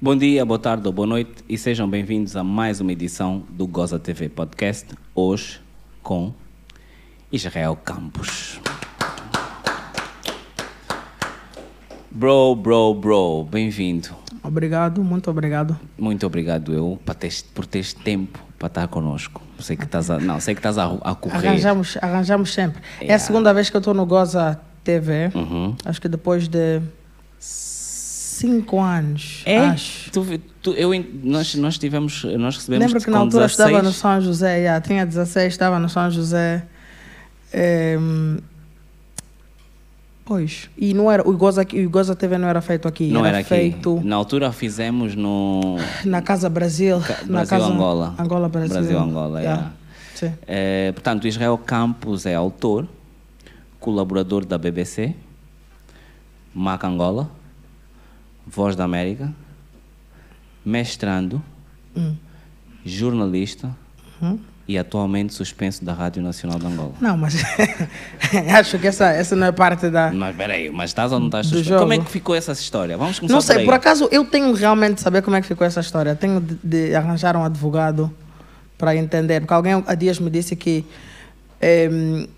Bom dia, boa tarde ou boa noite e sejam bem-vindos a mais uma edição do Goza TV Podcast, hoje com Israel Campos. Bro, bro, bro, bem-vindo. Obrigado, muito obrigado. Muito obrigado eu por teres, por teres tempo para estar conosco. Sei que estás a, não, sei que estás a, a correr. Arranjamos, arranjamos sempre. É a Yeah. segunda vez que eu estou no Goza TV. Uhum. Acho que depois de cinco anos. É? Acho. Tu, tu, eu, nós, nós tivemos, nós recebemos Lembro que na altura 16. estava no São José, já, tinha 16, estava no São José. Em, pois, e não era, o Goza, aqui- o Goza TV não era feito aqui, Não era, era aqui. feito Na altura fizemos no na Casa Brasil. Ca- na Brasil, casa, Angola. Angola, Brasil. Brasil, Angola, yeah. yeah. Sim. Eh, portanto, Israel Campos é autor, colaborador da BBC, Mac Angola, Voz da América, mestrando, Hum. jornalista Uhum. e atualmente suspenso da Rádio Nacional de Angola. Não, mas acho que essa, essa não é parte da. Mas peraí, mas estás ou não estás suspenso? Como é que ficou essa história? Vamos começar Não sei, por por acaso eu tenho realmente de saber como é que ficou essa história. Tenho de, de arranjar um advogado para entender. Porque alguém há dias me disse que em,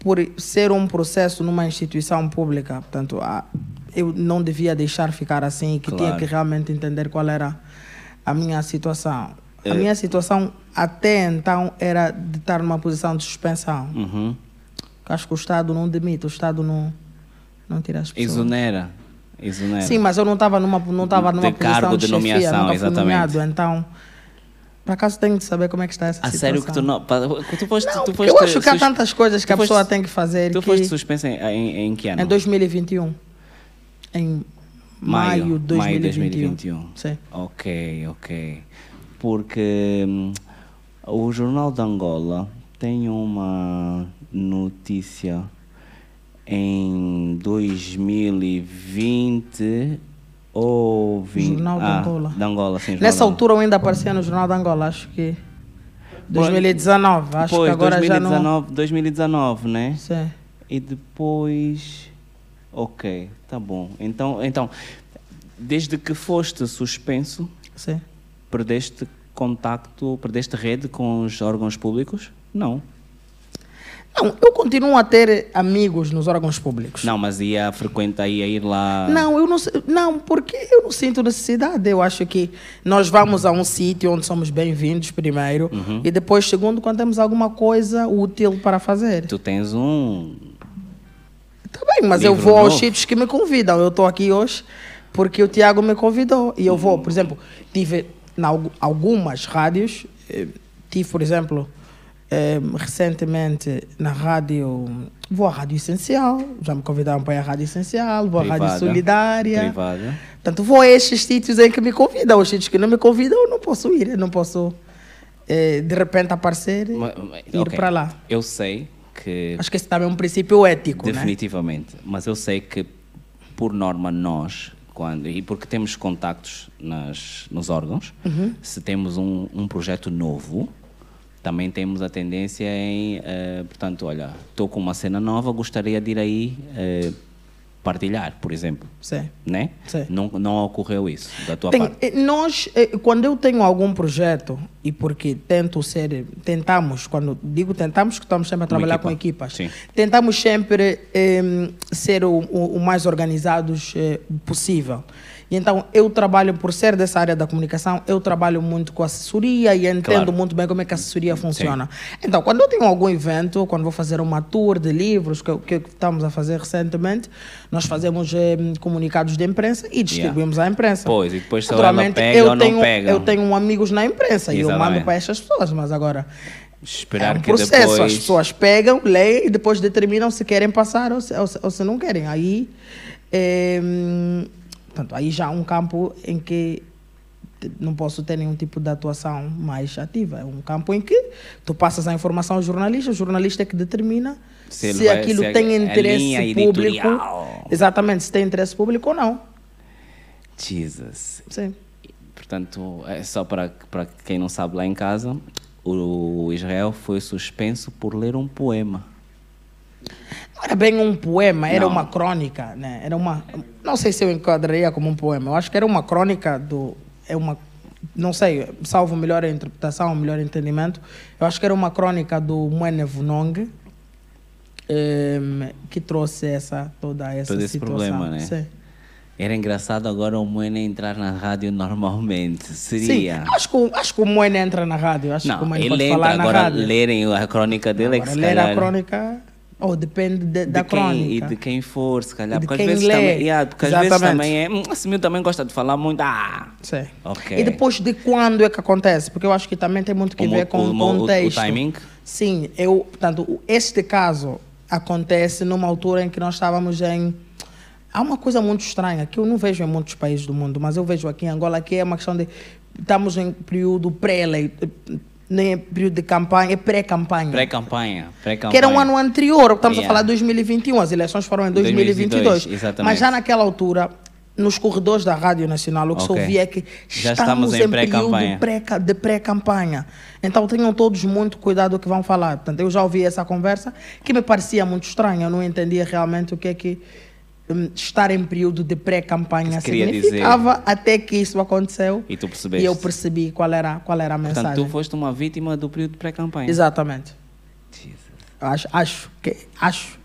por ser um processo numa instituição pública, portanto, a- eu não devia deixar ficar assim, que tinha Claro. que realmente entender qual era a minha situação. A Eh. minha situação até então era de estar numa posição de suspensão. Uhum. Acho que o Estado não demite, o Estado não, não tira as pessoas. Exonera. Exonera. Sim, mas eu não estava numa, não tava De numa posição cargo de, de chefia, nomeação, exatamente. nomeado, então, por acaso tenho de saber como é que está essa A situação. sério que tu não. Tu foste, Não, tu foste eu acho que há tantas coisas que a foste- pessoa tem que fazer Tu que foste suspensa em, em, em que ano? em 2021, em maio, de 2021. Maio de 2021. Sim. Ok, ok. Porque hum, o Jornal de Angola tem uma notícia em 2020 ou 20... Jornal de ah, Angola. De Angola, sim. Jornal Nessa Angola. altura eu ainda aparecia no Jornal de Angola, acho que 2019, acho Pois, que agora 2019, já não... 2019, né? Sim. E depois. Ok, tá bom. Então, então desde que foste suspenso, Sim. perdeste contacto, perdeste rede com os órgãos públicos? Não. Não, eu continuo a ter amigos nos órgãos públicos. Não, mas ia frequentar, ia ir lá. Não, eu não, não, porque eu não sinto necessidade. Eu acho que nós vamos a um sítio onde somos bem-vindos primeiro Uhum. e depois segundo quando temos alguma coisa útil para fazer. Tu tens um. Bem, mas eu Livro vou aos novo. sítios que me convidam. Eu estou aqui hoje porque o Tiago me convidou e eu vou, por exemplo, tive algu- algumas rádios, eh, tive, por exemplo, eh, recentemente na rádio, vou à Rádio Essencial, já me convidaram para ir à Rádio Essencial, vou à Rádio. Solidária. Privada. Portanto, vou a estes sítios em que me convidam. Os sítios que não me convidam, eu não posso ir. Eu não posso, eh, de repente, aparecer e ir ok. para lá. Eu sei que. Acho que esse também é um princípio ético, né? Definitivamente. Mas eu sei que, por norma, nós, quando, e porque temos contactos nas, nos órgãos, Uhum. se temos um, um projeto novo, também temos a tendência em, eh, portanto, olha, estou com uma cena nova, gostaria de ir aí eh, partilhar, por exemplo. Sim. Né? Sim. Não, não ocorreu isso da tua Tem- parte. eh, nós, eh, quando eu tenho algum projeto, e porque tento ser, tentamos, quando digo tentamos, que estamos sempre a trabalhar equipa. com equipas, Sim. tentamos sempre eh, ser o, o- o mais organizados eh, possível. E então, eu trabalho, por ser dessa área da comunicação, eu trabalho muito com assessoria e entendo Claro. muito bem como é que a assessoria funciona. Então, quando eu tenho algum evento, quando vou fazer uma tour de livros, que, eu- que estamos a fazer recentemente, nós fazemos eh, comunicados de imprensa e distribuímos à imprensa. Pois, e depois se ela pega eu ou não tenho, pega. Eu tenho amigos na imprensa e eu Exatamente. mando para estas pessoas, mas agora Esperar é um que processo. depois... As pessoas pegam, leem e depois determinam se querem passar ou se, ou se, ou se não querem. Aí, hum, portanto, aí já é um campo em que não posso ter nenhum tipo de atuação mais ativa. É um campo em que tu passas a informação ao jornalista, o jornalista é que determina Se se, vai- aquilo se tem interesse público. Exatamente, se tem interesse público ou não. Jesus. Sim. Portanto, é só para, para quem não sabe lá em casa, o Israel foi suspenso por ler um poema. Não era bem um poema, era Não. uma crônica, né? Era uma não sei se eu enquadraria como um poema. Eu acho que era uma crônica do. É uma, não sei, salvo melhor interpretação, melhor entendimento. Eu acho que era uma crônica do Mwene Vunong um, que trouxe essa, toda essa Todo esse situação. problema, né? Sim. Era engraçado agora o Moena entrar na rádio normalmente. Sim, Seria. acho que, o- acho que o Moene entra na rádio. Acho que o Não, Moene ele pode entra falar na agora rádio. lerem a crônica dele é que Agora, ler calhar, a crônica, ou depende de- de da quem, crônica. e de quem for, se calhar. De Porque às vezes lê. também, yeah, porque às vezes também é. Hum, esse meu também gosta de falar muito. Ah! Sim. Ok. E depois de quando é que acontece? Porque eu acho que também tem muito que O ver com o o, mo- o- o contexto. timing? Sim, eu, portanto, este caso acontece numa altura em que nós estávamos em. Há uma coisa muito estranha que eu não vejo em muitos países do mundo, mas eu vejo aqui em Angola que é uma questão de estamos em período pré-eleito, nem é período de campanha, é pré-campanha. Pré-campanha. Pré-campanha. Que era um ano anterior, estamos Yeah. a falar de 2021, as eleições foram em 2022. 2022, exatamente. mas já naquela altura, nos corredores da Rádio Nacional, o que se Ok. ouvia é que Já estamos, estamos em em período pré-campanha. pré- de pré-campanha. Então tenham todos muito cuidado o que vão falar. Portanto, eu já ouvi essa conversa que me parecia muito estranha, eu não entendia realmente o que é que estar em período de pré-campanha significava até que isso aconteceu. E tu percebeste. E eu percebi qual era, qual era a Portanto, mensagem. tu foste uma vítima do período de pré-campanha. Exatamente. Jesus. Acho, acho que acho.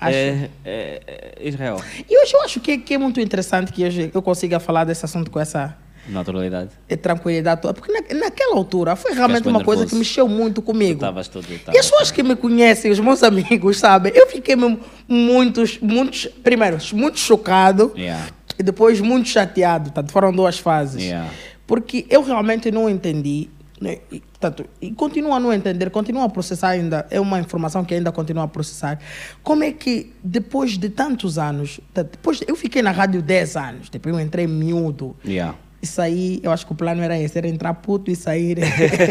acho. É, é, é, Israel, E hoje eu acho que, que é muito interessante que hoje eu consiga falar desse assunto com essa naturalidade. eh, tranquilidade toda. Porque na, naquela altura foi realmente uma coisa que nervoso. mexeu muito comigo. estavas todo. E as pessoas que me conhecem, os meus amigos, sabem, eu fiquei mesmo muitos, muitos, primeiro, muito chocado Yeah. e depois muito chateado. Portanto, foram duas fases. Yeah. Porque eu realmente não entendi, né, e, portanto, e continuo a não entender, continuo a processar ainda, é uma informação que ainda continuo a processar. Como é que depois de tantos anos, depois eu fiquei na rádio 10 anos, depois eu entrei miúdo. Yeah. Isso aí, eu acho que o plano era esse, era entrar puto e sair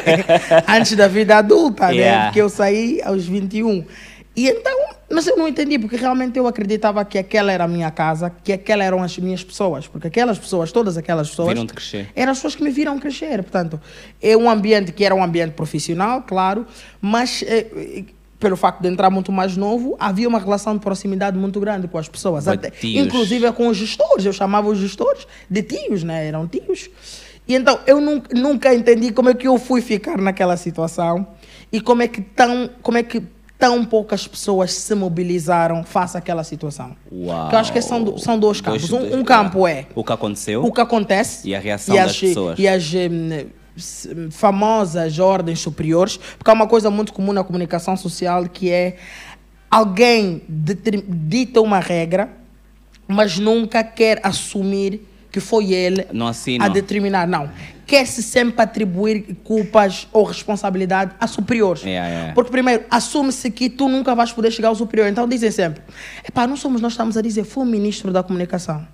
antes da vida adulta, né? Yeah. Porque eu saí aos 21. E então, mas eu não entendi, porque realmente eu acreditava que aquela era a minha casa, que aquelas eram as minhas pessoas, porque aquelas pessoas, todas aquelas pessoas, Viram-te crescer. eram as pessoas que me viram crescer. Portanto, é um ambiente que era um ambiente profissional, claro, mas eh, pelo facto de entrar muito mais novo, havia uma relação de proximidade muito grande com as pessoas. Até, inclusive com os gestores. Eu chamava os gestores de tios, né? Eram tios. E então, eu nunca, nunca entendi como é que eu fui ficar naquela situação e como é que tão, como é que tão poucas pessoas se mobilizaram face àquela situação. Uau. Que eu acho que são, do- são dois campos. Dois- um, dois- um campo é O que aconteceu. o que acontece E a reação e das as, pessoas. E as hum, famosas ordens superiores, porque há uma coisa muito comum na comunicação social que é alguém dita uma regra, mas nunca quer assumir que foi ele a determinar. Não. Quer-se sempre atribuir culpas ou responsabilidade a superiores. Yeah, yeah. Porque, primeiro, assume-se que tu nunca vais poder chegar ao superior. Então, dizem sempre: epá, não somos nós, estamos a dizer, foi o ministro da comunicação.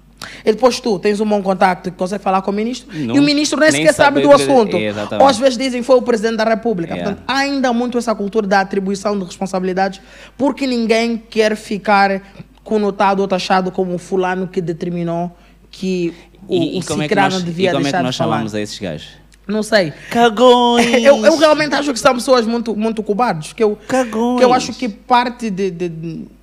E depois tu tens um bom contacto que consegue falar com o ministro Não- e o ministro nem, sequer sabe do o assunto. Exatamente. Ou às vezes dizem foi o presidente da República. Yeah. Portanto, há ainda muito essa cultura da atribuição de responsabilidades porque ninguém quer ficar conotado ou taxado como o fulano que determinou que o, E, o e é que cicrano nós, devia e como é deixar que nós de falar. a esses gajos? Não sei. Cagões! Eu, eu realmente acho que são pessoas muito, muito cobardes. Que eu, Cagões. que eu acho que parte de, de,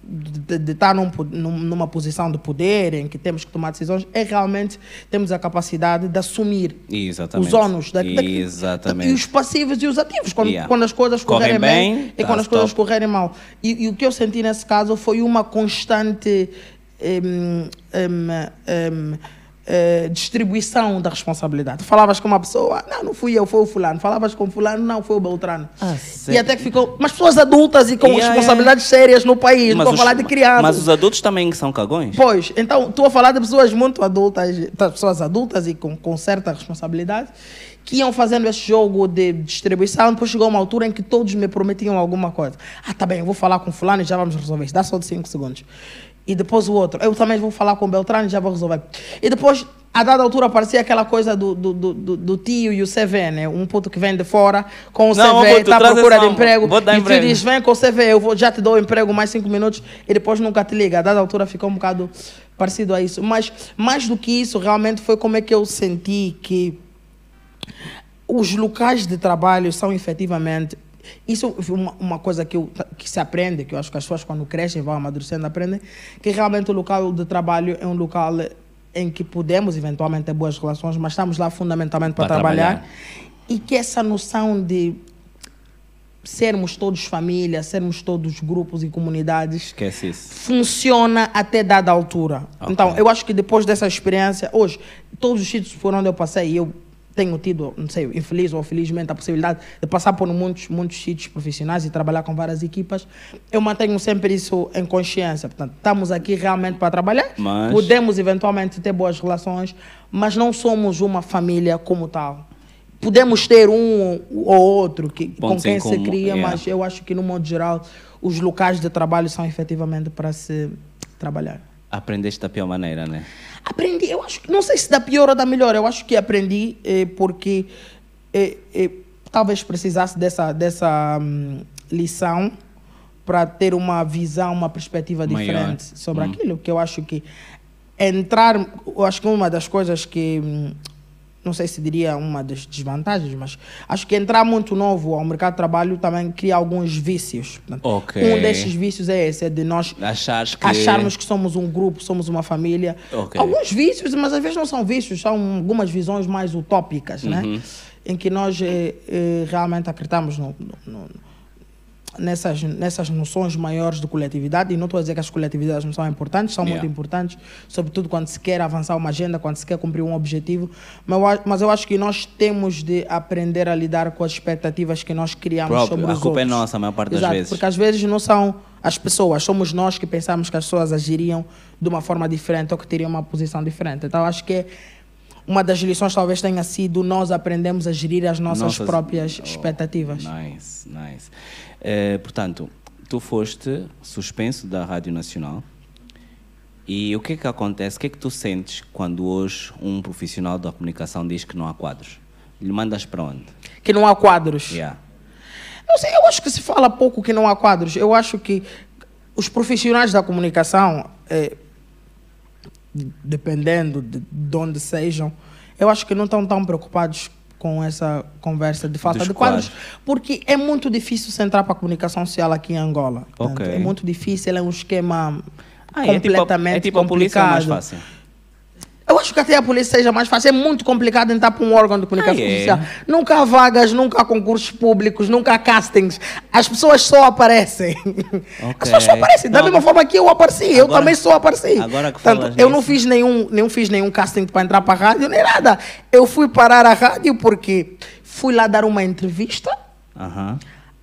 de, estar num po- num- numa posição de poder em que temos que tomar decisões é realmente temos a capacidade de assumir Exatamente. os ônus da, da- Exatamente. e os passivos e os ativos quando, Yeah. quando as coisas correrem bem, bem, e tá quando as coisas top. correrem mal e, e o que eu senti nesse caso foi uma constante hum, hum, hum, eh, distribuição da responsabilidade. Falavas com uma pessoa, não, não fui eu, foi o fulano. Falavas com o fulano, não, foi o Beltrano. Ah, e até que ficou. Mas pessoas adultas e com Yeah, responsabilidades sérias no país. Mas Estou a falar de crianças. Mas os adultos também são cagões? Pois, então estou a falar de pessoas muito adultas, de pessoas adultas e com, com certa responsabilidade, que iam fazendo esse jogo de distribuição. Depois chegou uma altura em que todos me prometiam alguma coisa. Ah, tá bem, eu vou falar com fulano e já vamos resolver isso. Dá só de 5 segundos. E depois o outro, eu também vou falar com o Beltrano e já vou resolver. E depois, a dada altura, aparecia aquela coisa do, do, do, do- tio e o CV, né? Um puto que vem de fora com o Não, CV, está à procura de emprego. E tu emprego. diz, vem com o CV, eu vou, já te dou o emprego mais cinco minutos e depois nunca te liga. A dada altura ficou um bocado parecido a isso. Mas mais do que isso, realmente foi como é que eu senti que os locais de trabalho são efetivamente isso é uma, uma coisa que, eu, que se aprende, que eu acho que as pessoas quando crescem, vão amadurecendo, aprendem, que realmente o local de trabalho é um local em que podemos eventualmente ter boas relações, mas estamos lá fundamentalmente para, Para trabalhar. trabalhar. E que essa noção de sermos todos família, sermos todos grupos e comunidades, Esquece isso. funciona até dada altura. Ok. Então, eu acho que depois dessa experiência, hoje, todos os sítios por onde eu passei, eu tenho tido, não sei, infeliz ou felizmente, a possibilidade de passar por muitos, muitos sítios profissionais e trabalhar com várias equipas, eu mantenho sempre isso em consciência. Portanto, estamos aqui realmente para trabalhar, Mas- podemos eventualmente ter boas relações, mas não somos uma família como tal. Podemos ter um ou outro que, com quem em se comum, cria, yeah. mas eu acho que, no modo geral, os locais de trabalho são efetivamente para se trabalhar. Aprendeste da pior maneira, né? Aprendi, eu acho que, não sei se da pior ou da melhor, eu acho que aprendi eh, porque eh, eh, talvez precisasse dessa, dessa hum, lição para ter uma visão, uma perspectiva Maior. diferente sobre Hum. aquilo, que eu acho que entrar, eu acho que uma das coisas que, hum, não sei se diria uma das desvantagens, mas acho que entrar muito novo ao mercado de trabalho também cria alguns vícios. Portanto, Ok. Um desses vícios é esse, é de nós que... acharmos que somos um grupo, somos uma família. Ok. Alguns vícios, mas às vezes não são vícios, são algumas visões mais utópicas, Uhum. né? Em que nós eh, eh, realmente acreditamos no- no- no- nessas, nessas noções maiores de coletividade. E não estou a dizer que as coletividades não são importantes, são Yeah. muito importantes, sobretudo quando se quer avançar uma agenda, quando se quer cumprir um objetivo. Mas a- mas eu acho que nós temos de aprender a lidar com as expectativas que nós criamos Próprio, sobre a os culpa é outros. nossa, a maior parte das Exato, vezes. Porque às vezes não são as pessoas, somos nós que pensamos que as pessoas agiriam de uma forma diferente ou que teriam uma posição diferente. Então acho que uma das lições talvez tenha sido nós aprendemos a gerir as nossas, Nossas- próprias Oh, expectativas. Nice, nice. Eh, portanto, tu foste suspenso da Rádio Nacional. E o que é que acontece? O que é que tu sentes quando hoje um profissional da comunicação diz que não há quadros? Lhe mandas para onde? Que não há quadros. Yeah. Não sei, eu acho que se fala pouco que não há quadros. Eu acho que os profissionais da comunicação, eh, dependendo de, de onde sejam, eu acho que não estão tão preocupados com essa conversa de falta Dos de quadros, quadros. porque é muito difícil se entrar para a comunicação social aqui em Angola. Portanto, Ok. É muito difícil, é um esquema Ah, é tipo completamente é tipo a polícia é mais complicado. fácil? Eu acho que até a polícia seja mais fácil. É muito complicado entrar para um órgão de comunicação Ah, é? social. Nunca há vagas, nunca há concursos públicos, nunca há castings. As pessoas só aparecem. As pessoas só aparecem. Da Não, mesma agora- forma que eu apareci. eu agora- também só apareci. agora que falas eu não fiz nenhum, nenhum, fiz nenhum casting para entrar para a rádio, nem nada. Eu fui parar a rádio porque fui lá dar uma entrevista. Aham.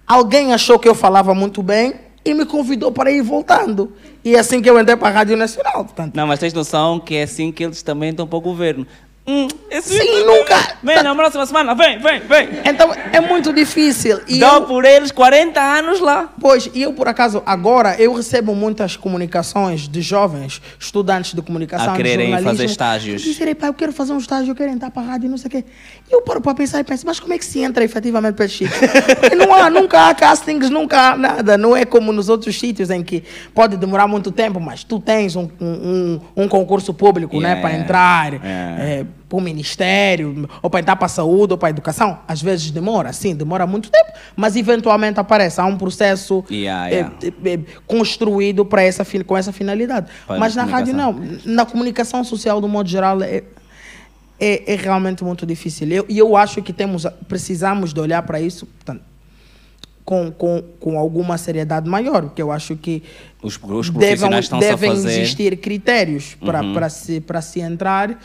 Alguém achou que eu falava muito bem e me convidou para ir voltando. E é assim que eu entrei para a Rádio Nacional. Portanto, Não, mas tens noção que é assim que eles também estão para o governo. Hum, esse Sim, nunca- Vem na próxima semana, vem, vem, vem. então é muito difícil. E Dá eu- por eles 40 anos lá. Pois, e eu por acaso, agora, eu recebo muitas comunicações de jovens, estudantes de comunicação, A quererem fazer estágios. Dizerem, pai, eu quero fazer um estágio, eu quero entrar para a rádio, não sei o quê. E eu paro para pensar e penso, mas como é que se entra efetivamente para esse sítio? Porque não há, nunca há castings, nunca há nada. Não é como nos outros sítios em que pode demorar muito tempo, mas tu tens um, um, um- um concurso público, né, Yeah. para entrar. Yeah. eh, para o ministério, ou para entrar para a saúde, ou para a educação. Às vezes demora, sim, demora muito tempo, mas eventualmente aparece. Há um processo Yeah, yeah. eh, eh, construído para essa, com essa finalidade. Para mas na rádio não. Na comunicação social, do modo geral, é, é, é realmente muito difícil. Eu- E eu, acho que temos, precisamos de olhar para isso portanto, com, com, com alguma seriedade maior, porque eu acho que Os, os devem, profissionais a devem fazer. existir critérios para Uhum. se, para se entrar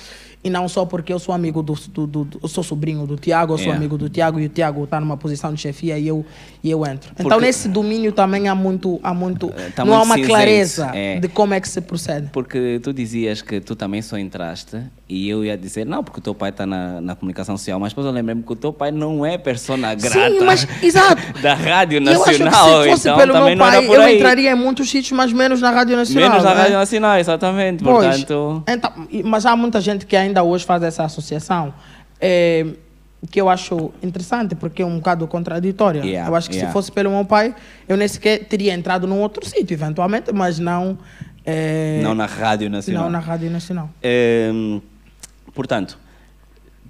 e não só porque eu sou amigo do, do, do- eu sou sobrinho do Tiago, eu sou Yeah. amigo do Tiago e o Tiago está numa posição de chefia e eu, e eu entro. Então Porque- nesse domínio também há muito, há muito Eh, tá não há muito uma cinzento, clareza é. de como é que se procede. Porque tu dizias que tu também só entraste e eu ia dizer, não, porque o teu pai está na, na comunicação social, mas depois eu lembrei-me que o teu pai não é persona grata Sim, mas exato. da Rádio E eu acho que Nacional, se fosse então pelo meu pai, eu entraria em muitos sítios, mas menos na Rádio Nacional. Menos na né? Rádio Nacional, exatamente. Pois, Portanto, então, mas há muita gente que ainda hoje faz essa associação, eh, que eu acho interessante, porque é um bocado contraditória. Yeah, eu acho que yeah. se fosse pelo meu pai, eu nem sequer teria entrado num outro sítio, eventualmente, mas não, eh, não na Rádio Nacional. não na Rádio Nacional. Ehm, portanto,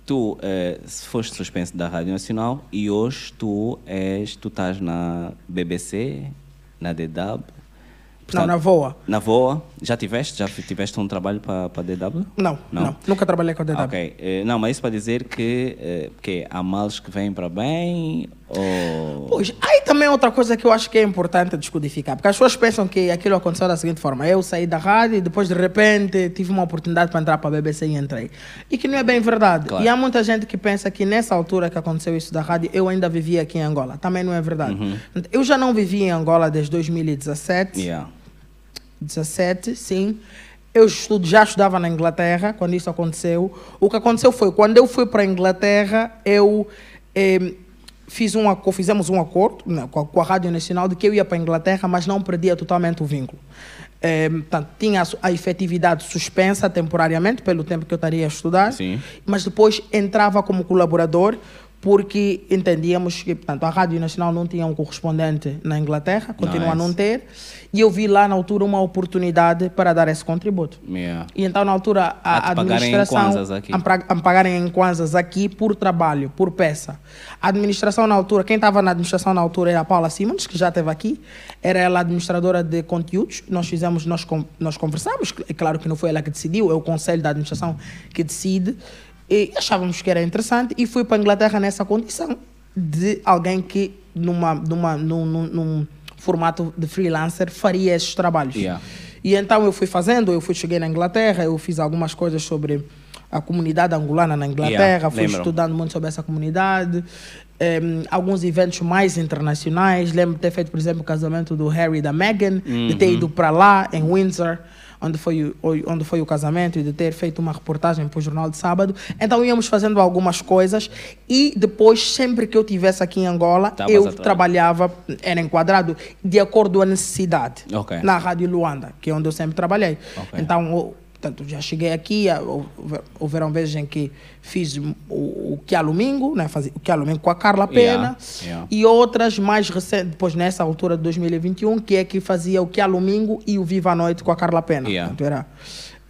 tu eh, se foste suspenso da Rádio Nacional e hoje tu és, tu estás na BBC, na DW. Não, na VOA. Na VOA. Já tiveste? Já tiveste um trabalho para a DW? Não, não, não, Nunca trabalhei com a DW. Ok. Eh, não, mas isso para dizer que, eh, que há males que vêm para bem ou... Pois, aí também é outra coisa que eu acho que é importante descodificar. Porque as pessoas pensam que aquilo aconteceu da seguinte forma. Eu saí da rádio e depois de repente tive uma oportunidade para entrar para a BBC e entrei. E que não é bem verdade. Claro. E há muita gente que pensa que nessa altura que aconteceu isso da rádio, eu ainda vivia aqui em Angola. Também não é verdade. Uhum. Eu já não vivia em Angola desde 2017. Yeah. 17, sim. Eu estudo, já estudava na Inglaterra quando isso aconteceu. O que aconteceu foi, quando eu fui para a Inglaterra, eu eh, fiz um, fizemos um acordo né, com, a, com, a, Rádio Nacional de que eu ia para a Inglaterra, mas não perdia totalmente o vínculo. Eh, portanto, tinha a, a, efetividade suspensa temporariamente, pelo tempo que eu estaria a estudar, Sim. mas depois entrava como colaborador porque entendíamos que portanto, a Rádio Nacional não tinha um correspondente na Inglaterra, continua nice. a não ter, e eu vi lá na altura uma oportunidade para dar esse contributo. Yeah. E então na altura a, a administração a, pagarem em kwanzas aqui por trabalho, por peça. A administração na altura, quem estava na administração na altura era a Paula Simons, que já esteve aqui, era ela administradora de conteúdos. Nós fizemos, nós, nós conversamos, é claro que não foi ela que decidiu, é o conselho da administração que decide. E achávamos que era interessante e fui para a Inglaterra nessa condição de alguém que, numa, numa, num, num, num formato de freelancer, faria esses trabalhos. Yeah. E então eu fui fazendo, eu fui cheguei na Inglaterra, eu fiz algumas coisas sobre a comunidade angolana na Inglaterra, yeah, fui lembro. estudando muito sobre essa comunidade, um, eh, alguns eventos mais internacionais. Lembro de ter feito, por exemplo, o casamento do Harry e da Meghan, uhum. de ter uhum. ido para lá, em Windsor onde foi, onde foi o casamento e de ter feito uma reportagem para o Jornal de Sábado. Então íamos fazendo algumas coisas e depois, sempre que eu tivesse aqui em Angola, eu atrás. trabalhava, era enquadrado de acordo com a necessidade okay. na Rádio Luanda, que é onde eu sempre trabalhei. Okay. Então, Portanto, já cheguei aqui, houveram vezes em que fiz o, o Quialumingo, né, fazia o Quialumingo com a Carla Pena, yeah, yeah. e outras mais recentes, depois nessa altura de 2021, que é que fazia o Quialumingo e o Viva a Noite com a Carla Pena. Yeah. Portanto, era,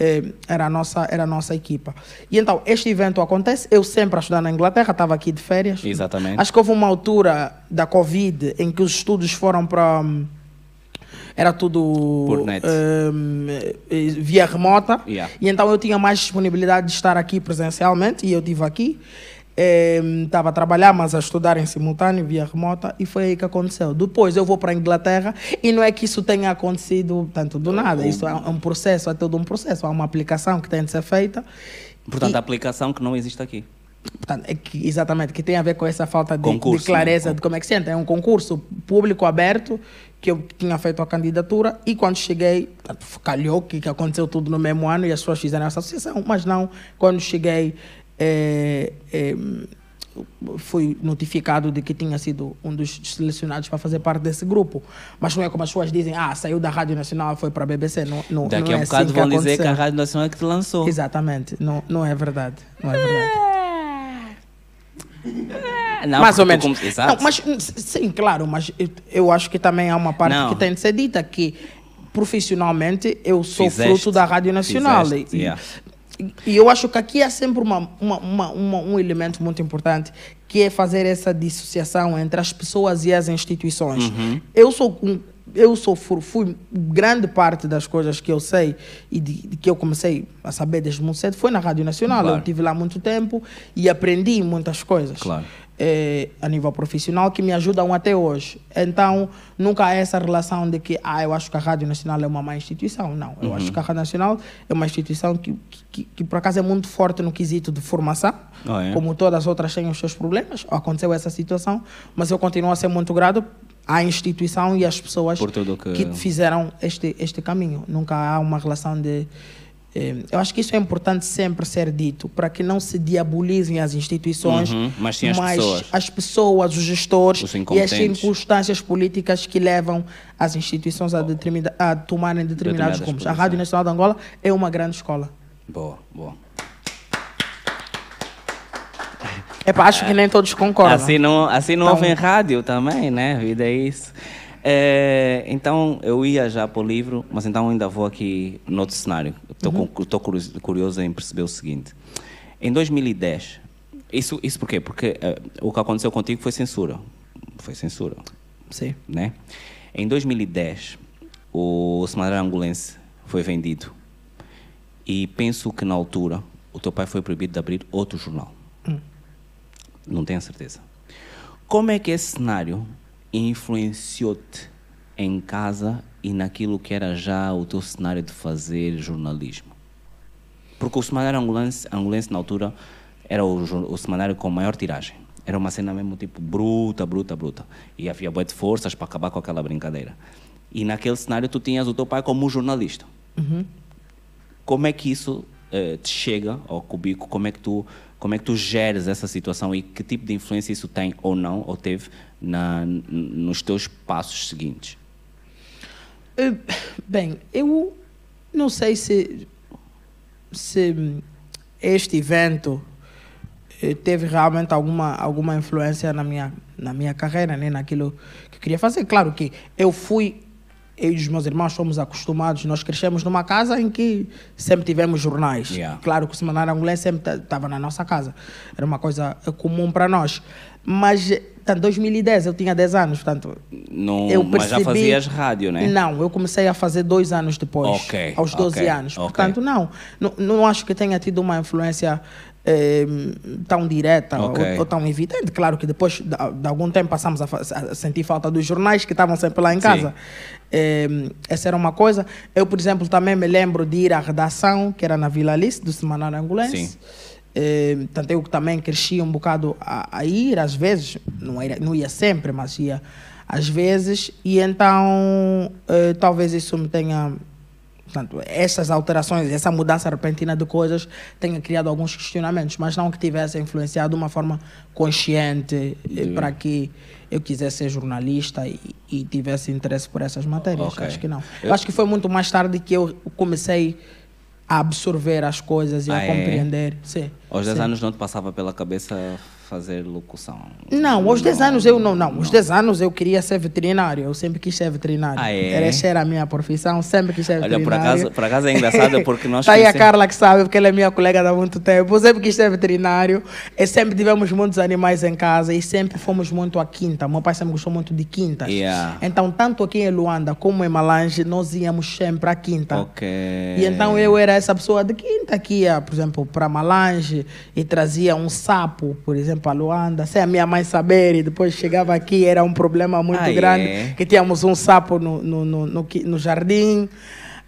eh, era, a nossa, era a nossa equipa. E então, este evento acontece, eu sempre a estudar na Inglaterra, estava aqui de férias. Exatamente. Acho que houve uma altura da Covid em que os estudos foram para era tudo um, via remota. Yeah. E então eu tinha mais disponibilidade de estar aqui presencialmente e eu estive aqui. Estava um, a trabalhar, mas a estudar em simultâneo, via remota, e foi aí que aconteceu. Depois eu vou para a Inglaterra e não é que isso tenha acontecido tanto do nada, isso é um processo, é todo um processo, há uma aplicação que tem de ser feita. Portanto, e, a aplicação que não existe aqui. Portanto, é que, exatamente, que tem a ver com essa falta de, concurso, de clareza de como é que se entra. É um concurso público aberto que eu tinha feito a candidatura e quando cheguei, calhou que, que aconteceu tudo no mesmo ano e as pessoas fizeram essa associação, mas não, quando cheguei, é, é, fui notificado de que tinha sido um dos selecionados para fazer parte desse grupo. Mas não é como as pessoas dizem, ah, saiu da Rádio Nacional e foi para a BBC. Não, não, Daqui não a é um bocado assim vão que dizer que a Rádio Nacional é que te lançou. Exatamente, não, não é verdade. Não é verdade. Não, mais ou menos. Como... Não, mas, sim, claro, mas eu acho que também há uma parte não. que tem de ser dita, que profissionalmente eu sou Fizeste. fruto da Rádio Nacional. Fizeste, e, yeah. e, eu acho que aqui há sempre uma, uma, uma, uma, um elemento muito importante, que é fazer essa dissociação entre as pessoas e as instituições. Uhum. Eu sou eu sou fui grande parte das coisas que eu sei e de, de, que eu comecei a saber desde muito cedo foi na Rádio Nacional. Claro. Eu tive lá muito tempo e aprendi muitas coisas. Claro. É, a nível profissional que me ajudam até hoje. Então, nunca há essa relação de que ah, eu acho que a Rádio Nacional é uma má instituição. Não, eu Uhum. acho que a Rádio Nacional é uma instituição que, que, que, por acaso, é muito forte no quesito de formação. Oh, é? Como todas as outras têm os seus problemas. Aconteceu essa situação, mas eu continuo a ser muito grato à instituição e às pessoas tudo que- fizeram este, este caminho. Nunca há uma relação de. Eh, Eu acho que isso é importante sempre ser dito, para que não se diabolizem as instituições, Uhum, mas sim as pessoas. as pessoas, os gestores Os e as circunstâncias políticas que levam as instituições a, determina, a tomarem determinados rumos. A. Rádio Nacional de Angola é uma grande escola. Boa, boa. É acho que nem todos concordam. Assim não, assim não Então- ouvem rádio também, né? A vida é isso. É, então, eu ia já para o livro, mas então ainda vou aqui noutro cenário. Estou Uhum. curioso em perceber o seguinte. Em 2010, Isso, isso por quê? Porque eh, o que aconteceu contigo foi censura. Foi censura, Sim. né? Em 2010, o Semanário Angolense foi vendido. E penso que na altura o teu pai foi proibido de abrir outro jornal. Não tenho certeza. Como é que esse cenário influenciou-te em casa e naquilo que era já o teu cenário de fazer jornalismo? Porque o Semanário Angolense, Angolense na altura, era o, o semanário com maior tiragem. Era uma cena mesmo tipo bruta, bruta, bruta. E havia boa de forças para acabar com aquela brincadeira. E naquele cenário tu tinhas o teu pai como jornalista. Como é que isso eh, te chega ao cubico? Como é que tu como é que tu geres essa situação e que tipo de influência isso tem ou não ou teve na, nos teus passos seguintes? Eh, Bem, eu não sei se, se este evento eh, teve realmente alguma, alguma influência na minha, na minha carreira, né? naquilo que eu queria fazer. Claro que eu fui, eu e os meus irmãos somos acostumados, nós crescemos numa casa em que sempre tivemos jornais. Yeah. Claro que o Semanário Angolês sempre estava na nossa casa, era uma coisa comum para nós. Mas, em 2010, eu tinha 10 anos, portanto, Não, eu mas já percebi- fazias rádio, né? Não, eu comecei a fazer dois anos depois, Ok, aos 12 ok, anos. ok. Portanto, não, não, não acho que tenha tido uma influência eh, tão direta Ok. ou, ou tão evidente. Claro que depois de, de algum tempo passamos a, a sentir falta dos jornais que estavam sempre lá em casa. Eh, essa era uma coisa. Eu, por exemplo, também me lembro de ir à redação, que era na Vila Alice, do Semanário Angolense. Sim. Eh, Portanto, eu também cresci um bocado a, a ir, às vezes, não, era, não ia sempre, mas ia às vezes, e então eh, talvez isso me tenha. Portanto, essas alterações, essa mudança repentina de coisas tenha criado alguns questionamentos, mas não que tivesse influenciado de uma forma consciente eh, para que eu quisesse ser jornalista e, e tivesse interesse por essas matérias. Ok. Acho que não. Eu acho que foi muito mais tarde que eu comecei a absorver as coisas e Ah, a é? compreender. Sim. Aos 10 sim. anos não te passava pela cabeça fazer locução? Não, aos 10 anos eu não, não. Aos 10 anos eu queria ser veterinário. Eu sempre quis ser veterinário. Ah, é? Era, essa era a minha profissão, sempre quis ser Olha, veterinário. por acaso, por acaso é engraçado porque nós Tá aí a Carla que sabe, porque ela é minha colega há muito tempo. Eu sempre quis ser veterinário. E sempre tivemos muitos animais em casa e sempre fomos muito à quinta. Meu pai sempre gostou muito de quintas. Yeah. Então, tanto aqui em Luanda como em Malange, nós íamos sempre à quinta. Ok. E então eu era essa pessoa de quinta que ia, por exemplo, para Malange e trazia um sapo, por exemplo, a Luanda, sem a minha mãe saber, e depois chegava aqui, era um problema muito Ah, grande, é? que tínhamos um sapo no, no, no, no, no jardim,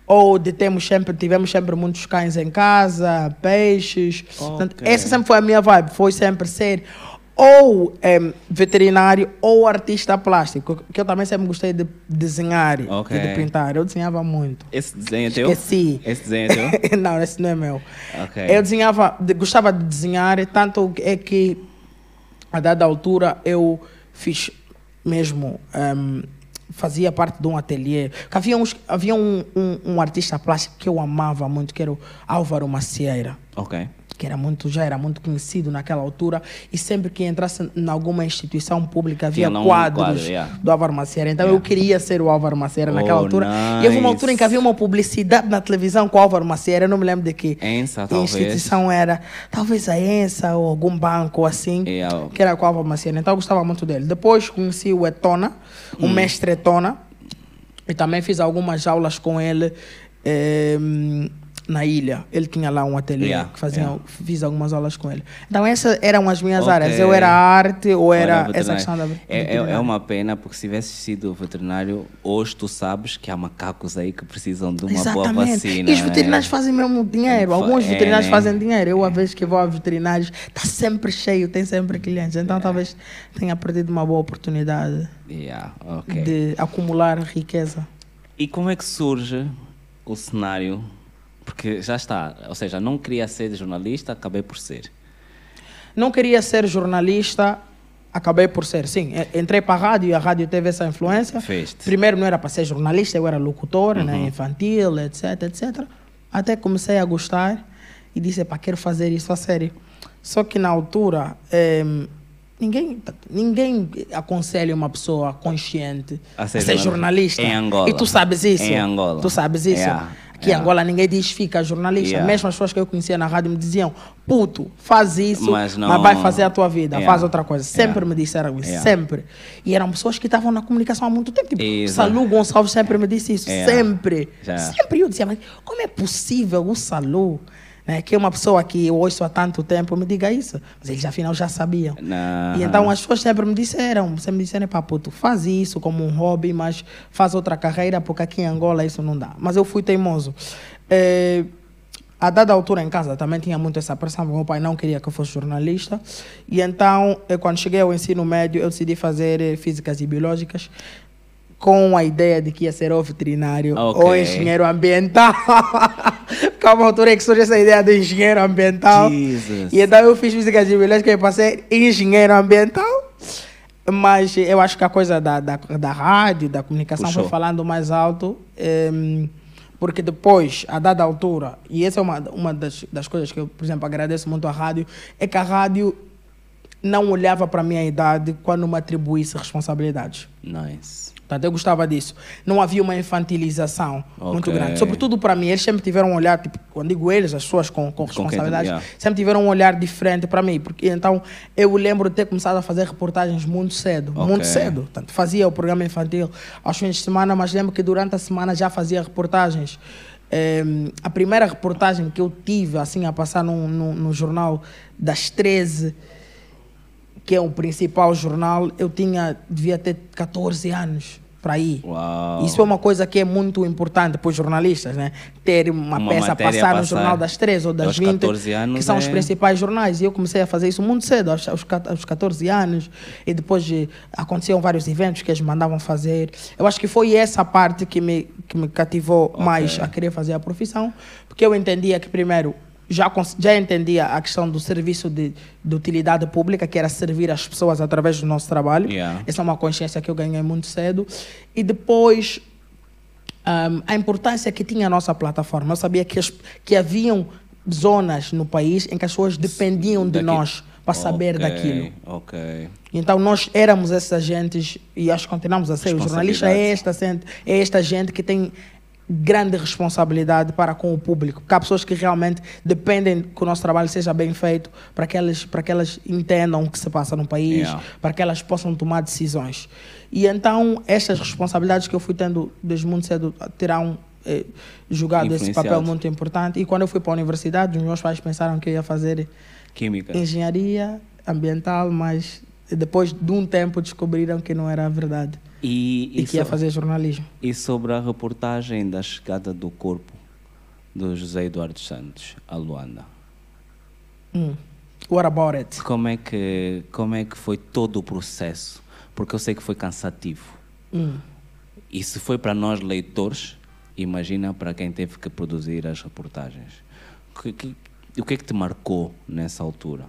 ou de temos sempre, tivemos sempre muitos cães em casa, peixes. Portanto, Ok. essa sempre foi a minha vibe, foi sempre ser ou em, veterinário ou artista plástico, que eu também sempre gostei de desenhar Ok. e de pintar. Eu desenhava muito. Esse desenho é teu? Esqueci. Esse desenho é teu? não, esse não é meu. Ok. Eu desenhava, de- gostava de desenhar, tanto é que a dada altura eu fiz mesmo, ehm, fazia parte de um ateliê. Havia uns, havia um, um, um artista plástico que eu amava muito, que era o Álvaro Macieira. Que era muito, já era muito conhecido naquela altura, e sempre que entrasse em alguma instituição pública havia um quadros quadro, yeah. do Álvaro Macieira. Então Yeah. eu queria ser o Álvaro naquela Oh, altura. E houve uma altura em que nice. havia uma publicidade na televisão com o Álvaro Macieira, eu não me lembro de que Ensa, talvez. instituição era, talvez a ENSA ou algum banco assim, Yeah. que era com o Álvaro Macieira. Então eu gostava muito dele. Depois conheci o Etona, o Hum. mestre Etona, e também fiz algumas aulas com ele eh, na ilha. Ele tinha lá um ateliê Yeah, que fazia, yeah. fiz algumas aulas com ele. Então essas eram as minhas Ok. áreas. Eu era arte ou era Olha, essa questão da é, é, é uma pena porque se tivesse sido veterinário, hoje tu sabes que há macacos aí que precisam de uma boa Exatamente. vacina. e os né? veterinários fazem mesmo dinheiro. Alguns é, veterinários né? fazem dinheiro. Eu, a vez que vou a veterinários, está sempre cheio, tem sempre clientes. É. Então talvez tenha perdido uma boa oportunidade Yeah, ok. de acumular riqueza. E como é que surge o cenário? Porque já está, ou seja, não queria ser jornalista, acabei por ser. Não queria ser jornalista, acabei por ser. Sim, entrei para a rádio e a rádio teve essa influência. Fez-te. Primeiro não era para ser jornalista, eu era locutor, né, Uhum. infantil, etc, etc. Até comecei a gostar e disse, pá, quero fazer isso a sério. Só que na altura, em, ninguém, ninguém aconselha uma pessoa consciente A a ser ser, jornalista. jornalista. Em Angola. E tu sabes isso. Em Angola. Tu sabes isso. Yeah. Que yeah. em Angola ninguém diz fica jornalista. Yeah. Mesmo as pessoas que eu conhecia na rádio me diziam, puto, faz isso, Mas mas, não- vai fazer a tua vida, Yeah. faz outra coisa. Sempre me disseram isso, sempre. E eram pessoas que estavam na comunicação há muito tempo. Tipo, Exato. Salu Gonçalves sempre me disse isso, sempre. Sempre eu dizia, mas como é possível o Salu, né, que é uma pessoa que eu ouço há tanto tempo, me diga isso? Mas eles afinal já sabiam. Não. E então as pessoas sempre me disseram, sempre me disseram, pá, puto, faz isso como um hobby, mas faz outra carreira, porque aqui em Angola isso não dá. Mas eu fui teimoso. Eh, a dada altura em casa também tinha muito essa pressão, meu pai não queria que eu fosse jornalista. E então, eh, quando cheguei ao ensino médio, eu decidi fazer eh, físicas e biológicas com a ideia de que ia ser ou veterinário Ok. ou engenheiro ambiental. Calma, altura em que surge essa ideia do engenheiro ambiental. Jesus. E então eu fiz física de biológica para ser engenheiro ambiental. Mas eu acho que a coisa da, da, da rádio, da comunicação Puxou. foi falando mais alto. em, porque depois, a dada altura, e essa é uma, uma das, das coisas que eu, por exemplo, agradeço muito à rádio, é que a rádio não olhava para a minha idade quando me atribuísse responsabilidades. Nice. Portanto, eu gostava disso. Não havia uma infantilização muito Ok. grande. Sobretudo para mim, eles sempre tiveram um olhar, tipo, quando digo eles, as pessoas com, com responsabilidade, yeah. sempre tiveram um olhar diferente para mim. Porque então eu lembro de ter começado a fazer reportagens muito cedo, Ok. muito cedo. Portanto, fazia o programa infantil aos fins de semana, mas lembro que durante a semana já fazia reportagens. Em, a primeira reportagem que eu tive assim a passar no, no, no jornal das 13 que é o principal jornal, eu tinha, devia ter 14 anos para aí. Uau. Isso é uma coisa que é muito importante para os jornalistas, né? Ter uma, Uma peça passar no jornal das 13 ou das Aos 20, 14 anos que são os é- principais jornais. E eu comecei a fazer isso muito cedo, aos, aos, ca- aos 14 anos. E depois eh, aconteciam vários eventos que eles mandavam fazer. Eu acho que foi essa parte que me, que me cativou Ok. mais a querer fazer a profissão, porque eu entendia que, primeiro, já, já entendia a questão do serviço de, de utilidade pública, que era servir as pessoas através do nosso trabalho. Yeah. Essa é uma consciência que eu ganhei muito cedo. E depois, ahm, a importância que tinha a nossa plataforma. Eu sabia que, as, que haviam zonas no país em que as pessoas dependiam de Daqui- nós para saber Ok, daquilo. Ok. Então nós éramos esses agentes e acho que continuamos a ser. O jornalista é esta, é esta gente que tem grande responsabilidade para com o público. Porque há pessoas que realmente dependem que o nosso trabalho seja bem feito para que elas, para que elas entendam o que se passa no país, Yeah. para que elas possam tomar decisões. E então estas responsabilidades que eu fui tendo desde muito cedo terão eh, jogado esse papel muito importante. E quando eu fui para a universidade, os meus pais pensaram que eu ia fazer Química. engenharia ambiental, mas depois de um tempo descobriram que não era verdade E, e, e que ia fazer jornalismo. e sobre a reportagem da chegada do corpo do José Eduardo Santos a Luanda. Hum. What about it? Como é que como é que foi todo o processo? Porque eu sei que foi cansativo. Hum. E se foi para nós leitores, imagina para quem teve que produzir as reportagens. Que- que- o que é que te marcou nessa altura?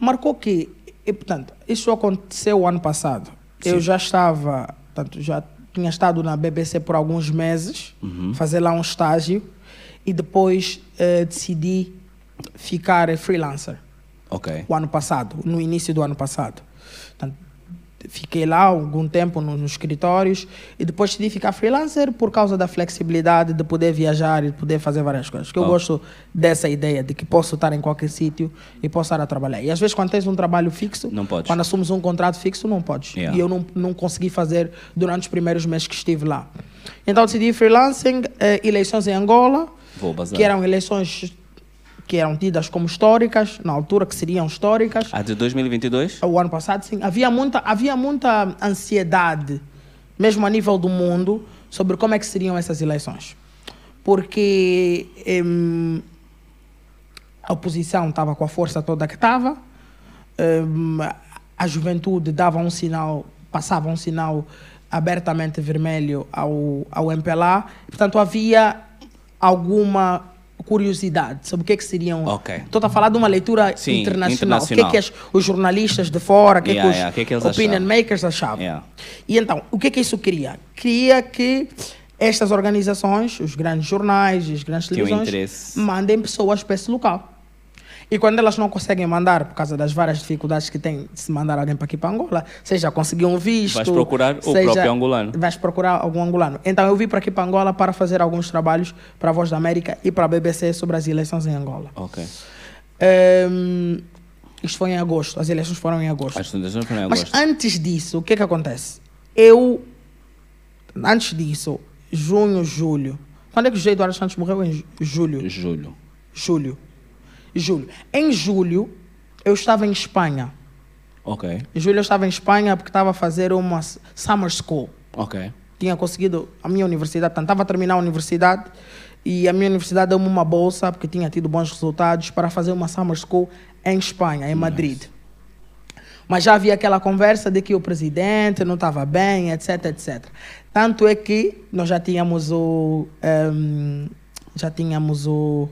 Marcou que, e, portanto, isso aconteceu o ano passado. Eu já estava, portanto, já tinha estado na BBC por alguns meses, fazer lá um estágio, e depois eh, decidi ficar freelancer. Ok. o ano passado, no início do ano passado. Fiquei lá algum tempo no- nos escritórios e depois decidi ficar freelancer por causa da flexibilidade de poder viajar e de poder fazer várias coisas. Que eu Oh. gosto dessa ideia de que posso estar em qualquer sítio e posso estar a trabalhar. E às vezes quando tens um trabalho fixo, Não podes. quando assumes um contrato fixo, não podes. Yeah. E eu não, não consegui fazer durante os primeiros meses que estive lá. Então decidi freelancing, eh, eleições em Angola, que eram eleições que eram tidas como históricas, na altura que seriam históricas. A de 2022? O ano passado, sim. Havia muita, havia muita ansiedade, mesmo a nível do mundo, sobre como é que seriam essas eleições. Porque em, a oposição estava com a força toda que estava, em, a juventude dava um sinal, passava um sinal abertamente vermelho ao, ao MPLA. Portanto, havia alguma curiosidade sobre o que, é que seriam. Ok. Estou a falar de uma leitura Sim, internacional. O que é internacional. que as- os jornalistas de fora, o que, é Yeah, que os yeah, que é que opinion achavam? makers achavam. Yeah. E então, o que é que isso queria? Queria que estas organizações, os grandes jornais, as grandes televisões, mandem pessoas para esse local. E quando elas não conseguem mandar, por causa das várias dificuldades que tem de se mandar alguém para aqui para Angola, seja conseguir um visto. Vais procurar o seja- próprio angolano. Vais procurar algum angolano. Então eu vim para aqui para Angola para fazer alguns trabalhos para a Voz da América e para a BBC sobre as eleições em Angola. Ok. Ehm, isto foi em agosto, as eleições foram em agosto. As fundações foram em Mas agosto. antes disso, o que é que acontece? Eu, antes disso, junho, julho. Quando é que o José Eduardo Santos morreu? Em ju- julho. Julho. Julho. Julho. Em julho, eu estava em Espanha. Ok. Em julho eu estava em Espanha porque estava a fazer uma summer school. Ok. Tinha conseguido a minha universidade, portanto, estava a terminar a universidade e a minha universidade deu-me uma bolsa porque tinha tido bons resultados para fazer uma summer school em Espanha, em Madrid. Mas já havia aquela conversa de que o presidente não estava bem, etc, etc. Tanto é que nós já tínhamos o. ehm, já tínhamos o.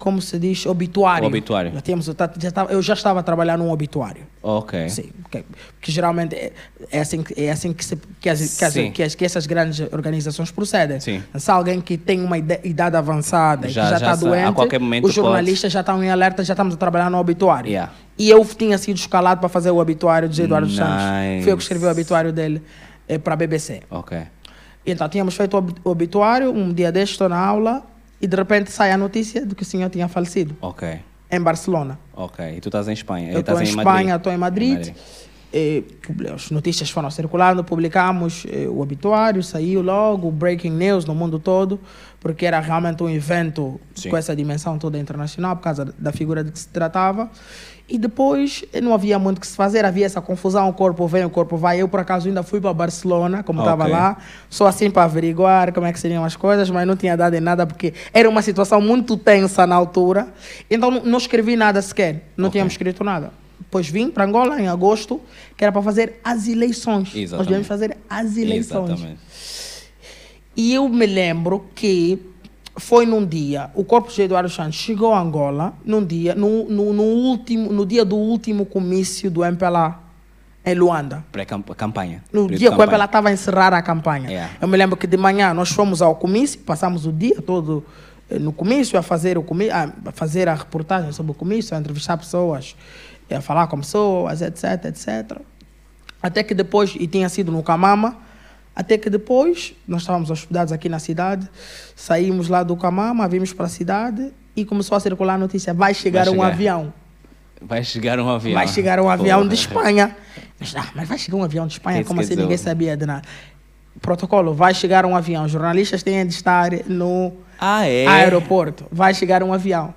Como se diz? Obituário. O obituário. Já tínhamos, já estava, eu já estava a trabalhar num obituário. Ok. Sim, porque, porque geralmente é, é assim, é assim que, se, que, as, que, as- que as- que essas grandes organizações procedem. Sim. Se alguém que tem uma idade avançada Já- que já está sa- a doente, qualquer momento os jornalistas já estão em alerta, já estamos a trabalhar no obituário. Yeah. E eu tinha sido escalado para fazer o obituário de Eduardo Santos. Nice. Fui eu que escrevi o obituário dele eh, para a BBC. Ok. Então, tínhamos feito o obituário, um dia deste estou na aula e de repente sai a notícia de que o senhor tinha falecido Ok. em Barcelona. Ok. E tu estás em Espanha? Eu estou em Madrid? Espanha, estou em Madrid. Madrid. Eh, publi- as notícias foram circulando, publicamos eh, o obituário, saiu logo, o breaking news no mundo todo, porque era realmente um evento Sim. com essa dimensão toda internacional, por causa da figura de que se tratava. E depois não havia muito o que se fazer, havia essa confusão, o corpo vem, o corpo vai. Eu, por acaso, ainda fui para Barcelona, como estava Ok. lá, só assim para averiguar como é que seriam as coisas, mas não tinha dado em nada, porque era uma situação muito tensa na altura. Então não- escrevi nada sequer, não Ok. tínhamos escrito nada. Depois vim para Angola em agosto, que era para fazer as eleições. Nós Exatamente. viemos fazer as eleições. Exatamente. E eu me lembro que foi num dia, o corpo de Eduardo Santos chegou a Angola num dia, no, no, no último, no dia do último comício do MPLA em Luanda. Pré-campanha. No dia que o MPLA estava a encerrar a campanha. Yeah. Eu me lembro que de manhã nós fomos ao comício, passamos o dia todo eh, no comício, a fazer, o comí a fazer a reportagem sobre o comício, a entrevistar pessoas, a falar com pessoas, etc, etc. Até que depois, e tinha sido no Camama, até que depois, nós estávamos hospedados aqui na cidade, saímos lá do Camama, vimos para a cidade e começou a circular a notícia, vai chegar um chegar. avião. Vai chegar um avião. Vai chegar um avião de Porra. Espanha. Mas, ah, mas vai chegar um avião de Espanha? Como assim? Ninguém sabia de nada. Protocolo, vai chegar um avião. Jornalistas têm de estar no Ah, é? aeroporto. Vai chegar um avião.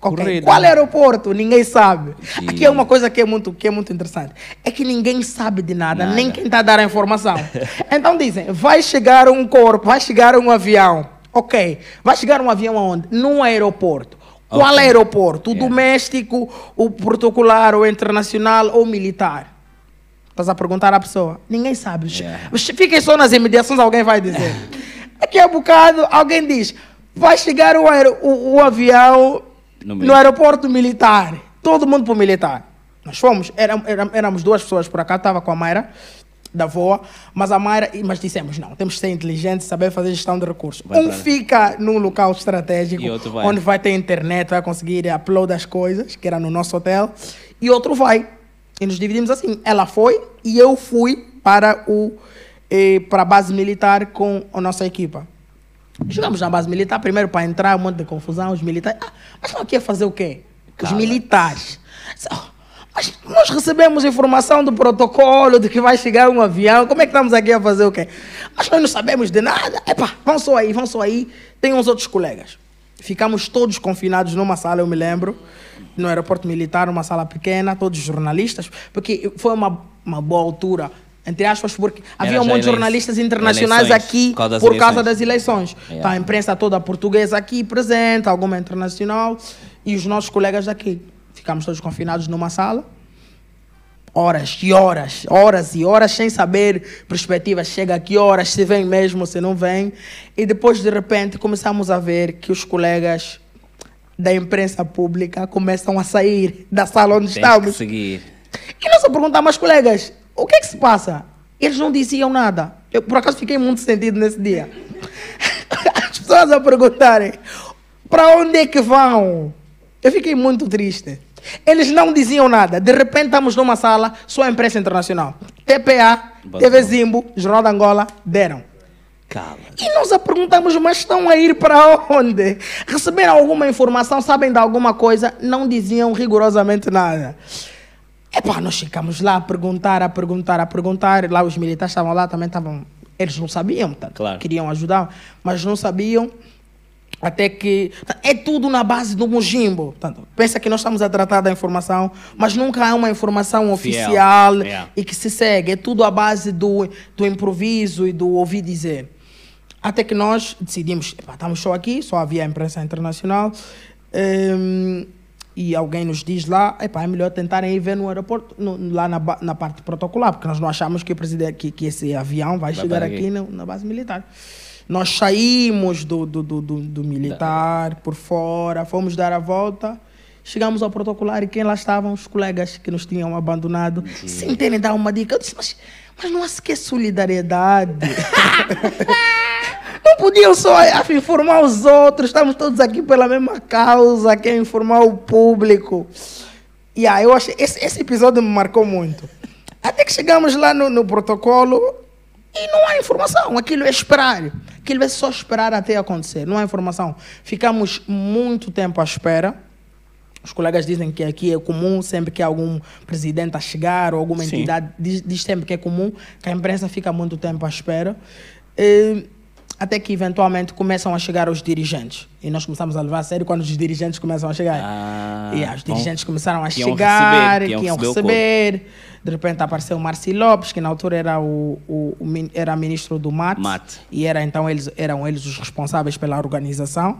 Ok, Corrido. Qual aeroporto? Ninguém sabe. Sim. Aqui é uma coisa que é muito, que é muito interessante. É que ninguém sabe de nada, Nada. nem quem está a dar a informação. então dizem, vai chegar um corpo, vai chegar um avião. Ok, vai chegar um avião aonde? Num aeroporto. Qual Ok. aeroporto? O Yeah. doméstico, o protocolar, o internacional ou militar? Estás a perguntar à pessoa. Ninguém sabe. Yeah. Fiquem só nas imediações, alguém vai dizer. Aqui a bocado, alguém diz: vai chegar o, aero- o- o avião No no, aeroporto militar. Todo mundo para o militar. Nós fomos, éram- éram- éramos duas pessoas por cá, estava com a Mayra, da VOA, mas a Mayra, mas dissemos: não, temos que ser inteligentes, saber fazer gestão de recursos. Vai um fica num local estratégico, vai. onde vai ter internet, vai conseguir upload as coisas, que era no nosso hotel, e outro vai. E nos dividimos assim. Ela foi e eu fui para, o, eh, para a base militar com a nossa equipa. Chegamos na base militar, primeiro para entrar, um monte de confusão, os militares. Ah, mas estão aqui a fazer o quê? Os Cala. militares. Mas nós recebemos informação do protocolo de que vai chegar um avião. Como é que estamos aqui a fazer o quê? Mas nós não sabemos de nada. Epá, vão só aí, vão só aí. Tem uns outros colegas. Ficamos todos confinados numa sala, eu me lembro, no aeroporto militar, uma sala pequena, todos jornalistas, porque foi uma, uma boa altura, entre aspas, porque havia um monte de jornalistas internacionais eleições, aqui por causa das por causa eleições. das eleições. Yeah. Tá, a imprensa toda portuguesa aqui presente, alguma internacional, e os nossos colegas daqui. Ficamos todos confinados numa sala, horas e horas, horas e horas, sem saber perspectivas. Chega a que horas, se vem mesmo, se não vem. E depois, de repente, começamos a ver que os colegas da imprensa pública começam a sair da sala onde que estamos. seguir. E nós a perguntar, mas colegas, o que é que se passa? Eles não diziam nada. Eu, por acaso, fiquei muito sentido nesse dia. As pessoas a perguntarem, para onde é que vão? Eu fiquei muito triste. Eles não diziam nada. De repente estamos numa sala, só imprensa internacional. TPA, TV Zimbo, Jornal da Angola, deram. Cala. E nós a perguntamos, mas estão a ir para onde? Receberam alguma informação, sabem de alguma coisa? Não diziam rigorosamente nada. Epá, nós ficamos lá a perguntar, a perguntar, a perguntar. Lá os militares estavam lá, também estavam. Eles não sabiam, tá? Claro. queriam ajudar, mas não sabiam. Até que. É tudo na base do Mujimbo. Portanto, pensa que nós estamos a tratar da informação, mas nunca há uma informação oficial Yeah. e que se segue. É tudo à base do, do improviso e do ouvir dizer. Até que nós decidimos, "Epá, estamos só aqui, só havia a imprensa internacional, hum, e alguém nos diz lá, "Epá, é melhor tentarem ir ver no aeroporto, no- lá na, na parte protocolar, porque nós não achamos que, o presidente, que, que esse avião vai, Vai chegar aqui na, na base militar. Nós saímos do, do, do, do, do militar, por fora, fomos dar a volta, chegamos ao protocolar e quem lá estavam? Os colegas que nos tinham abandonado, sem terem dado uma dica. Eu disse, mas, mas não há sequer solidariedade. Não podiam só ah, informar os outros, estamos todos aqui pela mesma causa, quer informar o público. E aí eu achei, esse, esse episódio me marcou muito. Até que chegamos lá no, no protocolo e não há informação, aquilo é esperar. Aquilo é só esperar até acontecer, não há informação. Ficamos muito tempo à espera. Os colegas dizem que aqui é comum, sempre que algum presidente a chegar ou alguma entidade, diz, diz sempre que é comum, que a imprensa fica muito tempo à espera. Eh, até que eventualmente começam a chegar os dirigentes. E nós começamos a levar a sério quando os dirigentes começam a chegar. Ah, e os bom. dirigentes começaram a Que iam chegar, receber, que que iam iam receber o receber. De repente apareceu o Marci Lopes, que na altura era o, o, o era ministro do MAT. MAT. E era, então eles, eram eles os responsáveis pela organização.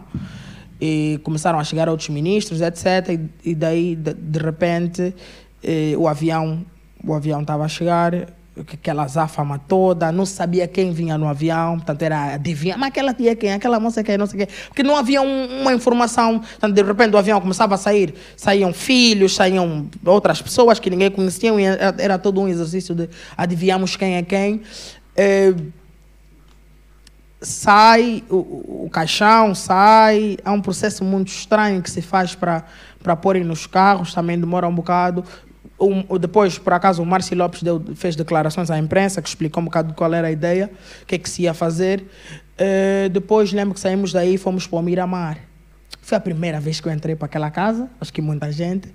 E começaram a chegar outros ministros, etc. E, e daí, de, de repente, eh, o avião o avião estava a chegar, aquela záfama toda, não sabia quem vinha no avião, portanto era adivinhar, mas aquela tia é quem, aquela moça é quem, não sei quê, porque não havia um- uma informação, portanto, de repente o avião começava a sair, saíam filhos, saíam outras pessoas que ninguém conhecia, era, era todo um exercício de adivinharmos quem é quem. Eh, sai o, o- caixão, sai. Há um processo muito estranho que se faz para porem nos carros, também demora um bocado. O- depois, por acaso, o Márcio Lopes deu, fez declarações à imprensa que explicou um bocado qual era a ideia, o que é que se ia fazer. Eh, depois, lembro que saímos daí e fomos para o Miramar. Foi a primeira vez que eu entrei para aquela casa, acho que muita gente,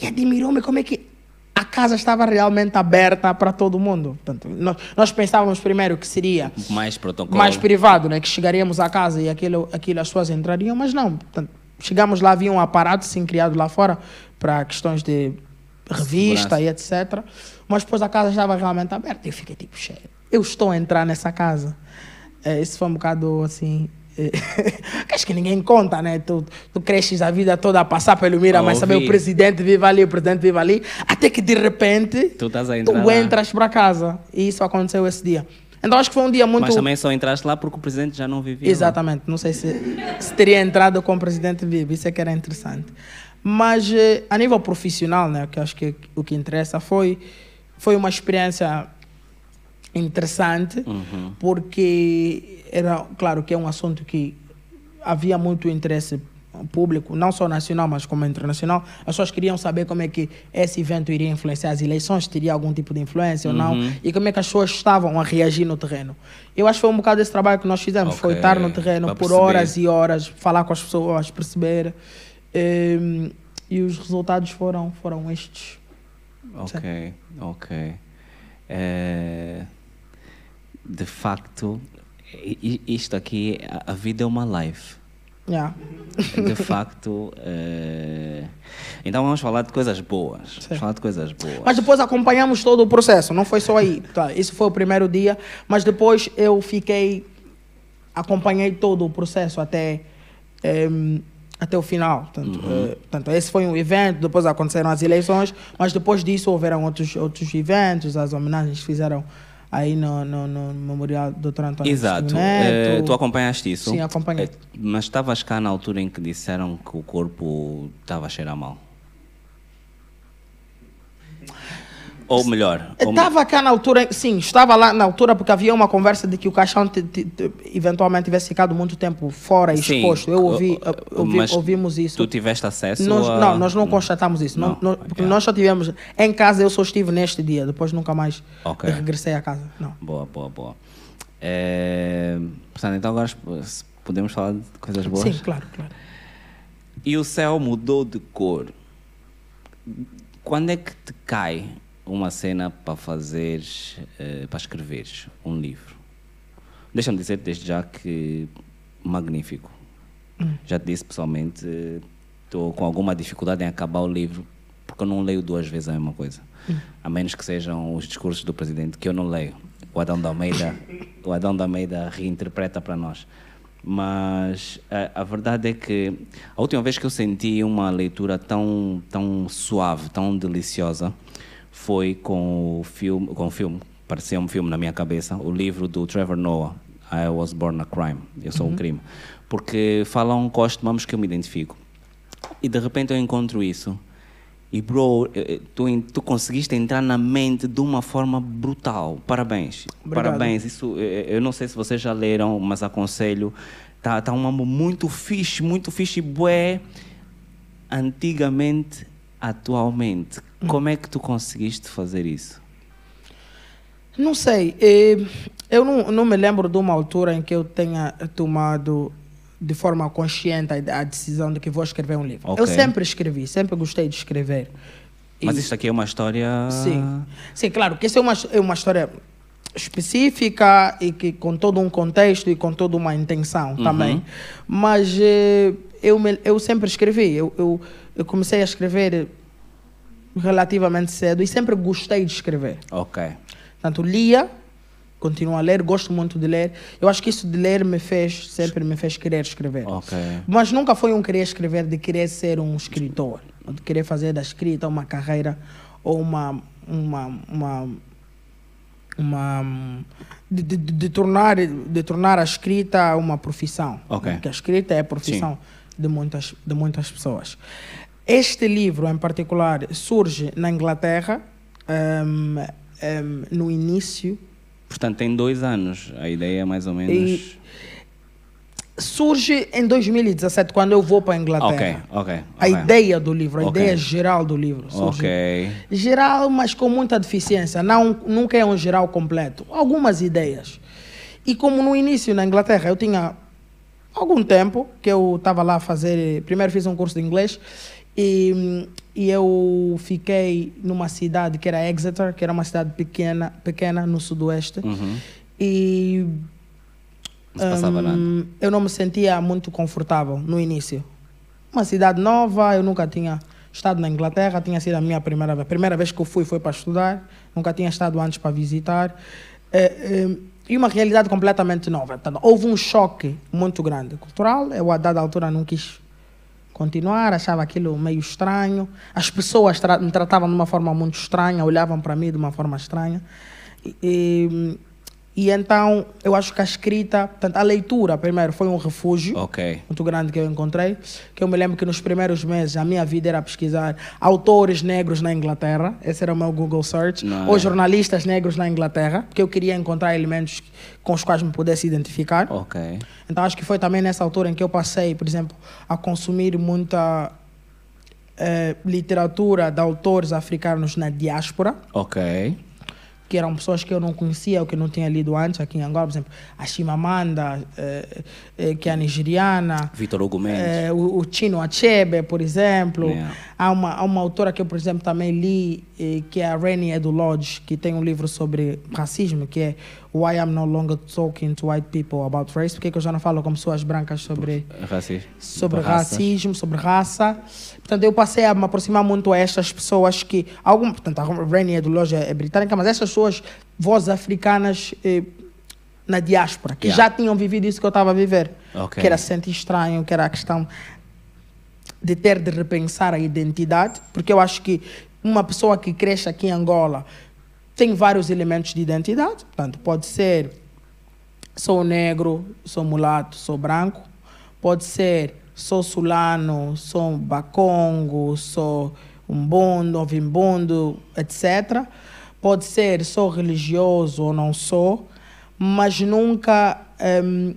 e admirou-me como é que a casa estava realmente aberta para todo mundo. Portanto, nós, nós pensávamos primeiro que seria Mais protocolo. mais privado, né? Que chegaríamos à casa e aquilo, aquilo as pessoas entrariam, mas não. Portanto, chegamos lá, havia um aparato sim criado lá fora para questões de revista e etc. Mas depois a casa estava realmente aberta. Eu fiquei tipo, cheio. Eu estou a entrar nessa casa. É, isso foi um bocado assim. que acho que ninguém conta, né? Tu, tu cresces a vida toda a passar pelo Mira, mas saber o presidente vive ali, o presidente vive ali, até que de repente Tu tu lá. entras para casa. E isso aconteceu esse dia. Então acho que foi um dia muito. Mas também só entraste lá porque o presidente já não vivia. lá. Exatamente. Não sei se, se teria entrado com o presidente vivo. Isso é que era interessante. Mas eh, a nível profissional, né, que acho que o que interessa foi, foi uma experiência interessante, Uhum. porque era, claro, que é um assunto que havia muito interesse público, não só nacional, mas como internacional. As pessoas queriam saber como é que esse evento iria influenciar as eleições, teria algum tipo de influência ou não, Uhum. e como é que as pessoas estavam a reagir no terreno. Eu acho que foi um bocado esse trabalho que nós fizemos, foi Ok, estar no terreno por perceber. horas e horas, falar com as pessoas, perceber. Em, e os resultados foram, foram estes. Ok, ok. É, de facto, isto aqui, a- vida é uma live. Yeah. De facto, é, então vamos falar de coisas boas. Sim. Vamos falar de coisas boas. Mas depois acompanhamos todo o processo, não foi só aí. Tá, isso foi o primeiro dia, mas depois eu fiquei. Acompanhei todo o processo até, em, até o final. Portanto, eh, portanto, esse foi um evento, depois aconteceram as eleições, mas depois disso houveram outros, outros eventos, as homenagens que fizeram aí no, no, no Memorial do Dr. Antônio Exato. Eh, tu acompanhaste isso? Sim, acompanhei. Eh, mas estavas cá na altura em que disseram que o corpo estava a cheirar mal. Ou melhor, ou- Estava cá na altura, sim, estava lá na altura porque havia uma conversa de que o caixão te- te- te- eventualmente tivesse ficado muito tempo fora, Sim, exposto. Eu ouvi, ouvimos isso. tu tiveste acesso Nós- a- Não, nós não constatamos isso. Não, Não, porque nós só tivemos. Em casa eu só estive neste dia, depois nunca mais Ok. regressei a casa. Não. Boa, boa, boa. É, portanto, então agora podemos falar de coisas boas? Sim, claro, claro. E o céu mudou de cor. Quando é que te cai uma cena para fazeres, eh, para escreveres um livro? Deixa-me dizer desde já que magnífico. Já te disse pessoalmente, estou com alguma dificuldade em acabar o livro porque eu não leio duas vezes a mesma coisa. A menos que sejam os discursos do presidente, que eu não leio. O Adão da Almeida, o Adão da Almeida reinterpreta para nós. Mas a, a verdade é que a última vez que eu senti uma leitura tão, tão suave, tão deliciosa, foi com o filme, com o filme, parecia um filme na minha cabeça, o livro do Trevor Noah, I Was Born a Crime, Eu Sou um Crime. Porque falam costumes que eu me identifico. E de repente eu encontro isso. E, bro, eh, eh, tu, tu conseguiste entrar na mente de uma forma brutal. Parabéns. Obrigado. Parabéns. Isso, eh, eu não sei se vocês já leram, mas aconselho. Tá, tá um amor muito fixe, muito fixe. Bué, antigamente, atualmente. Como é que tu conseguiste fazer isso? Não sei. Eu não, não me lembro de uma altura em que eu tenha tomado de forma consciente a, a decisão de que vou escrever um livro. Eu Ok. sempre escrevi, sempre gostei de escrever. Mas E- isto aqui é uma história... Sim. Sim, claro, que essa é uma, é uma história específica e que com todo um contexto e com toda uma intenção também. Mas eh, eu, me- eu sempre escrevi. Eu, eu, eu comecei a escrever relativamente cedo e sempre gostei de escrever. Ok. Portanto, lia, continuo a ler, gosto muito de ler. Eu acho que isso de ler me fez, sempre me fez querer escrever. Ok. Mas nunca foi um querer escrever de querer ser um escritor, de querer fazer da escrita uma carreira ou uma uma uma uma de, de, de- tornar de tornar a escrita uma profissão. Ok. Porque a escrita é a profissão de muitas de muitas pessoas. Este livro em particular surge na Inglaterra ehm, ehm, no início Portanto, tem dois anos. A ideia é mais ou menos... E- surge em 2017 quando eu vou para a Inglaterra. Ok, ok. A ok. ideia do livro, a ideia geral do livro. surge. Ok. Geral, mas com muita deficiência. Não, nunca é um geral completo. Algumas ideias. E como no início na Inglaterra eu tinha algum tempo que eu estava lá a fazer. Primeiro fiz um curso de inglês e, e eu fiquei numa cidade que era Exeter, que era uma cidade pequena, pequena no sudoeste. Uhum. E. Hum, eu não me sentia muito confortável no início. Uma cidade nova, eu nunca tinha estado na Inglaterra, tinha sido a minha primeira vez. A primeira vez que eu fui foi para estudar, nunca tinha estado antes para visitar. É, é, e uma realidade completamente nova. Portanto, houve um choque muito grande cultural. Eu, a dada altura, não quis continuar, achava aquilo meio estranho. As pessoas tra me tratavam de uma forma muito estranha, olhavam para mim de uma forma estranha. E, e então, eu acho que a escrita, portanto, a leitura, primeiro, foi um refúgio Ok. muito grande que eu encontrei, que eu me lembro que nos primeiros meses a minha vida era pesquisar autores negros na Inglaterra, esse era o meu Google Search, Não ou é? jornalistas negros na Inglaterra, porque eu queria encontrar elementos com os quais me pudesse identificar. Ok. Então acho que foi também nessa altura em que eu passei, por exemplo, a consumir muita eh, literatura de autores africanos na diáspora, Ok. Que eram pessoas que eu não conhecia ou que não tinha lido antes aqui em Angola, por exemplo, a Chimamanda, eh, eh, que é nigeriana, Vitor Hugo Mendes. eh, o, o Chino Achebe, por exemplo. Yeah. Há, uma, há uma autora que eu, por exemplo, também li, eh, que é a Rennie Edu Lodge, que tem um livro sobre racismo, que é Why I'm No Longer Talking to White People About Race. Porque que eu já não falo com pessoas brancas sobre Racismo. sobre racismo, sobre raça. Portanto, eu passei a me aproximar muito a estas pessoas que. Algum, portanto, a Rennie do Loja é britânica, mas essas pessoas, vozes africanas eh, na diáspora, que Yeah. já tinham vivido isso que eu estava a viver. Ok. Que era se sentir estranho, que era a questão de ter de repensar a identidade, porque eu acho que uma pessoa que cresce aqui em Angola tem vários elementos de identidade, portanto, pode ser sou negro, sou mulato, sou branco, pode ser sou sulano, sou bacongo, sou umbondo, ovimbondo, etc. pode ser sou religioso ou não sou, mas nunca hum,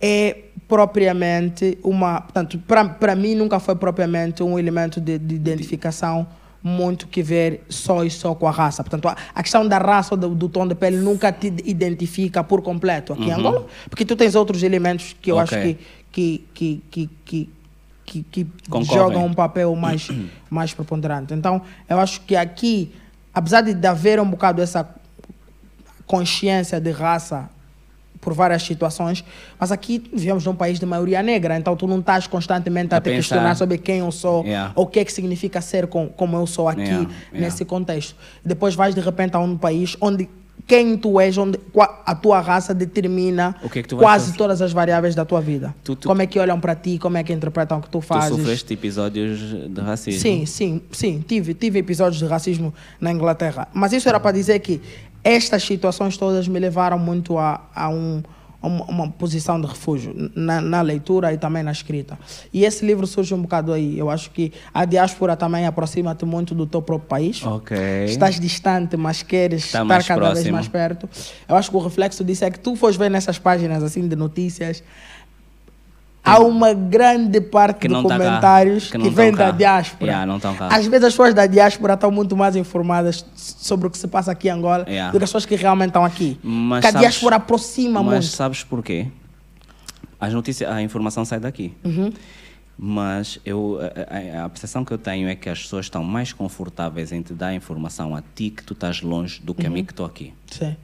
é propriamente uma. Portanto, para mim, nunca foi propriamente um elemento de, de identificação muito que ver só e só com a raça. Portanto, a, a questão da raça ou do, do, tom de pele nunca te identifica por completo aqui uhum. em Angola, porque tu tens outros elementos que eu okay. acho que, que, que, que, que que, jogam um papel mais, mais preponderante. Então, eu acho que aqui, apesar de haver um bocado essa consciência de raça por várias situações, mas aqui vivemos num país de maioria negra, então tu não estás constantemente a, a te questionar sobre quem eu sou, yeah. ou o que é que significa ser com, como eu sou aqui, yeah. nesse yeah. contexto. Depois vais de repente a um país onde quem tu és, onde a tua raça determina que que quase fazer? todas as variáveis da tua vida. Tu, tu, como é que olham para ti, como é que interpretam o que tu fazes. Tu sofreste episódios de racismo? Sim, sim, sim. Tive, tive episódios de racismo na Inglaterra. Mas isso era para dizer que estas situações todas me levaram muito a, a um uma, uma, posição de refúgio na, na, leitura e também na escrita. E esse livro surge um bocado aí. Eu acho que a diáspora também aproxima-te muito do teu próprio país. Okay. Estás distante, mas queres Está estar cada próximo. vez mais perto. Eu acho que o reflexo disso é que tu fores ver nessas páginas assim de notícias, há uma grande parte de tá comentários que, que vem da diáspora. Yeah, Às vezes as pessoas da diáspora estão muito mais informadas sobre o que se passa aqui em Angola yeah. do que as pessoas que realmente estão aqui. Mas Porque sabes, a diáspora aproxima mas muito. Mas sabes porquê? As notícias, a informação sai daqui. Uhum. Mas eu, a, a, percepção que eu tenho é que as pessoas estão mais confortáveis em te dar informação a ti que tu estás longe do que uhum. a mim que estou aqui. Sim.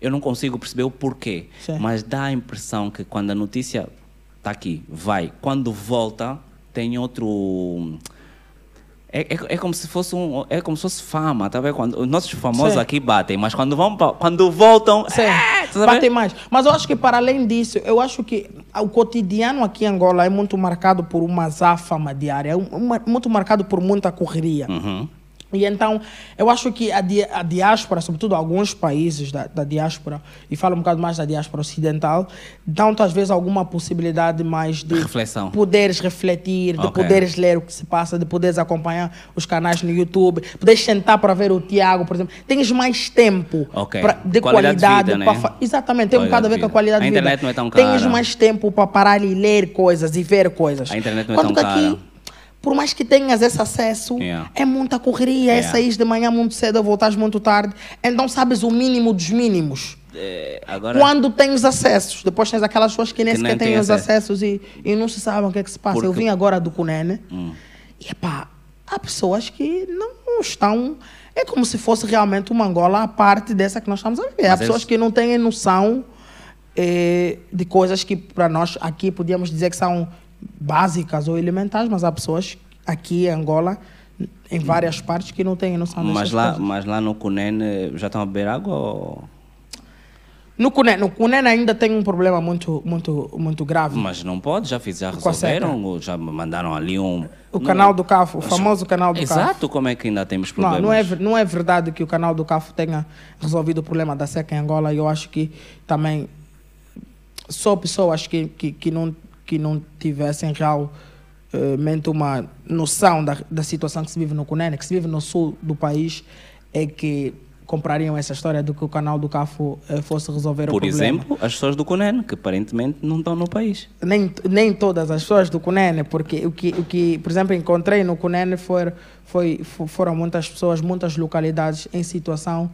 Eu não consigo perceber o porquê, Sim. mas dá a impressão que quando a notícia está aqui, vai. Quando volta, tem outro. É, é, é, como se fosse um, é como se fosse fama, tá vendo? Quando os nossos famosos Sim. aqui batem, mas quando vão quando voltam, é, tá batem mais. Mas eu acho que para além disso, eu acho que o cotidiano aqui em Angola é muito marcado por uma záfama diária, é um, muito marcado por muita correria. Uhum. E então, eu acho que a, di a diáspora, sobretudo alguns países da, da, diáspora, e falo um bocado mais da diáspora ocidental, dão-te às vezes alguma possibilidade mais de Reflexão. poderes refletir, de Ok. poderes ler o que se passa, de poderes acompanhar os canais no YouTube, poderes sentar para ver o Tiago, por exemplo. Tens mais tempo Ok. pra- de Qualidade de qualidade. vida, né? fa- Exatamente, tem um Qualidade bocado a ver de com a qualidade A de vida. internet não é tão Tens cara. mais tempo para parar e ler coisas e ver coisas. A internet não é Quanto tão que aqui, cara. Por mais que tenhas esse acesso, Yeah. é muita correria, é Yeah. sair de manhã muito cedo, voltares muito tarde. Então sabes o mínimo dos mínimos. É, agora, Quando tens acessos, depois tens aquelas pessoas que nem Que nem sequer têm os acesso. acessos e, e não se sabem o que é que se passa. Eu Porque- vim agora do Cunene Hum. e epá, há pessoas que não estão. É como se fosse realmente uma Angola à parte dessa que nós estamos a viver. Há Mas pessoas eles- que não têm noção eh, de coisas que para nós aqui podíamos dizer que são básicas ou elementares, mas há pessoas aqui em Angola, em várias partes, que não têm noção mas lá, coisas. mas lá no Cunene já estão a beber água ou... No Cunene, no Cunene ainda tem um problema muito, muito, muito grave. Mas não pode, já fiz, já Com a seca. resolveram, ou já mandaram ali um... O canal do CAFO, o famoso canal do CAFO. Exato, como é que ainda temos Não, problemas? não é, ver- não é verdade que o canal do CAFO tenha resolvido o problema da seca em Angola. Eu acho que também só pessoas que, que, que, não, que não tivessem realmente uma noção da, da situação que se vive no Cunene, que se vive no sul do país, é que comprariam essa história de que o canal do CAFO eh, fosse resolver o Por problema. exemplo, as pessoas do Cunene, que aparentemente não estão no país. nem, nem todas as pessoas do Cunene, porque o que, o que por exemplo, encontrei no Cunene foi, foi, fo- foram muitas pessoas, muitas localidades em situação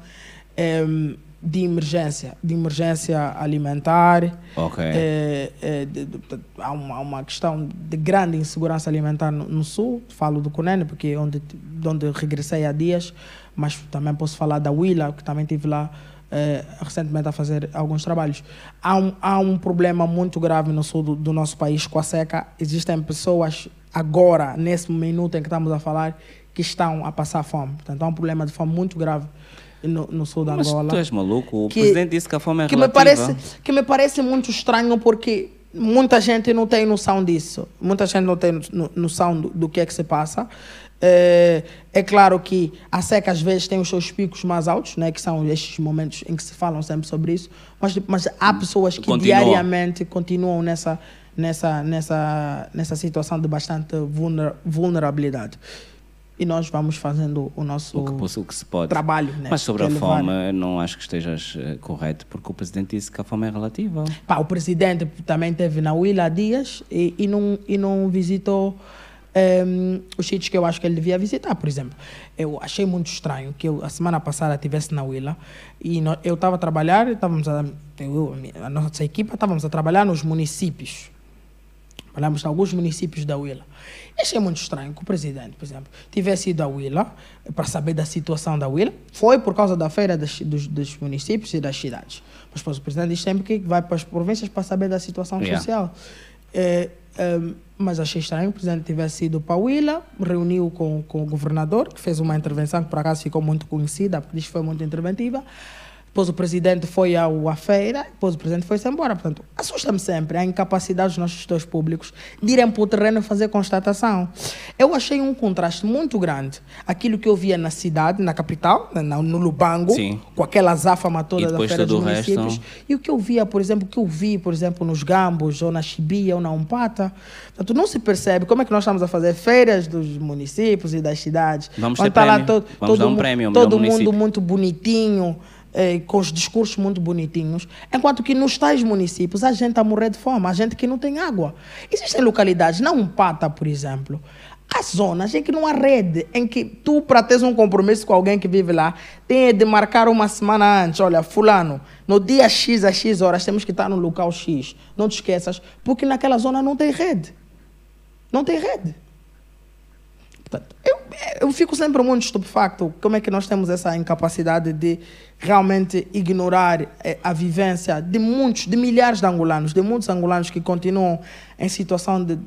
em, de emergência, de emergência alimentar. Ok. Eh, eh, de- de- de- há, uma, uma questão de grande insegurança alimentar no, no sul, falo do Cunene, porque é onde, de onde regressei há dias, mas também posso falar da Willa, que também estive lá eh, recentemente a fazer alguns trabalhos. Há um, há um problema muito grave no sul do, do nosso país com a seca. Existem pessoas agora, nesse minuto em que estamos a falar, que estão a passar fome. Portanto, há um problema de fome muito grave no, sul da Mas Angola. tu és maluco, o que- presidente disse que a fome é que me relativa. parece que me parece muito estranho porque muita gente não tem noção disso. Muita gente não tem no- noção do, do que é que se passa. É, é claro que a seca às vezes tem os seus picos mais altos né que são estes momentos em que se falam sempre sobre isso. Mas mas há pessoas que Continuam. diariamente continuam nessa nessa nessa nessa situação de bastante vulner- vulnerabilidade e nós vamos fazendo o nosso o que, o que se pode. trabalho. Né? Mas sobre a é fome, não acho que estejas eh, correto, porque o presidente disse que a fome é relativa. Pá, o presidente também esteve na Willa há dias e, e, não, e não visitou ehm, os sítios que eu acho que ele devia visitar. Por exemplo, eu achei muito estranho que eu, a semana passada estivesse na Willa e nó- eu estava a trabalhar, estávamos a, eu, a nossa equipa estávamos a trabalhar nos municípios. Trabalhamos em alguns municípios da Willa. Achei muito estranho que o presidente, por exemplo, tivesse ido à Willa para saber da situação da Willa. Foi por causa da feira das- dos, dos municípios e das cidades. Mas depois o presidente diz sempre que vai para as províncias para saber da situação Yeah. social. É, ehm, mas achei estranho que o presidente tivesse ido para a Willa, reuniu com, com o governador, que fez uma intervenção que por acaso ficou muito conhecida, porque diz que foi muito interventiva. Depois o presidente foi ao, à feira, depois o presidente foi-se embora. Portanto, assusta-me sempre a incapacidade dos nossos gestores públicos de irem para o terreno fazer constatação. Eu achei um contraste muito grande. Aquilo que eu via na cidade, na capital, na- no Lubango, Sim. com aquela azáfama toda da feira dos o resto- municípios. E o que eu via, por exemplo, que eu vi, por exemplo, nos Gambos, ou na Chibia, ou na Umpata, portanto, não se percebe como é que nós estamos a fazer feiras dos municípios e das cidades. Vamos Onde ter está lá prémio. todo, Vamos todo, dar um prémio todo mundo município. muito bonitinho, eh, com os discursos muito bonitinhos, enquanto que nos tais municípios a gente está morrer de fome, a gente que não tem água. Existem localidades, na Umpata, por exemplo, há zonas em que não há rede, em que tu, para teres um compromisso com alguém que vive lá, tem de marcar uma semana antes. Olha, fulano, no dia X a X horas temos que estar no local X. Não te esqueças, porque naquela zona não tem rede. Não tem rede. Portanto, eu, fico sempre muito estupefacto como é que nós temos essa incapacidade de realmente ignorar eh, a vivência de muitos, de milhares de angolanos, de muitos angolanos que continuam em situação de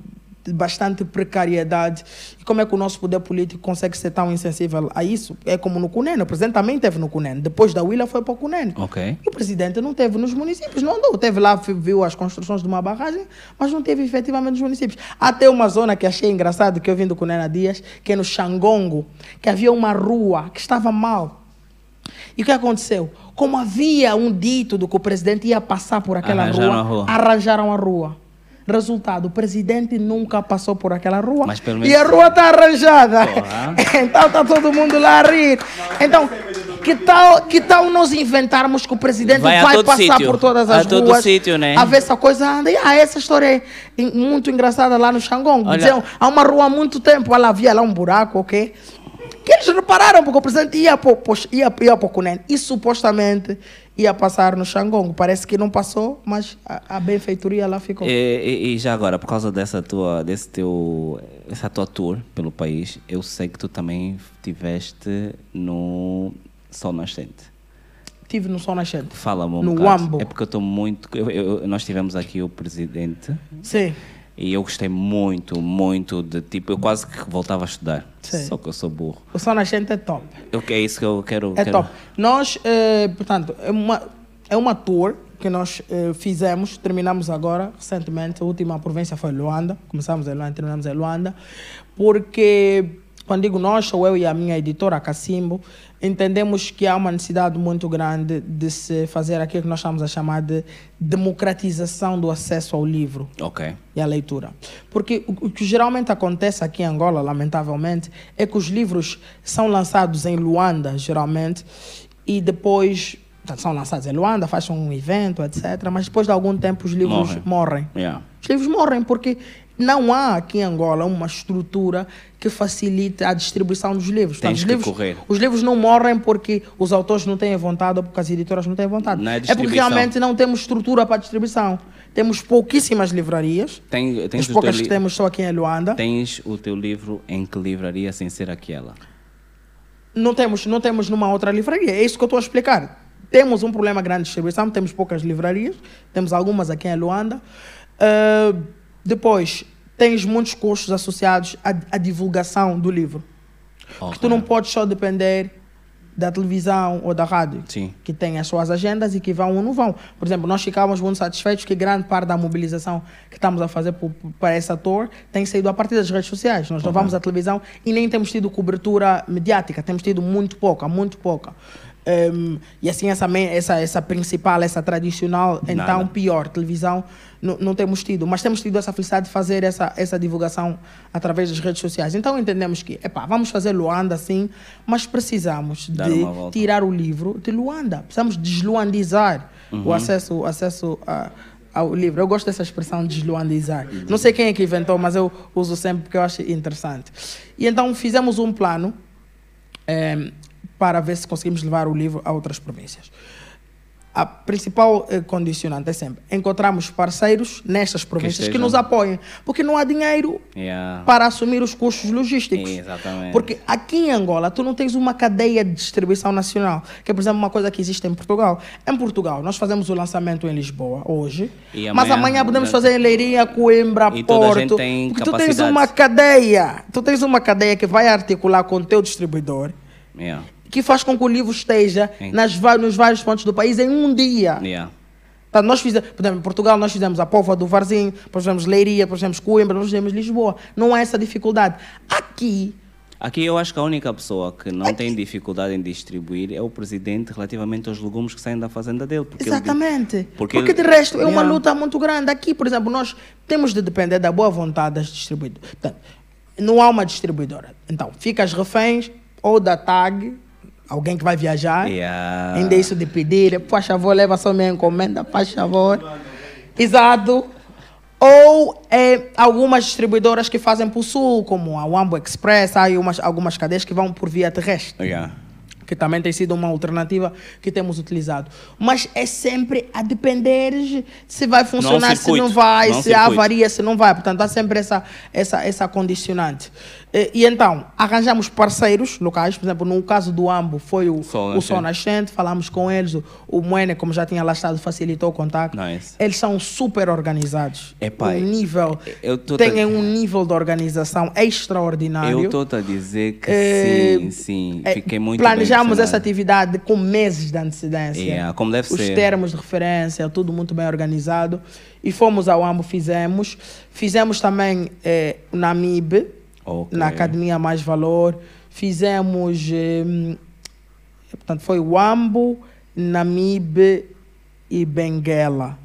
bastante precariedade. E como é que o nosso poder político consegue ser tão insensível a isso? É como no Cunene, o presidente também esteve no Cunene. Depois da Willa foi para o Cunene. Ok. E o presidente não teve nos municípios, não andou. Teve lá, viu as construções de uma barragem, mas não teve efetivamente nos municípios. Até uma zona que achei engraçado, que eu vim do Cunena Dias, que é no Xangongo, que havia uma rua que estava mal. E o que aconteceu? Como havia um dito do que o presidente ia passar por aquela Arranjaram rua, a rua. arranjaram a rua. Resultado, o presidente nunca passou por aquela rua Mas pelo e menos- a rua está arranjada. Porra. então está todo mundo lá a rir. Então, que tal, que tal nós inventarmos que o presidente Vai vai, a passar sítio. por todas A as todo ruas sítio, né? a ver se a coisa anda. E, ah, essa história é muito engraçada lá no Xangong. Olha- Diziam, há uma rua há muito tempo, lá havia lá um buraco, ok? Que eles repararam, porque o presidente ia para ia, ia para o Cunene e supostamente ia passar no Xangong. Parece que não passou, mas a, a benfeitoria lá ficou. E, e- e já agora, por causa dessa tua, desse teu, essa tua tour pelo país, eu sei que tu também tiveste no Sol Nascente. Tive no Sol Nascente. Fala-me um No bocado. Wambo. É porque eu estou muito... eu- eu- nós tivemos aqui o presidente Sim. E eu gostei muito, muito de... Tipo, eu quase que voltava a estudar. Sim. Só que eu sou burro. O Sol Nascente é top. Eu, é isso que eu quero... É quero- top. Nós, eh, portanto, é uma, é uma tour que nós eh, fizemos, terminamos agora, recentemente. A última província foi Luanda. Começamos em Luanda, terminamos em Luanda. Porque, quando digo nós, sou eu e a minha editora, Cacimbo, entendemos que há uma necessidade muito grande de se fazer aquilo que nós estamos a chamar de democratização do acesso ao livro Ok. e a leitura. Porque o, que geralmente acontece aqui em Angola, lamentavelmente, é que os livros são lançados em Luanda, geralmente, e depois são lançados em Luanda, faz um evento, etc. Mas depois de algum tempo os livros Morrem. morrem. Yeah. Os livros morrem porque não há aqui em Angola uma estrutura que facilite a distribuição dos livros. Tens os que livros, correr. os livros não morrem porque os autores não têm vontade ou porque as editoras não têm vontade. Não é é porque realmente não temos estrutura para distribuição. Temos pouquíssimas livrarias. Tem, tens, As poucas que temos só aqui em Luanda. tens o teu livro em que livraria sem ser aquela? Não temos, não temos numa outra livraria. É isso que eu estou a explicar. Temos um problema grande de distribuição, temos poucas livrarias, temos algumas aqui em Luanda. Ah, depois, tens muitos custos associados à, à divulgação do livro. Porque tu Ok. não podes só depender da televisão ou da rádio, Sim. que tem as suas agendas e que vão ou não vão. Por exemplo, nós ficávamos muito satisfeitos que grande parte da mobilização que estamos a fazer para esse ator tem sido a partir das redes sociais. Nós não vamos à televisão e nem temos tido cobertura mediática, temos tido muito pouca, muito pouca. Um, e assim, essa, essa, essa principal, essa tradicional, então Nada. pior, televisão, não, não temos tido. Mas temos tido essa felicidade de fazer essa, essa divulgação através das redes sociais. Então entendemos que, epá, vamos fazer Luanda assim, mas precisamos Dar de tirar o livro de Luanda. Precisamos desluandizar Uhum. o acesso, o acesso a, ao livro. Eu gosto dessa expressão desluandizar. Não sei quem é que inventou, mas eu uso sempre porque eu acho interessante. E então fizemos um plano eh, para ver se conseguimos levar o livro a outras províncias. A principal eh, condicionante é sempre encontrarmos parceiros nestas províncias que, estejam- nos apoiem, porque não há dinheiro Yeah. para assumir os custos logísticos. Exatamente. Porque aqui em Angola tu não tens uma cadeia de distribuição nacional, que é, por exemplo, uma coisa que existe em Portugal. Em Portugal, nós fazemos o lançamento em Lisboa hoje, E mas amanhã- amanhã podemos fazer em Leiria, Coimbra, E Porto. tem porque tu tens uma cadeia, tu tens uma cadeia que vai articular com o teu distribuidor, Yeah. Que faz com que o livro esteja nas, nos vários pontos do país em um dia. Yeah. Nós fizemos, por exemplo, em Portugal nós fizemos a Póvoa do Varzinho, depois fizemos Leiria, depois fizemos Coimbra, depois fizemos Lisboa. Não há essa dificuldade. Aqui, Aqui eu acho que a única pessoa que não tem dificuldade em distribuir é o presidente relativamente aos legumes que saem da fazenda dele. Porque ele- exatamente. porque Porque, ele- de resto é uma Yeah. luta muito grande. Aqui, por exemplo, nós temos de depender da boa vontade das distribuidoras. Portanto, não há uma distribuidora. Então, fica as reféns ou da TAG, alguém que vai viajar. Yeah. Ainda isso de pedir, por favor, leva só minha encomenda, por favor. Exato. Ou é, algumas distribuidoras que fazem por sul, como a Wambo Express, há umas, algumas cadeias que vão por via terrestre Yeah. que também tem sido uma alternativa que temos utilizado. Mas é sempre a depender se vai funcionar, se circuito, não vai, não se há avaria, se não vai. Portanto, há sempre essa, essa, essa condicionante. E, então, arranjamos parceiros locais, por exemplo, no caso do Ambo, foi o Sol o Sol Nascente. Nascente, falamos com eles, o, o Moene, como já tinha lá estado, facilitou o contato. Nice. Eles são super organizados. Epá, um nível, eu tô- têm um nível de organização extraordinário. Eu estou a dizer que Eh, sim, sim. É, Fiquei muito Planejamos essa atividade com meses de antecedência. Yeah, como deve Os ser. termos de referência, tudo muito bem organizado. E fomos ao AMBO, fizemos. Fizemos também eh, na MIB, Ok. na Academia Mais Valor. Fizemos. eh, portanto, foi o AMBO, NAMIB e Benguela.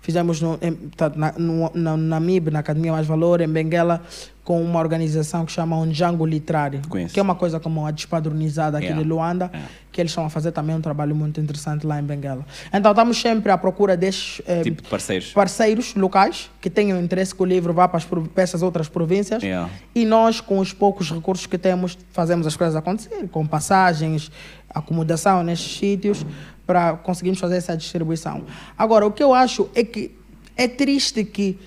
Fizemos no, em, portanto, na, no, na, na MIB, na Academia Mais Valor, em Benguela, com uma organização que chama Onjango Literário, Conheço. que é uma coisa como a despadronizada aqui Yeah. de Luanda, Yeah. que eles estão a fazer também um trabalho muito interessante lá em Benguela. Então, estamos sempre à procura destes eh, Tipo de parceiros. parceiros locais que tenham interesse que o livro vá para, as, para essas outras províncias Yeah. e nós, com os poucos recursos que temos, fazemos as coisas acontecer, com passagens, acomodação nestes sítios, para conseguirmos fazer essa distribuição. Agora, o que eu acho é que é triste que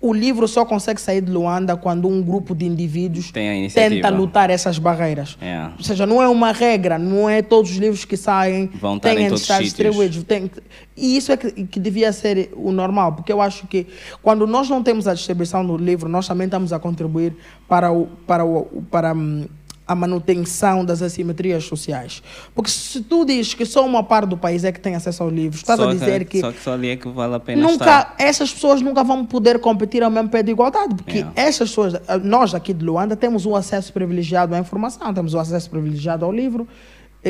o livro só consegue sair de Luanda quando um grupo de indivíduos tenta lutar essas barreiras. Yeah. Ou seja, não é uma regra, não é todos os livros que saem Vão em têm de todos estar distribuídos. Tem e isso é que, que devia ser o normal, porque eu acho que quando nós não temos a distribuição do livro, nós também estamos a contribuir para, o, para, o, para hum, a manutenção das assimetrias sociais. Porque se tu dizes que só uma parte do país é que tem acesso ao livro, estás Só a dizer que Só que só ali é que vale a pena nunca estar. essas pessoas nunca vão poder competir ao mesmo pé de igualdade porque Yeah. essas pessoas nós aqui de Luanda temos um acesso privilegiado à informação temos um acesso privilegiado ao livro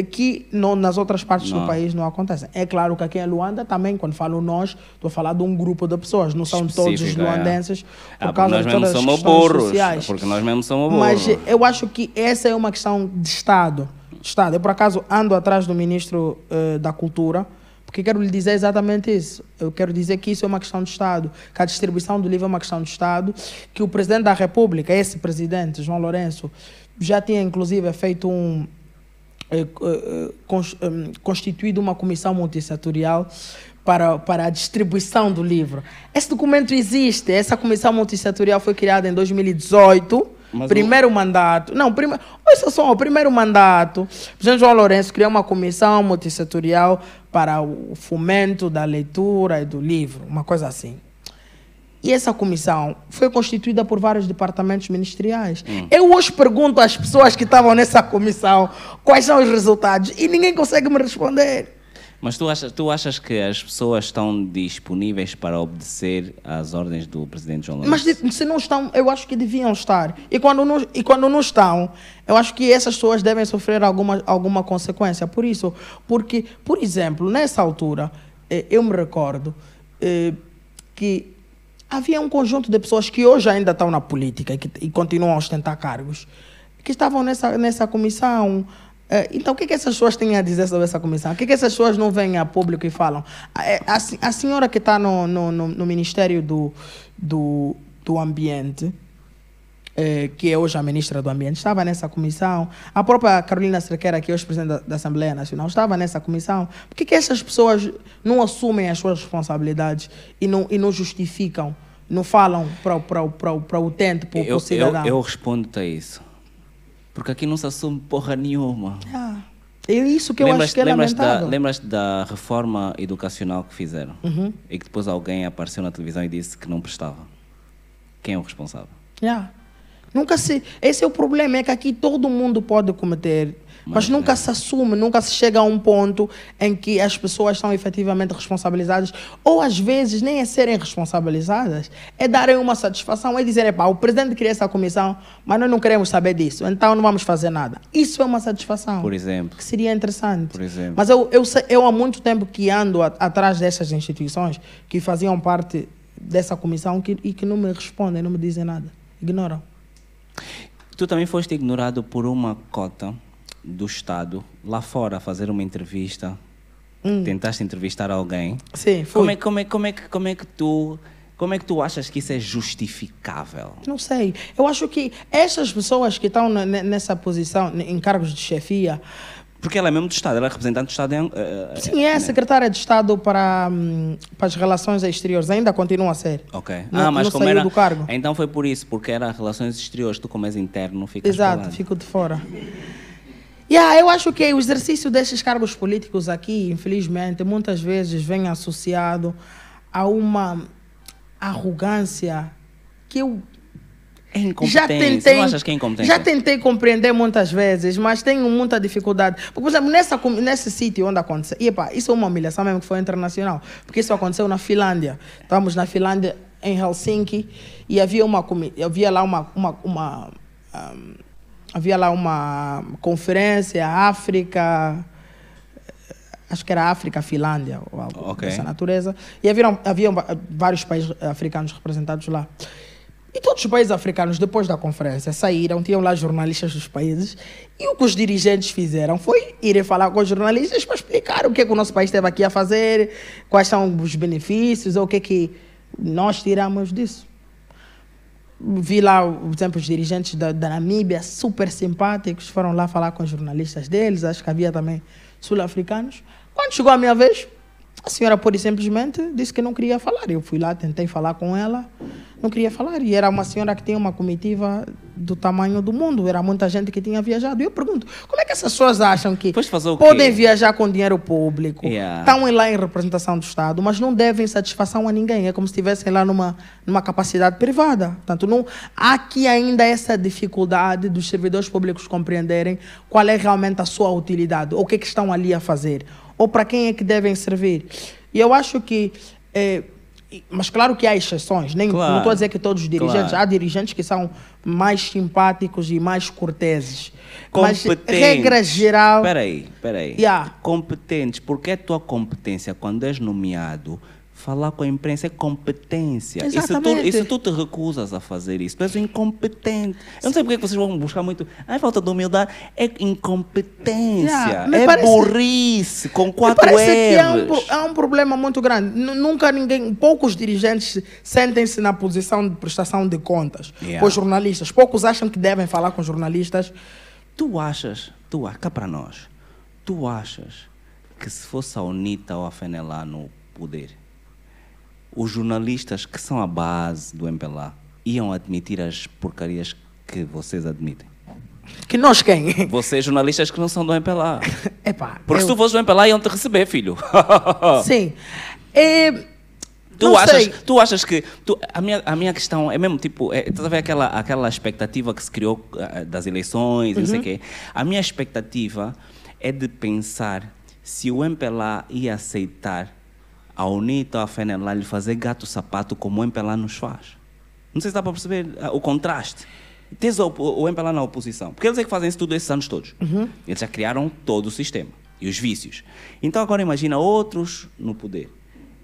que não, nas outras partes Não. do país não acontecem é claro que aqui em Luanda também quando falo nós estou a falar de um grupo de pessoas não são todos os Específica, é. luandenses por Ah, causa nós de todas as questões burros. sociais Porque nós mesmo somos burros. mas eu acho que essa é uma questão de Estado. Estado. Eu, por acaso, ando atrás do Ministro eh, da Cultura, porque quero lhe dizer exatamente isso. Eu quero dizer que isso é uma questão de Estado, que a distribuição do livro é uma questão de Estado, que o Presidente da República, esse Presidente, João Lourenço, já tinha, inclusive, feito um. Eh, eh, eh, constituído uma comissão multissetorial para, para a distribuição do livro. Esse documento existe, essa comissão multissetorial foi criada em 2018. Mas primeiro mandato. Não, prime... olha só, o primeiro mandato. O presidente João Lourenço criou uma comissão multissetorial para o fomento da leitura e do livro, uma coisa assim. E essa comissão foi constituída por vários departamentos ministeriais. Eu hoje pergunto às pessoas que estavam nessa comissão quais são os resultados e ninguém consegue me responder. Mas tu achas, tu achas que as pessoas estão disponíveis para obedecer às ordens do presidente João Mas Lourenço? de- se não estão, eu acho que deviam estar. E quando não, e quando não estão, eu acho que essas pessoas devem sofrer alguma, alguma consequência. Por isso, porque, por exemplo, nessa altura, eh, eu me recordo eh, que havia um conjunto de pessoas que hoje ainda estão na política e, que, e continuam a ostentar cargos, que estavam nessa, nessa comissão. Eh, então, o que, que essas pessoas têm a dizer sobre essa comissão? O que, que essas pessoas não vêm a público e falam? A, a, a senhora que está no, no, no, no Ministério do, do, do Ambiente, eh, que é hoje a ministra do Ambiente, estava nessa comissão. A própria Carolina Cerqueira, que é hoje presidente da, da Assembleia Nacional, estava nessa comissão. Por que, que essas pessoas não assumem as suas responsabilidades e não, e não justificam, não falam para, o- para, para, o- para o utente, para, o- para Eu, o cidadão? eu, eu respondo-te a isso. Porque aqui não se assume porra nenhuma. Ah, é isso que eu lembras, acho que é lembras da, lamentável. lembras da reforma educacional que fizeram? Uhum. E que depois alguém apareceu na televisão e disse que não prestava. Quem é o responsável? Yeah. Nunca se. Esse é o problema, é que aqui todo mundo pode cometer, mas, Mas, nunca é. se assume, nunca se chega a um ponto em que as pessoas são efetivamente responsabilizadas, ou às vezes nem é serem responsabilizadas, é darem uma satisfação, é dizer, pá, o presidente queria essa comissão, mas nós não queremos saber disso, então não vamos fazer nada. Isso é uma satisfação. Por exemplo. Que seria interessante. Por exemplo. Mas eu, eu, eu há muito tempo que ando a- atrás dessas instituições que faziam parte dessa comissão que, e que não me respondem, não me dizem nada. Ignoram. Tu também foste ignorado por uma cota do Estado lá fora a fazer uma entrevista. Tentaste entrevistar alguém. Sim, fui. Como é, como, é, como, é que, como é que tu. Como é que tu achas que isso é justificável? Não sei. Eu acho que essas pessoas que estão nessa posição, em cargos de chefia, Porque ela é mesmo do Estado, ela é representante do Estado. Em, eh, sim, é secretária de Estado para, hum, para as relações exteriores, ainda continua a ser. Ok. Não- ah, mas não como era. do cargo. Então foi por isso, porque era relações exteriores. Tu, como és interno, ficas Exato, fico de fora. Yeah, eu acho que o exercício desses cargos políticos aqui, infelizmente, muitas vezes vem associado a uma arrogância que eu É já tentei, Não achas que é já tentei compreender muitas vezes, mas tenho muita dificuldade. Porque, por exemplo, nessa, nesse sítio onde aconteceu, e, epá, isso é uma humilhação mesmo que foi internacional, porque isso aconteceu na Finlândia. Estávamos na Finlândia, em Helsinki, e havia uma havia lá uma, uma, uma ahm, havia lá uma conferência África acho que era África, Finlândia, ou algo Ok. dessa natureza. E haviam, haviam vários países africanos representados lá. E todos os países africanos, depois da conferência, saíram, tinham lá jornalistas dos países, e o que os dirigentes fizeram foi irem falar com os jornalistas para explicar o que, é que o nosso país esteve aqui a fazer, quais são os benefícios, ou o que é que nós tiramos disso. Vi lá, por exemplo, os dirigentes da, da Namíbia, super simpáticos, foram lá falar com os jornalistas deles, acho que havia também sul-africanos. Quando chegou a minha vez, a senhora e simplesmente disse que não queria falar. Eu fui lá, tentei falar com ela, não queria falar. E era uma senhora que tinha uma comitiva do tamanho do mundo, era muita gente que tinha viajado. E eu pergunto, como é que essas pessoas acham que podem viajar com dinheiro público, Yeah. estão lá em representação do Estado, mas não devem satisfação a ninguém. É como se estivessem lá numa, numa capacidade privada. Portanto, não, há aqui ainda essa dificuldade dos servidores públicos compreenderem qual é realmente a sua utilidade, ou o que, é que estão ali a fazer, ou para quem é que devem servir. E eu acho que. e- mas claro que há exceções, nem, Claro. não estou a dizer que todos os dirigentes, Claro. há dirigentes que são mais simpáticos e mais corteses. Mas, Competentes. regra geral. Espera aí, espera aí. Yeah. Competentes. Porque a tua competência, quando és nomeado, falar com a imprensa é competência. E se, tu, Exatamente. e se tu te recusas a fazer isso, tu és um incompetente. Eu não sei porque é que vocês vão buscar muito. Ai, falta de humildade. É incompetência. Yeah, é parece- burrice, com quatro que há um, erros. há um problema muito grande. N- Nunca ninguém, poucos dirigentes sentem-se na posição de prestação de contas Yeah. com os jornalistas. Poucos acham que devem falar com os jornalistas. Tu achas, tu, a- cá para nós, tu achas que se fosse a UNITA ou a FENELA no poder, os jornalistas que são a base do MPLA iam admitir as porcarias que vocês admitem? Que nós quem? Vocês, jornalistas que não são do MPLA. Epá, Porque eu- se tu fosses do MPLA, iam te receber, filho. Sim. É, Tu não achas, sei. tu achas que. tu- a, minha, a minha questão é mesmo tipo. É, estás a ver aquela, aquela expectativa que se criou ah, das eleições, e não sei o Uhum. quê. A minha expectativa é de pensar se o MPLA ia aceitar a UNITA a FENELA lhe fazer gato-sapato como o MPLA nos faz. Não sei se dá para perceber ah, o contraste. Tens o, o MPLA na oposição. Porque eles é que fazem isso tudo esses anos todos. Eles já criaram todo o sistema e os vícios. Então agora imagina outros no poder.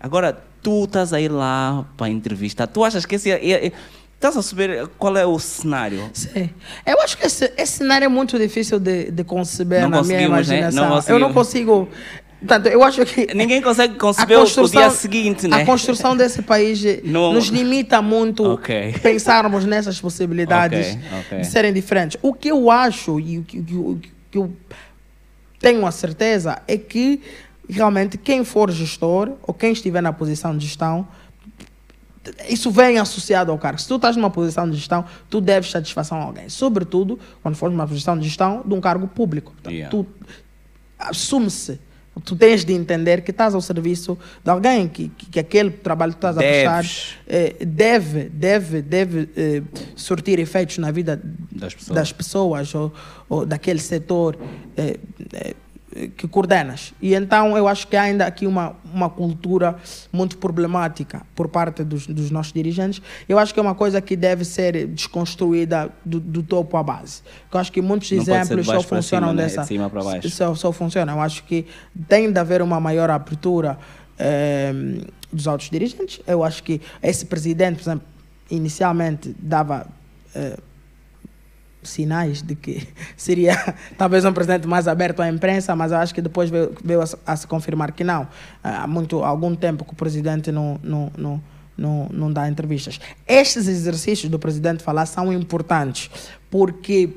Agora tu estás a ir lá para entrevistar. Tu achas que esse. é- é- é- Estás a saber qual é o cenário? Sim. Eu acho que esse, esse cenário é muito difícil de, de conceber Não na minha conseguimos, né? imaginação. Não eu não consigo. Portanto, eu acho que. Ninguém consegue conceber o, dia seguinte, né? A construção desse país Não- nos limita muito Ok. pensarmos nessas possibilidades Ok, ok. de serem diferentes. O que eu acho e o que, que- que eu tenho a certeza é que realmente quem for gestor ou quem estiver na posição de gestão isso vem associado ao cargo. Se tu estás numa posição de gestão, tu deves satisfação a alguém. Sobretudo quando for numa posição de gestão de um cargo público. Portanto, Yeah. Tu assume-se. Tu tens de entender que estás ao serviço de alguém, que, que, que aquele trabalho que estás a prestar eh, deve, deve, deve eh, surtir efeitos na vida Das pessoas. das pessoas ou, ou daquele setor eh, eh, que coordenas. E então eu acho que há ainda aqui uma, uma cultura muito problemática por parte dos, dos nossos dirigentes. Eu acho que é uma coisa que deve ser desconstruída do, do topo à base. Eu acho que muitos Não exemplos só funcionam cima, né? dessa. De cima para baixo. Só, só funciona. Eu acho que tem de haver uma maior abertura eh, dos altos dirigentes. Eu acho que esse presidente, por exemplo, inicialmente dava eh, sinais de que seria talvez um presidente mais aberto à imprensa, mas eu acho que depois veio, veio a, a se confirmar que não. Há muito, algum tempo que o presidente não, não, não, não, não dá entrevistas. Estes exercícios do presidente falar são importantes, porque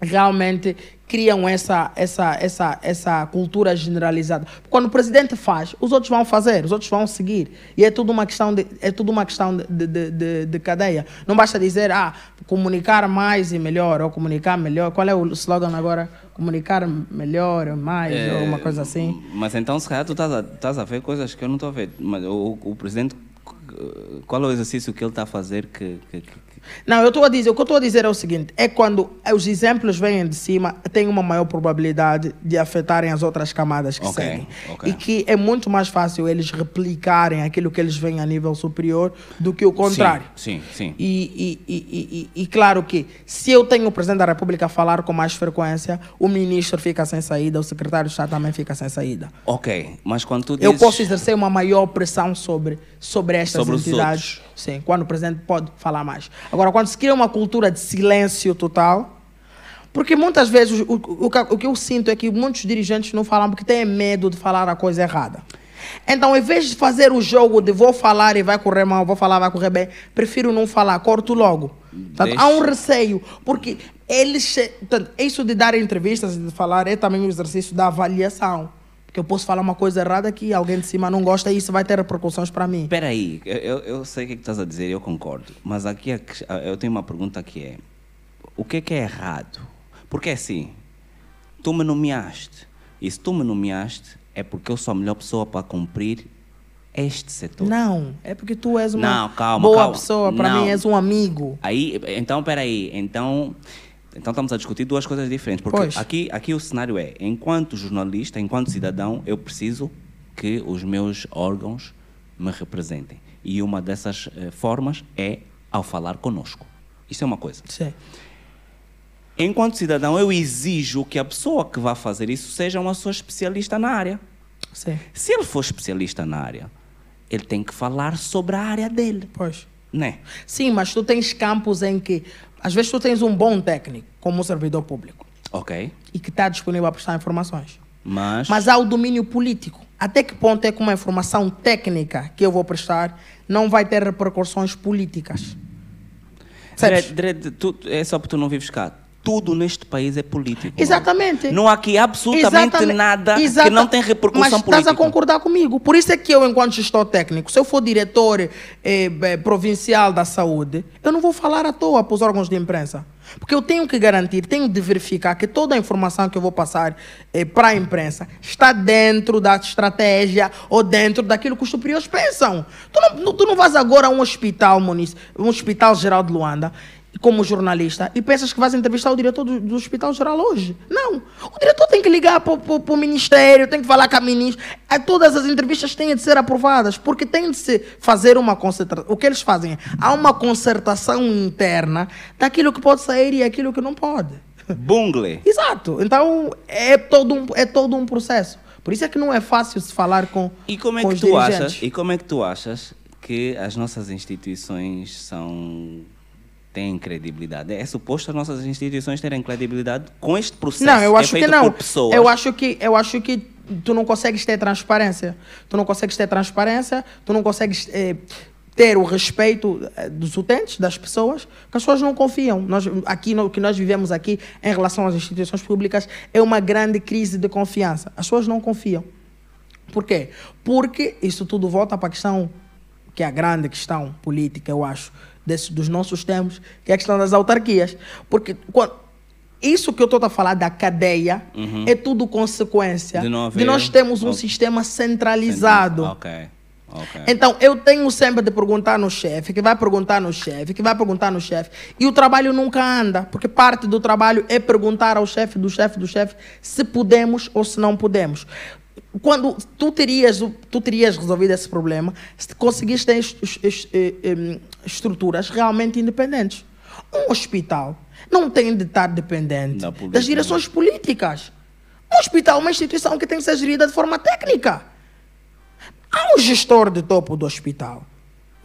realmente criam essa, essa, essa, essa cultura generalizada. Quando o presidente faz, os outros vão fazer, os outros vão seguir. E é tudo uma questão de, é tudo uma questão de, de, de, de cadeia. Não basta dizer, ah, comunicar mais e melhor, ou comunicar melhor. Qual é o slogan agora? Comunicar melhor, mais, ou uma coisa assim. Mas então, se calhar, tu estás a, estás a ver coisas que eu não estou a ver. Mas o, o presidente, qual é o exercício que ele está a fazer que. que- que- Não, eu estou a dizer, o que eu estou a dizer é o seguinte, é quando os exemplos vêm de cima, tem uma maior probabilidade de afetarem as outras camadas que Ok, seguem. ok. E que é muito mais fácil eles replicarem aquilo que eles veem a nível superior do que o contrário. Sim, sim. sim. E, e, e, e, claro que se eu tenho o Presidente da República a falar com mais frequência, o ministro fica sem saída, o secretário de Estado também fica sem saída. Ok, mas quando tu Eu dizes. posso exercer uma maior pressão sobre, sobre estas Sobre entidades. Sim, quando o presidente pode falar mais. Agora, quando se cria uma cultura de silêncio total, porque muitas vezes o, o, o que- eu sinto é que muitos dirigentes não falam porque têm medo de falar a coisa errada. Então, em vez de fazer o jogo de vou falar e vai correr mal, vou falar vai correr bem, prefiro não falar, corto logo. Portanto, há um receio, porque eles. Portanto, isso de dar entrevistas e de falar é também um exercício da avaliação. Porque eu posso falar uma coisa errada que alguém de cima não gosta e isso vai ter repercussões para mim. Espera aí, eu, eu- sei o que, é que estás a dizer, eu concordo. Mas aqui eu tenho uma pergunta que é: o que é que é errado? Porque assim, tu me nomeaste. E se tu me nomeaste, é porque eu sou a melhor pessoa para cumprir este setor. Não, é porque tu és uma Não, calma, boa calma. pessoa, para mim és um amigo. Aí, então, peraí, então, então estamos a discutir duas coisas diferentes. Porque Pois. aqui, aqui o cenário é, enquanto jornalista, enquanto cidadão, eu preciso que os meus órgãos me representem. E uma dessas eh, formas é ao falar conosco. Isso é uma coisa. Sim. Enquanto cidadão, eu exijo que a pessoa que vai fazer isso seja uma pessoa especialista na área. Sim. Se ele for especialista na área, ele tem que falar sobre a área dele, Pois. né? Sim, mas tu tens campos em que, às vezes, tu tens um bom técnico, como um servidor público, Ok? e que está disponível a prestar informações. Mas, Mas há o domínio político. Até que ponto é que uma informação técnica que eu vou prestar não vai ter repercussões políticas? Dredd, Dredd, tu- é só porque tu não vives cá. Tudo neste país é político. Exatamente. Não há aqui absolutamente Exatamente. nada que Exata- não tem repercussão Mas política. estás a concordar comigo. Por isso é que eu, enquanto gestor técnico, se eu for diretor eh, eh, provincial da saúde, eu não vou falar à toa para os órgãos de imprensa. Porque eu tenho que garantir, tenho de verificar que toda a informação que eu vou passar eh, para a imprensa está dentro da estratégia ou dentro daquilo que os superiores pensam. Tu não, tu não vais agora a um hospital, Muniz, um hospital geral de Luanda, como jornalista e pensas que vais entrevistar o diretor do, do Hospital Geral hoje. Não. O diretor tem que ligar para o ministério, tem que falar com a ministra. É, todas as entrevistas têm de ser aprovadas, porque tem de se fazer uma concentração. O que eles fazem é, há uma concertação interna daquilo que pode sair e aquilo que não pode. Bungle. Exato. Então, é todo um, é todo um processo. Por isso é que não é fácil se falar com E como é com que tu dirigentes. achas? E como é que tu achas que as nossas instituições são têm credibilidade? É suposto as nossas instituições terem credibilidade com este processo? Não, eu é acho que feito não. Eu acho que eu acho que tu não consegues ter transparência. Tu não consegues ter transparência, tu não consegues eh, ter o respeito eh, dos utentes, das pessoas, que as pessoas não confiam. Nós, aqui, o que nós vivemos aqui em relação às instituições públicas é uma grande crise de confiança. As pessoas não confiam. Por quê? Porque isso tudo volta para a questão, que é a grande questão política, eu acho, desse, dos nossos tempos, que é a questão das autarquias. Porque quando, isso que eu estou a falar da cadeia é tudo consequência Uhum. De de, nós termos um Ok. sistema centralizado. Ok. ok. Então, eu tenho sempre de perguntar no chefe, que vai perguntar no chefe, que vai perguntar no chefe. E o trabalho nunca anda, porque parte do trabalho é perguntar ao chefe do chefe do chefe se podemos ou se não podemos. Quando tu terias, tu terias resolvido esse problema se conseguiste ter eh, estruturas realmente independentes. Um hospital não tem de estar dependente das direções políticas. Um hospital é uma instituição que tem que ser gerida de forma técnica. Há um gestor de topo do hospital,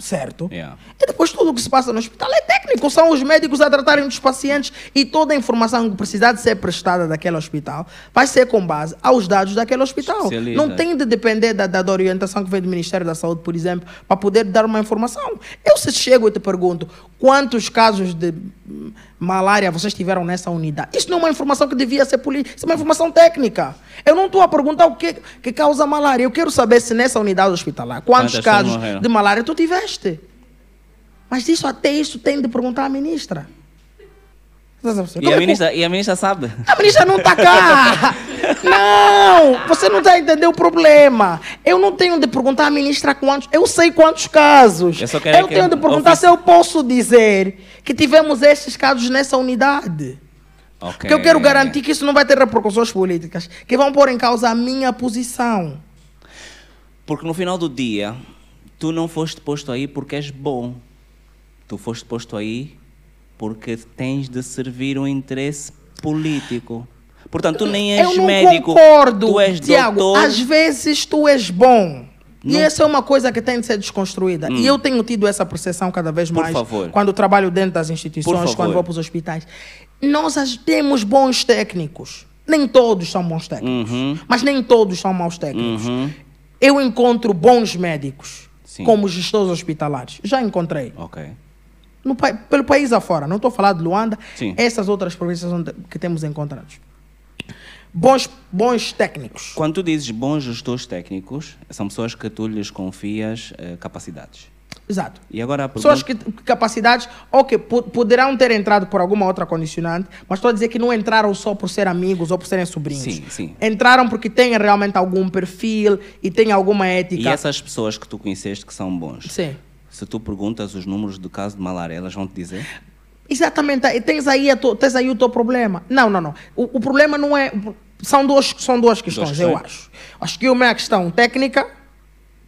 certo? Yeah. E depois tudo o que se passa no hospital é técnico. São os médicos a tratarem dos pacientes e toda a informação que precisar de ser prestada daquele hospital vai ser com base aos dados daquele hospital. Não tem de depender da, da, da orientação que vem do Ministério da Saúde, por exemplo, para poder dar uma informação. Eu se chego e te pergunto quantos casos de malária vocês tiveram nessa unidade. Isso não é uma informação que devia ser política, isso é uma informação técnica. Eu não estou a perguntar o que, que causa malária. Eu quero saber se nessa unidade hospitalar, quantos Quantas casos de malária tu tiveste. Mas isso até isso tem de perguntar à ministra. E a, é ministra, e a ministra sabe? a ministra não está cá. Não, você não está a entender o problema. Eu não tenho de perguntar à ministra quantos. Eu sei quantos casos. Eu só quero eu tenho de perguntar se eu posso dizer que tivemos estes casos nessa unidade. Ok. Porque eu quero garantir que isso não vai ter repercussões políticas que vão pôr em causa a minha posição. Porque no final do dia, tu não foste posto aí porque és bom. Tu foste posto aí porque tens de servir um interesse político. Portanto, tu nem és eu não médico. concordo, tu és Tiago. doutor. Às vezes tu és bom. E essa é uma coisa que tem de ser desconstruída. E eu tenho tido essa percepção cada vez Por mais favor. quando trabalho dentro das instituições, quando vou para os hospitais. Nós temos bons técnicos. Nem todos são bons técnicos. Uhum. Mas nem todos são maus técnicos. Uhum. Eu encontro bons médicos Sim. como gestores hospitalares. Já encontrei. Ok. No pelo país afora. Não estou a falar de Luanda. Sim. Essas outras províncias que temos encontrados. Bons, bons técnicos. Quando tu dizes bons gestores técnicos, são pessoas que tu lhes confias eh, capacidades. Exato. E agora Pessoas que capacidades, ok, po- poderão ter entrado por alguma outra condicionante, mas estou a dizer que não entraram só por ser amigos ou por serem sobrinhos. Sim, sim. Entraram porque têm realmente algum perfil e têm alguma ética. E essas pessoas que tu conheceste que são bons, Sim. se tu perguntas os números do caso de malária, elas vão te dizer? Exatamente, tens aí, tu- tens aí o teu problema. Não, não, não. O, o problema não é. São duas, são duas questões, Duas eu questões. acho. Acho que uma é a questão técnica.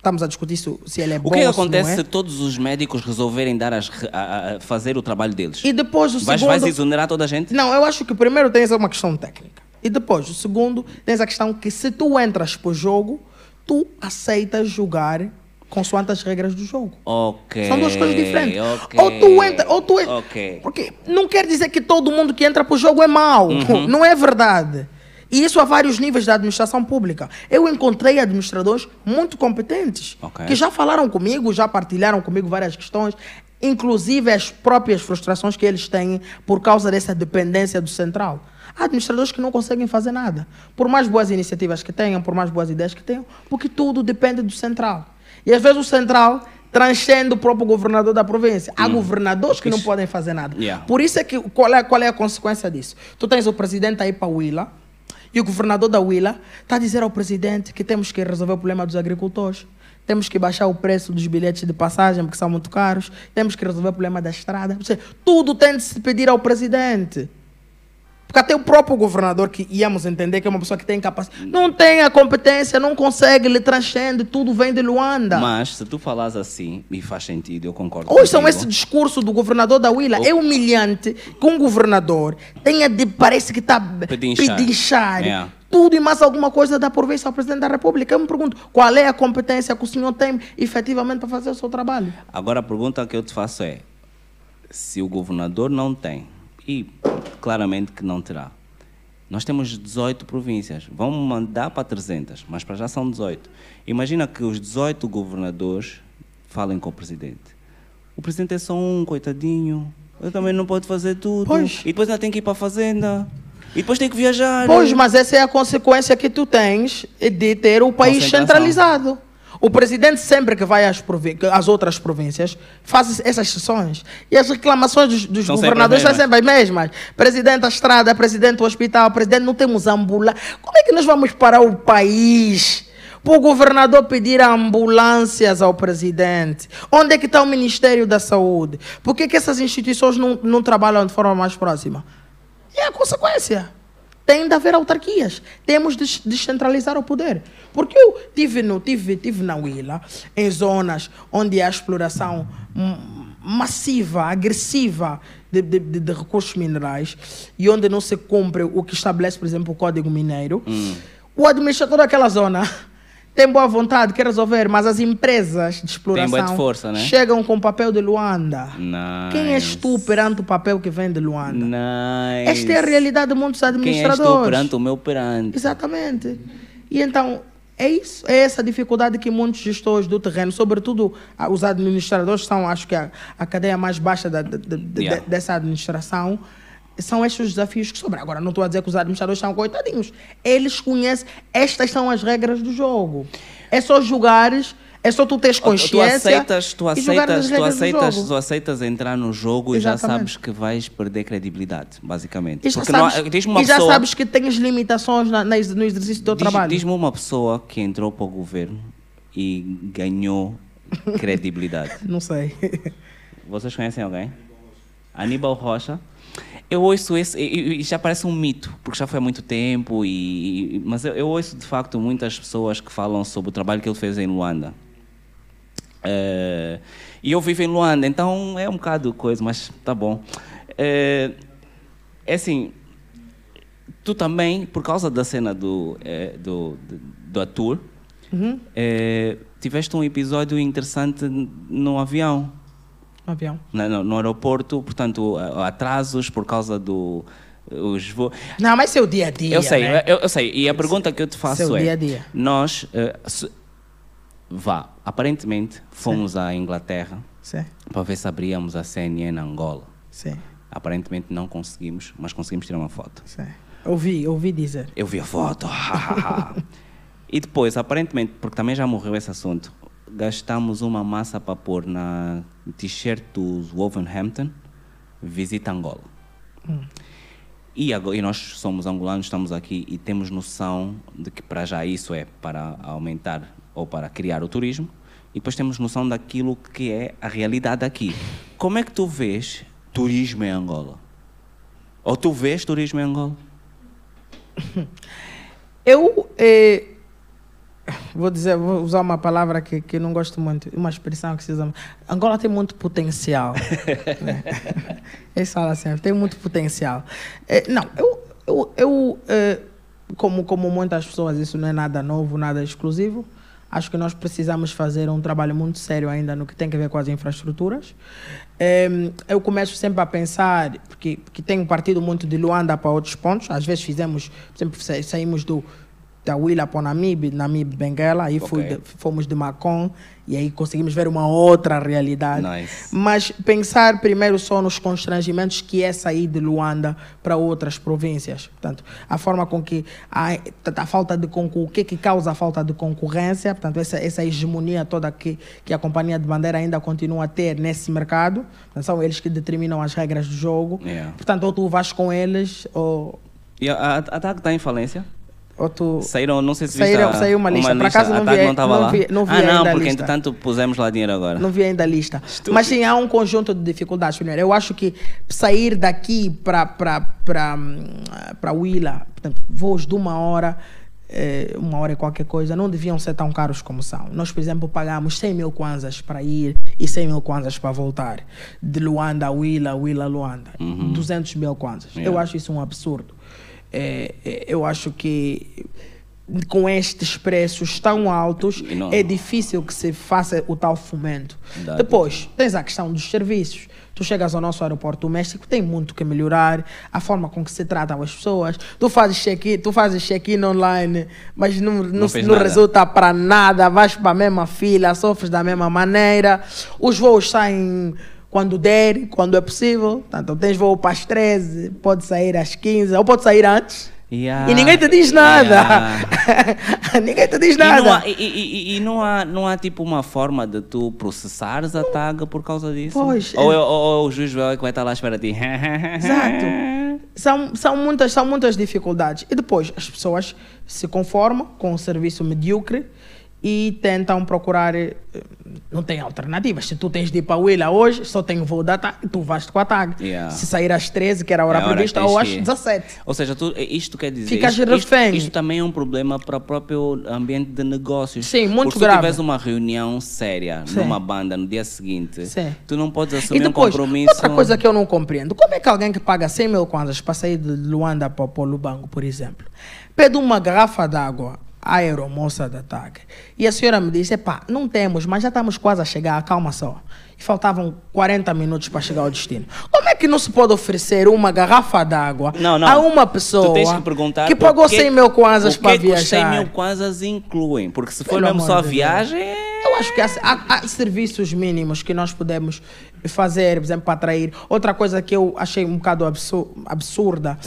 Estamos a discutir se, se ele é bom O que, é que ou não acontece é. se todos os médicos resolverem dar as, a- a- fazer o trabalho deles? E depois o vais, segundo. vais exonerar toda a gente? Não, eu acho que primeiro tens uma questão técnica. E depois, o segundo, tens a questão que se tu entras para o jogo, tu aceitas jogar consoante as regras do jogo. Ok. São duas coisas diferentes. ok, Ou tu entra, ou tu é- Ok. Porque não quer dizer que todo mundo que entra para o jogo é mau. Uhum. Não é verdade. E isso a vários níveis da administração pública. Eu encontrei administradores muito competentes Ok. que já falaram comigo, já partilharam comigo várias questões, inclusive as próprias frustrações que eles têm por causa dessa dependência do central. Há administradores que não conseguem fazer nada, por mais boas iniciativas que tenham, por mais boas ideias que tenham, porque tudo depende do central. E às vezes o central transcende o próprio governador da província. Há governadores que não Isso- podem fazer nada. Yeah. Por isso é que qual é, qual é a consequência disso? Tu tens o presidente aí para Willa e o governador da Willa está a dizer ao presidente que temos que resolver o problema dos agricultores. temos que baixar o preço dos bilhetes de passagem, porque são muito caros, temos que resolver o problema da estrada. Tudo tem de se pedir ao presidente. Porque até o próprio governador, que íamos entender que é uma pessoa que tem capacidade, não tem a competência, não consegue, ele transcende, tudo vem de Luanda. Mas se tu falas assim, e faz sentido, eu concordo. Ouçam contigo. esse discurso do governador da Willa. É humilhante que um governador tenha de. parece que está Pedinchar. pedinchar Yeah. tudo e mais alguma coisa da província ao presidente da República. Eu me pergunto qual é a competência que o senhor tem efetivamente para fazer o seu trabalho. Agora a pergunta que eu te faço é: se o governador não tem, e claramente que não terá, nós temos 18 províncias, vamos mandar para 300, mas para já são 18. Imagina que os 18 governadores falem com o presidente. O presidente é só um, coitadinho. Ele também não pode fazer tudo. Pois. E depois ainda tem que ir para a fazenda. E depois tem que viajar. Pois, mas essa é a consequência que tu tens de ter o país centralizado. O presidente, sempre que vai às, às outras províncias, faz essas sessões. E as reclamações dos, dos governadores são sempre as mesmas. Presidente da estrada, presidente do hospital, presidente, não temos ambulância. Como é que nós vamos parar o país? Para o governador pedir ambulâncias ao presidente. Onde é que está o Ministério da Saúde? Por que, que essas instituições não, não trabalham de forma mais próxima? É a consequência. Tem de haver autarquias. Temos de descentralizar o poder. Porque eu tive, no, tive, tive na Willa, em zonas onde há exploração hum, massiva, agressiva de, de, de- de recursos minerais e onde não se cumpre o que estabelece, por exemplo, o Código Mineiro. O administrador daquela zona tem boa vontade, quer resolver, mas as empresas de exploração de força, né? chegam com papel de Luanda. Nice. Quem és tu perante o papel que vem de Luanda? Nice. Esta é a realidade de muitos Quem és administradores. tu perante o meu perante? Exatamente. E então, é isso, é essa dificuldade que muitos gestores do terreno, sobretudo os administradores, são, acho que, a, a cadeia mais baixa da- da- de- Yeah. dessa administração, são estes os desafios que sobram. Agora, não estou a dizer que os administradores são coitadinhos. Eles conhecem, estas são as regras do jogo. É só jogares, é só tu teres Tu consciência. aceitas, tu aceitas, as tu regras do aceitas, tu aceitas entrar no jogo e já Exatamente. sabes que vais perder credibilidade, basicamente. E já, Porque não sabes, diz-me uma e já pessoa, sabes que tens limitações na- na no exercício do teu diz- trabalho. diz-me uma pessoa que entrou para o governo e ganhou credibilidade. Não sei. Vocês conhecem alguém? Aníbal Rocha. Eu ouço esse, e, e já parece um mito, porque já foi há muito tempo, e, mas eu, eu ouço de facto muitas pessoas que falam sobre o trabalho que ele fez em Luanda. Eh, e eu vivo em Luanda, então é um bocado coisa, mas tá bom. Eh, é assim, tu também, por causa da cena do, eh, do, do, ator, Uhum. tiveste um episódio interessante no avião Um avião. no, no aeroporto, portanto, atrasos por causa do os vo... Não, mas seu dia a dia. Eu sei, né? eu, eu sei. E a pergunta que eu te faço Seu é: dia a dia. nós, eh, se- vá, aparentemente fomos à Inglaterra Sim, para ver se abríamos a CNN Angola. sim, Aparentemente não conseguimos, mas conseguimos tirar uma foto. sim. Ouvi, ouvi dizer. Eu vi a foto. e depois, aparentemente, porque também já morreu esse assunto, gastamos uma massa para pôr na t-shirt do Wolverhampton, visita Angola. E, agora, e nós somos angolanos, estamos aqui e temos noção de que para já isso é para aumentar ou para criar o turismo. E depois temos noção daquilo que é a realidade aqui. Como é que tu vês turismo em Angola? Ou tu vês turismo em Angola? Eu eh, vou dizer, vou usar uma palavra que, que não gosto muito, uma expressão que se usa. Angola tem muito potencial. né? Eles falam assim, tem muito potencial. Eh, não, eu, eu, eu eh, como, como muitas pessoas, isso não é nada novo, nada exclusivo. Acho que nós precisamos fazer um trabalho muito sério ainda no que tem a ver com as infraestruturas. Em, eu começo sempre a pensar, porque, porque tenho partido muito de Luanda para outros pontos. Às vezes fizemos, sempre sa- saímos do da Willa para o Namib, Namib Benguela, aí fui fomos de Macon e aí conseguimos ver uma outra realidade. Nice. Mas pensar primeiro só nos constrangimentos que é sair de Luanda para outras províncias. Portanto, a forma com que a, a falta de o que, que causa a falta de concorrência, portanto, essa, essa hegemonia toda que, que a companhia de bandeira ainda continua a ter nesse mercado. Portanto, são eles que determinam as regras do jogo. Yeah. Portanto, ou tu vais com eles, ou E a, a, a TAG está em falência? Tu... Saíram, não sei se Saíram- viste a- saiu uma lista. Por acaso não vi- não não vi- não vi ah, não, porque entretanto pusemos lá dinheiro agora. Não vi ainda a lista. Mas sim, há um conjunto de dificuldades. Primeiro, eu acho que sair daqui para Willa, portanto, voos de uma hora, eh, uma hora e qualquer coisa, não deviam ser tão caros como são. Nós, por exemplo, pagamos 100 mil kwanzas para ir e 100 mil kwanzas para voltar. De Luanda a Willa, Willa a Luanda. 200 mil kwanzas. Eu Yeah. acho isso um absurdo. Eh, eh, eu acho que com estes preços tão altos, não- é difícil que se faça o tal fomento. Dá- Depois, tens a questão dos serviços. Tu chegas ao nosso aeroporto doméstico, tem muito que melhorar, a forma com que se tratam as pessoas. Tu fazes check-in, tu fazes check-in online, mas não, não, não nada. resulta para nada, vais para a mesma fila, sofres da mesma maneira. Os voos saem quando der, quando é possível. Portanto, tens voo para as 13, pode sair às 15, ou pode sair antes. Yeah. E ninguém te diz nada. Yeah. ninguém te diz E não, nada. há, e, e- e- não, há, não há tipo uma forma de tu processares a tag por causa disso? Pois, Ou, é. ou- ou o juiz é que vai estar lá à espera de ti? Exato. São, são, muitas, são muitas dificuldades. E depois as pessoas se conformam com o serviço medíocre e tentam procurar. eh, Não tem alternativas. Se tu tens de ir para a Willa hoje, só tem o voo da TAG, tu vais com a TAG. Yeah. Se sair às 13, que era a hora É a hora prevista, ou às ir. 17. Ou seja, tu, isto quer dizer. Ficas isto, isto, refém. isto também é um problema para o próprio ambiente de negócios. Sim, muito Porque grave. se tu tiveres uma reunião séria Sim. numa banda no dia seguinte, Sim. tu não podes assumir depois, um compromisso. outra coisa que eu não compreendo, como é que alguém que paga 100 mil kwanzas para sair de Luanda para, para o Lubango, por exemplo, pede uma garrafa d'água à aeromoça da TAG e a senhora me disse, pá, não temos, mas já estamos quase a chegar, calma só. E faltavam 40 minutos para chegar ao destino. Como é que não se pode oferecer uma garrafa d'água a uma pessoa que que pagou porque- 100 mil kwanzas para que que os 100 viajar? mil kwanzas incluem? Porque se for Pelo mesmo só a de viagem. é- Eu acho que há, há- há serviços mínimos que nós podemos fazer, por exemplo, para atrair. Outra coisa que eu achei um bocado absu- absurda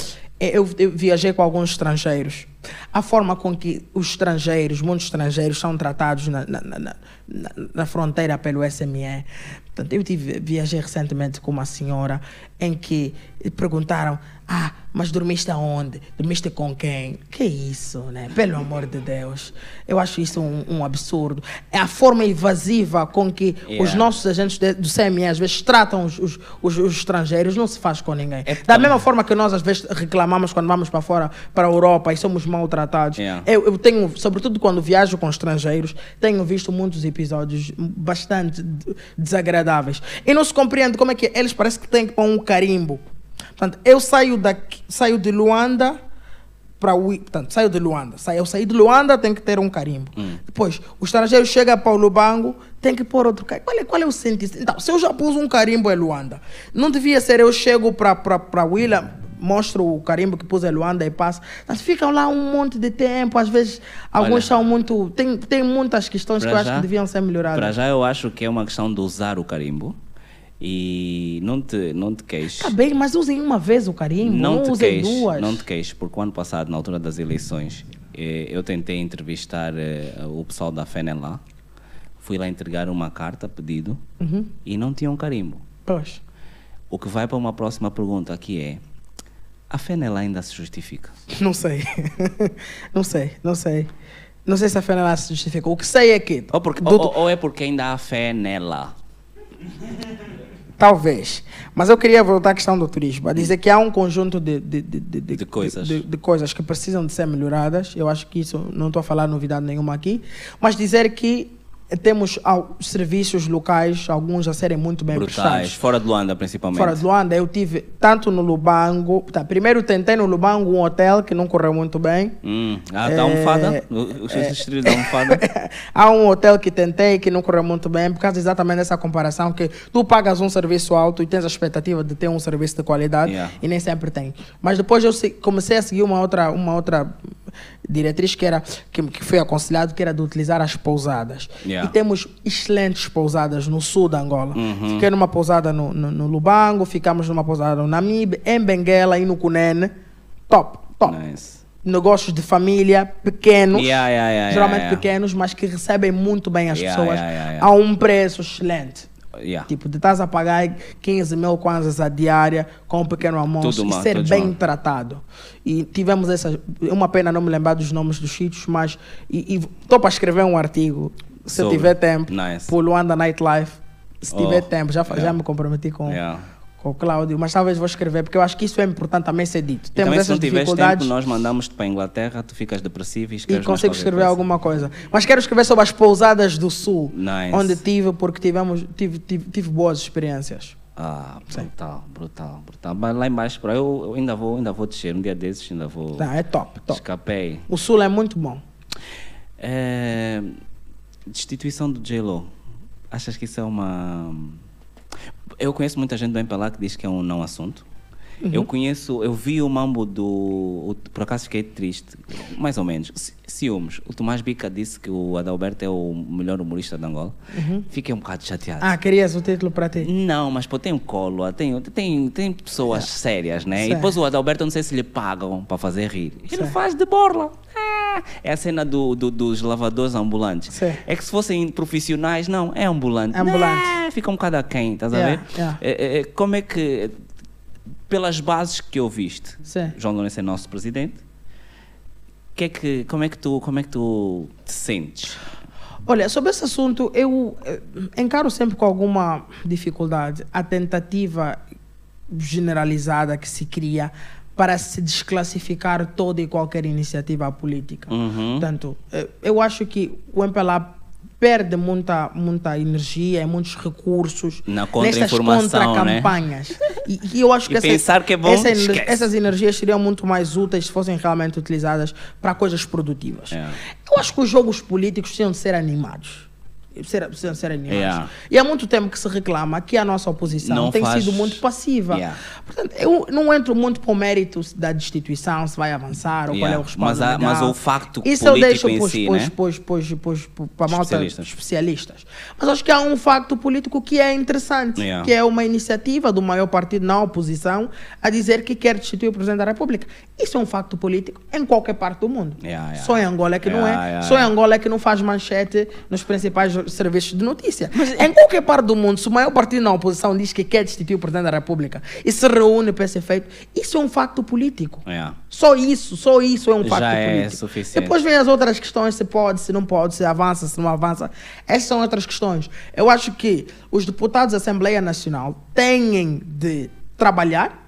é eu, eu viajei com alguns estrangeiros. A forma com que os estrangeiros, muitos estrangeiros, são tratados na, na, na- na- fronteira pelo SME. Portanto, eu tive, viajei recentemente com uma senhora em que perguntaram: Ah, mas dormiste aonde? Dormiste com quem? Que isso, né? Pelo amor de Deus. Eu acho isso um, um absurdo. É a forma evasiva com que os Yeah. nossos agentes de- do CME às vezes tratam os, os, os- os estrangeiros, não se faz com ninguém. É da mesma forma que nós às vezes reclamamos quando vamos para fora, para a Europa e somos maltratados. Yeah. Eu, eu tenho, sobretudo quando viajo com estrangeiros, tenho visto muitos episódios bastante de- desagradáveis. E não se compreende como é que eles parecem que têm que pôr um carimbo. Portanto, eu saio, daqui, saio de Luanda para o. Portanto, saio de Luanda. Eu saí de Luanda, tem que ter um carimbo. Depois, o estrangeiro chega para o Lubango, tem que pôr outro carimbo. Qual é, qual é o sentido? Então, se eu já pus um carimbo em Luanda, não devia ser eu chego para Willa, mostro o carimbo que pus em Luanda e passo. Mas ficam lá um monte de tempo, às vezes alguns Olha, são muito. Tem, tem muitas questões que eu Para acho já- que deviam ser melhoradas. Para já eu acho que é uma questão de usar o carimbo e não te, não te queixes. Tá bem, mas usem uma vez o carimbo, não, Não te usem queixes, duas. não te queixes, porque o ano passado, na altura das eleições, eh, eu tentei entrevistar eh, o pessoal da FENEL lá. Fui lá entregar uma carta, pedido, Uhum. e não tinha um carimbo. Pois. O que vai para uma próxima pergunta que é: a FENEL ainda se justifica? Não sei. não sei, não sei. Não sei se a FENALA se justifica. O que sei é que. Ou, porque, do- ou, ou é porque ainda há fé nela? Talvez. Mas eu queria voltar à questão do turismo. A dizer que há um conjunto de, de, de, de, De coisas. de- de coisas que precisam de ser melhoradas. Eu acho que isso, não estou a falar novidade nenhuma aqui. Mas dizer que temos serviços locais, alguns a serem muito bem Brutais, prestados. fora de Luanda principalmente. Fora de Luanda, eu tive tanto no Lubango. Tá, primeiro tentei no Lubango um hotel que não correu muito bem. Hum, ah, da É, almofada? Os distritos da almofada? Há um hotel que tentei que não correu muito bem, por causa exatamente dessa comparação que tu pagas um serviço alto e tens a expectativa de ter um serviço de qualidade Yeah. e nem sempre tem. Mas depois eu comecei a seguir uma outra, uma outra diretriz que era que, que foi aconselhado que era de utilizar as pousadas. Yeah. E temos excelentes pousadas no sul da Angola. Uhum. Fiquei numa pousada no, no, no Lubango, ficamos numa pousada no Namibe, em Benguela e no Cunene. Top, top. Nice. Negócios de família pequenos Yeah, yeah, geralmente pequenos, mas que recebem muito bem as pessoas a um preço excelente. Yeah. Tipo, de estás a pagar 15 mil kwanzas a diária com um pequeno almoço Tudo e mal, ser bem mal. tratado. E tivemos essa. Uma pena não me lembrar dos nomes dos sítios, mas. E estou para escrever um artigo, se Sobre. tiver tempo, Nice. por Luanda Nightlife. Se Oh, tiver tempo, já, fa- já yeah. me comprometi com, Yeah. Com o Cláudio, mas talvez vou escrever, porque eu acho que isso é importante também ser dito. E Temos também se essas não tiveres tempo, nós mandamos-te para a Inglaterra, tu ficas depressivo e E escreves mais consigo escrever coisa. alguma coisa. Mas quero escrever sobre as pousadas do Sul, Nice. onde tive, porque tivemos, tive, tive, tive boas experiências. Ah, brutal, brutal, brutal. Mas lá embaixo, para eu, eu ainda vou, ainda vou descer. Um dia desses ainda vou. Tá, é top, top. Escapei. O Sul é muito bom. É, destituição do J-Lo. Achas que isso é uma. Eu conheço muita gente do MPLA que diz que é um não assunto. Uhum. Eu conheço, eu vi o mambo do. o- por acaso fiquei triste, mais ou menos. Ci- Ciúmes. O Tomás Bica disse que o Adalberto é o melhor humorista de Angola. Fiquei um bocado chateado. Uhum. Ah, querias o título para ti? Não, mas pô, tem o Colo, tem, tem, tem pessoas sérias, né? E Certo. depois o Adalberto, eu não sei se lhe pagam para fazer rir. Ele Certo. faz de borla. Ah, é a cena do, do- dos lavadores ambulantes. Certo. É que se fossem profissionais, não, é ambulante. É ambulante. Né, fica um bocado aquém, estás a Yeah, ver? yeah. É, é, é, como é que, pelas bases que ouviste, Sim. João Lourenço é nosso presidente, que é que, como, é que tu, como é que tu te sentes? Olha, sobre esse assunto, eu eh, encaro sempre com alguma dificuldade a tentativa generalizada que se cria para se desclassificar toda e qualquer iniciativa política. Uhum. Portanto, eh, eu acho que o MPLA perde muita, muita energia e muitos recursos Na nestas contra-informação, né? contra-campanhas. E, e eu acho que E pensar que é bom, essa essas energias seriam muito mais úteis se fossem realmente utilizadas para coisas produtivas. É. Eu acho que os jogos políticos precisam de ser animados. Ser, precisam ser animados. Yeah. E há muito tempo que se reclama que a nossa oposição Não tem faz- sido muito passiva. Yeah. Portanto, eu não entro muito para o mérito da destituição, se vai avançar ou qual é Yeah. o respaldo Mas há- mas o facto Isso eu político deixo em pros, si, né? para malta Especialistas. especialistas. Mas acho que há um facto político que é interessante, Yeah. que é uma iniciativa do maior partido na oposição a dizer que quer destituir o Presidente da República. Isso é um facto político em qualquer parte do mundo. Yeah, yeah. Só em Angola é que não é. Yeah, yeah, Só em yeah. Angola é que não faz manchete nos principais serviços de notícia. em qualquer parte do mundo, se o maior partido na oposição diz que quer destituir o Presidente da República e se reúne para esse efeito, isso é um facto político. Yeah. Só isso, só isso é um Já facto é político. suficiente. Depois vem as outras questões, se pode, se não pode, se avança, se não avança. Essas são outras questões. Eu acho que os deputados da Assembleia Nacional têm de trabalhar,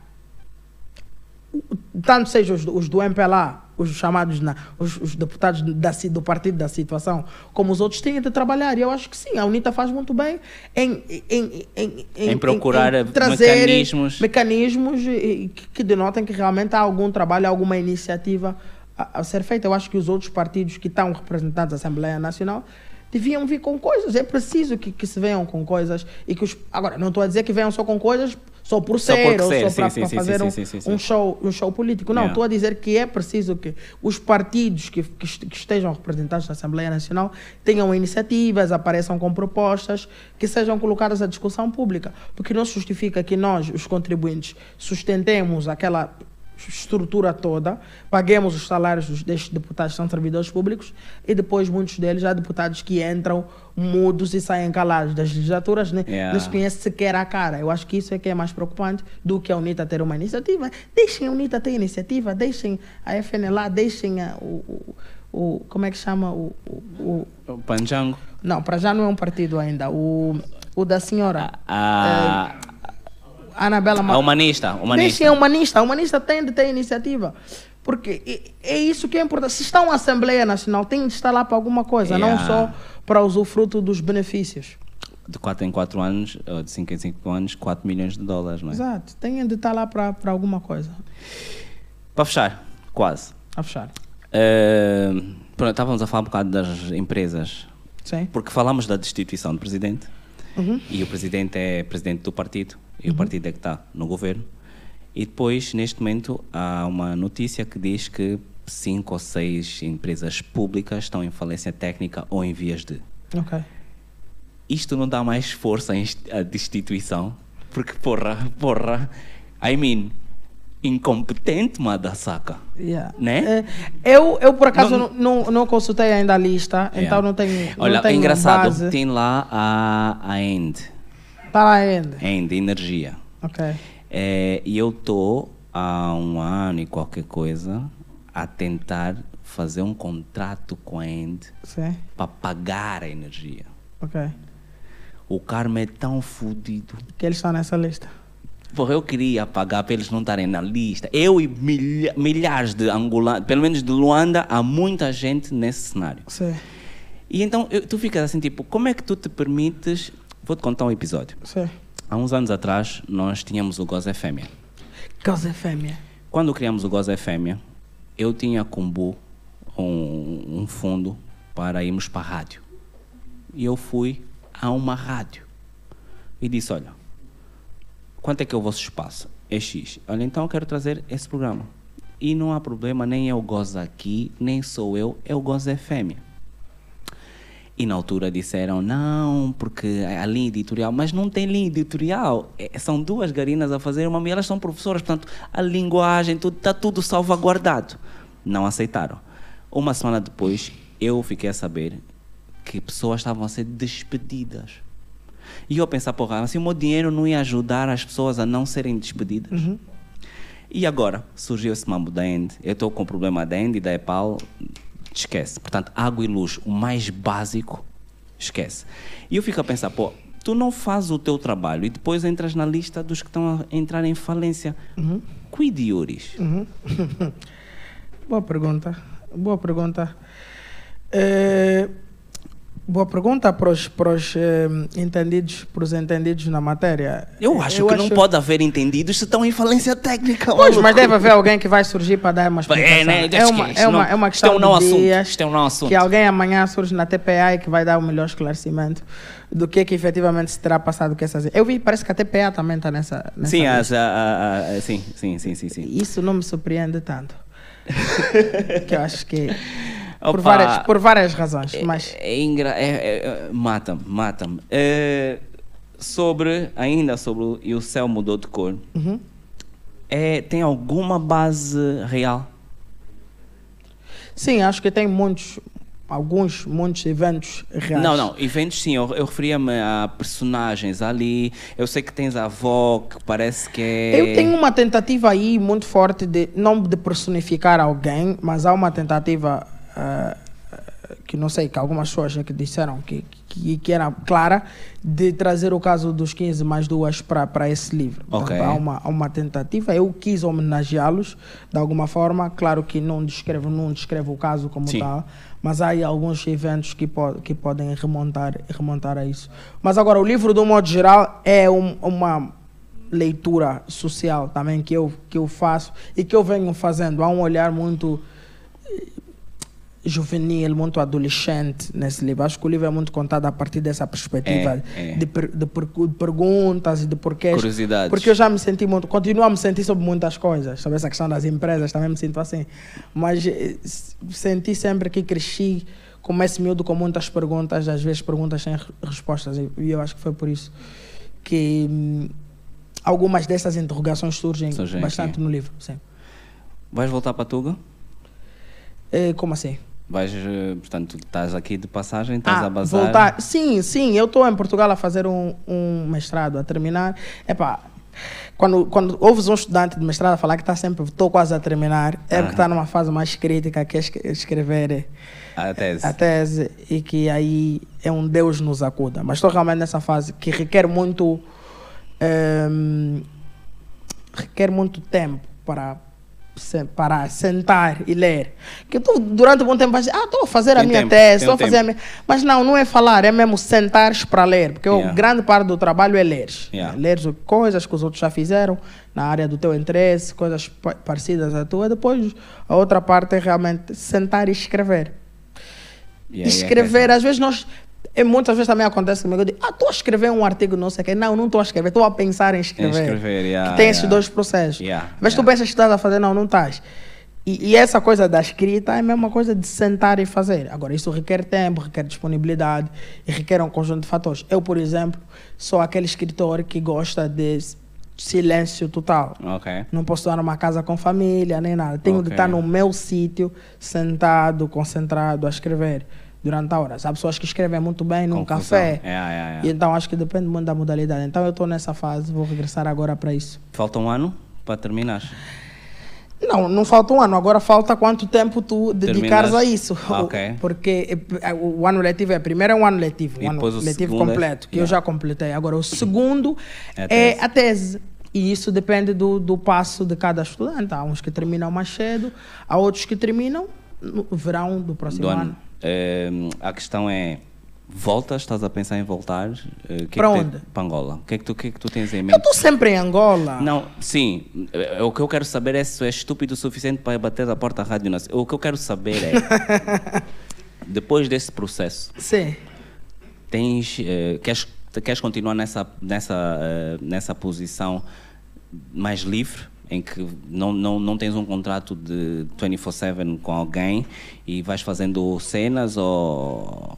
tanto seja os, do- os do MPLA, os chamados, na, os, os deputados da, do partido da situação, como os outros têm de trabalhar. E eu acho que sim, a UNITA faz muito bem em, em, em, Em procurar trazer mecanismos. mecanismos que, que denotem que realmente há algum trabalho, alguma iniciativa a, a ser feita. Eu acho que os outros partidos que estão representados na Assembleia Nacional deviam vir com coisas. É preciso que, que se venham com coisas e que os. Agora, não estou a dizer que venham só com coisas só por Só ser, porque ou ser, só para fazer um, sim, sim, sim. um show, um show político. Não, Yeah. estou a dizer que é preciso que os partidos que, que, est- que estejam representados na Assembleia Nacional tenham iniciativas, apareçam com propostas que sejam colocadas à discussão pública. Porque não se justifica que nós, os contribuintes, sustentemos aquela estrutura toda, paguemos os salários dos- destes deputados que são servidores públicos e depois muitos deles há deputados que entram mudos e saem calados das legislaturas, né? Yeah. não se conhece sequer a cara. Eu acho que isso é que é mais preocupante do que a UNITA ter uma iniciativa. Deixem a UNITA ter iniciativa, deixem a FNLA, deixem a, o, o, Como é que chama? O, o, o- Panjango. não, para já não é um partido ainda. O, o da senhora. A, Anabela Ma- a humanista. humanista. Deixem a humanista. A humanista tem de ter iniciativa. Porque é isso que é importante. Se está uma Assembleia Nacional, tem de estar lá para alguma coisa, não Yeah. só para usufruto dos benefícios. De 4 em 4 anos, ou de 5 em 5 anos, 4 milhões de dólares, não é? Exato. Tem de estar lá para para alguma coisa. Para fechar, quase. A fechar. Eh, pronto, estávamos a falar um bocado das empresas, Sim. porque falamos da destituição do presidente, Uhum. e o presidente é presidente do partido, e o partido é que está no governo. E depois, neste momento, há uma notícia que diz que cinco ou seis empresas públicas estão em falência técnica ou em vias de. Ok. Isto não dá mais força à destituição? Porque, porra, porra, I mean, incompetente, Madasaka. Yeah. Né? É, eu, eu, por acaso, Não- não, não, consultei ainda a lista, Yeah. então não tenho. Olha, não tenho é engraçado, base. tem lá a, a End. Tá lá ainda. Ainda, energia. Ok. É, e eu estou há um ano e qualquer coisa a tentar fazer um contrato com a End para pagar a energia. Ok. O Carmo é tão fodido. Que eles estão nessa lista. Porra, eu queria pagar para eles não estarem na lista. Eu e milha- milhares de angolanos, pelo menos de Luanda, há muita gente nesse cenário. Sim. E então eu- tu ficas assim, tipo, como é que tu te permites. Vou-te contar um episódio. Sim. Há uns anos atrás, nós tínhamos o Goza Fêmea. Causa fêmea. Quando criamos o Goza Fêmea, eu tinha com o Bu um, um fundo para irmos para a rádio. E eu fui a uma rádio e disse: Olha, quanto é que é o vosso espaço? É X. Olha, então eu quero trazer esse programa. E não há problema, nem eu gozo aqui, nem sou eu, eu gozo é fêmea. E na altura disseram, não, porque a linha editorial, mas não tem linha editorial. É, são duas garinas a fazer uma e elas são professoras, portanto, a linguagem, tudo, está tudo salvaguardado. Não aceitaram. Uma semana depois, eu fiquei a saber que pessoas estavam a ser despedidas. E eu pensar, porra, assim o meu dinheiro não ia ajudar as pessoas a não serem despedidas. E agora surgiu esse mambo da End. Eu estou com o problema da End e da EPAL. Esquece. Portanto, água e luz, o mais básico, esquece. E eu fico a pensar, pô, tu não fazes o teu trabalho e depois entras na lista dos que estão a entrar em falência. Cuide, Yuris. Boa pergunta. Boa pergunta. Eh, boa pergunta para os, para os eh, entendidos, para os entendidos na matéria. Eu acho que não pode haver entendidos se estão em falência técnica. Pois, mas deve haver alguém que vai surgir para dar uma É, explicação. né? É uma, é uma, é uma é questão um não de assunto. dias Isto é um não assunto. que alguém amanhã surge na TPA e que vai dar o melhor esclarecimento do que que efetivamente se terá passado com essas... Eu vi, parece que a TPA também está nessa, nessa Sim, as, a- a- sim, sim, sim, sim, sim. Isso não me surpreende tanto. que eu acho que... Opa, Por várias, por várias razões, mas... É, é engra... é, é, é, mata-me, mata-me. É, sobre, ainda sobre E o Céu Mudou de Cor, Uhum. é, tem alguma base real? Sim, acho que tem muitos, alguns, muitos eventos reais. Não, não, eventos sim, eu, eu referia-me a personagens ali. Eu sei que tens a avó, que parece que é. Eu tenho uma tentativa aí muito forte de não de personificar alguém, mas há uma tentativa ah, que não sei que algumas pessoas que disseram que, que que era clara de trazer o caso dos 15 mais duas para esse livro. Ok. há uma há uma tentativa. Eu quis homenageá-los de alguma forma. Claro que não descrevo não descrevo o caso como Sim. tal, mas há aí alguns eventos que, po que podem remontar, remontar a isso. Mas agora, o livro, do modo geral, é um- uma leitura social também que eu, que eu faço e que eu venho fazendo. Há um olhar muito juvenil, muito adolescente nesse livro. Acho que o livro é muito contado a partir dessa perspectiva É, é. De, per- de per- de perguntas e de porquês. Curiosidades. Porque eu já me senti muito, continuo a me sentir sobre muitas coisas, sobre essa questão das empresas, também me sinto assim. Mas eh, senti sempre que cresci como esse miúdo com muitas perguntas, às vezes perguntas sem re- respostas. E eu acho que foi por isso que hum, algumas dessas interrogações surgem bastante no livro. Sim. Vais voltar para Tuga? Eh, como assim? Vais, eh, portanto, estás aqui de passagem, estás Ah, a bazar. voltar. Sim, sim, eu estou em Portugal a fazer um, um mestrado, a terminar. Epá, quando, quando ouves um estudante de mestrado a falar que está sempre, estou quase a terminar, é porque Aham. está numa fase mais crítica, que é escrever A tese. a tese e que aí é um Deus nos acuda. Mas estou realmente nessa fase que requer muito. ehm, requer muito tempo para se- para sentar e ler. Que eu tô, durante algum tempo, ah, estou a fazer a Tem minha tempo, tese, estou a um fazer a minha. Mas não, não é falar, é mesmo sentares para ler. Porque Yeah. o grande parte do trabalho é ler. Yeah. Ler coisas que os outros já fizeram na área do teu interesse, coisas pa- parecidas à tua. Depois, a outra parte é realmente sentar e escrever E aí é escrever, às vezes nós. E muitas vezes também acontece comigo, eu digo, ah, estou a escrever um artigo, não sei o quê. Não, não estou a escrever, estou a pensar em escrever. escrever, yeah, que tem esses yeah. dois processos. Yeah, Mas tu pensas que estás a fazer, não, não estás. E, e essa coisa da escrita é a mesma coisa de sentar e fazer. Agora, isso requer tempo, requer disponibilidade e requer um conjunto de fatores. Eu, por exemplo, sou aquele escritor que gosta de silêncio total. Ok. Não posso estar numa casa com família, nem nada. Tenho de Ok. estar no meu sítio, sentado, concentrado, a escrever. Durante a hora. Há pessoas que escrevem muito bem num Confusão. café. É, é, é. E então acho que depende muito da modalidade. Então eu estou nessa fase, vou regressar agora para isso. Falta um ano para terminar. Não, não falta um ano. Agora falta quanto tempo tu dedicares Terminas? a isso. Ah, ok. Porque eh, o ano letivo é primeiro é um ano letivo, um ano letivo é- completo, que eu Yeah. já completei. Agora o segundo É a é tese. a tese. E isso depende do, do passo de cada estudante. Há uns que terminam mais cedo, há outros que terminam no verão do próximo Do ano. ano. Eh, a questão é, voltas, estás a pensar em voltar? Eh, que é Para que te- onde? Para Angola. O que é que tu, que é que tu tens em Eu mente? estou sempre em Angola. Não, sim. Eh, O que eu quero saber é se tu és estúpido o suficiente para bater da porta da Rádio Nacional. O que eu quero saber é, depois desse processo, Sim. tens, eh, queres, queres continuar nessa, nessa, eh, nessa posição mais livre, em que não, não, não tens um contrato de 24-7 com alguém e vais fazendo cenas ou...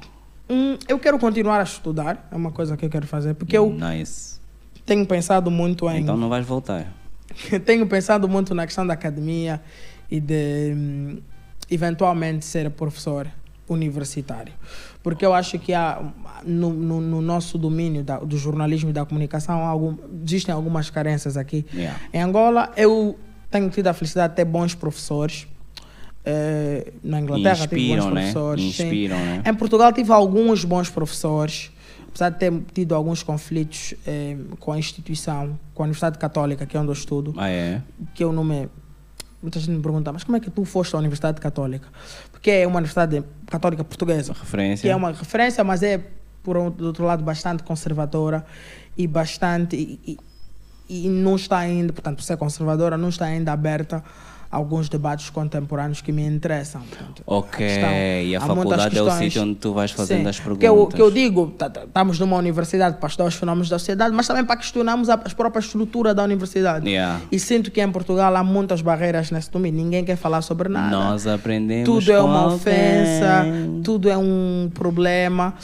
Hum, eu quero continuar a estudar, é uma coisa que eu quero fazer, porque eu Nice. tenho pensado muito em. Então não vais voltar. tenho pensado muito na questão da academia e de hum, eventualmente ser professor universitário. Porque eu acho que há, no, no- no nosso domínio da- do jornalismo e da comunicação algum, existem algumas carências aqui. Yeah. Em Angola, eu tenho tido a felicidade de ter bons professores. Eh, na Inglaterra tive bons né? professores. Inspiram, né? Em Portugal tive alguns bons professores, apesar de ter tido alguns conflitos eh, com a instituição, com a Universidade Católica, que é onde eu estudo, Ah, é? que eu não me. Muita gente me pergunta, mas como é que tu foste à Universidade Católica? Porque é uma Universidade Católica Portuguesa, Referência? que é uma referência, mas é, por outro lado, bastante conservadora e bastante. E, e- e não está ainda, portanto, por ser conservadora, não está ainda aberta alguns debates contemporâneos que me interessam. Portanto, Ok, e a faculdade é o questões- sítio onde tu vais fazendo Sim, as perguntas. Que eu, que eu digo, tá- tá- estamos numa universidade para estudar os fenómenos da sociedade, mas também para questionarmos a, própria estrutura da universidade. Yeah. E sinto que em Portugal há muitas barreiras nesse domínio. Ninguém quer falar sobre nada. Nós aprendemos tudo é uma alguém. ofensa, tudo é um problema.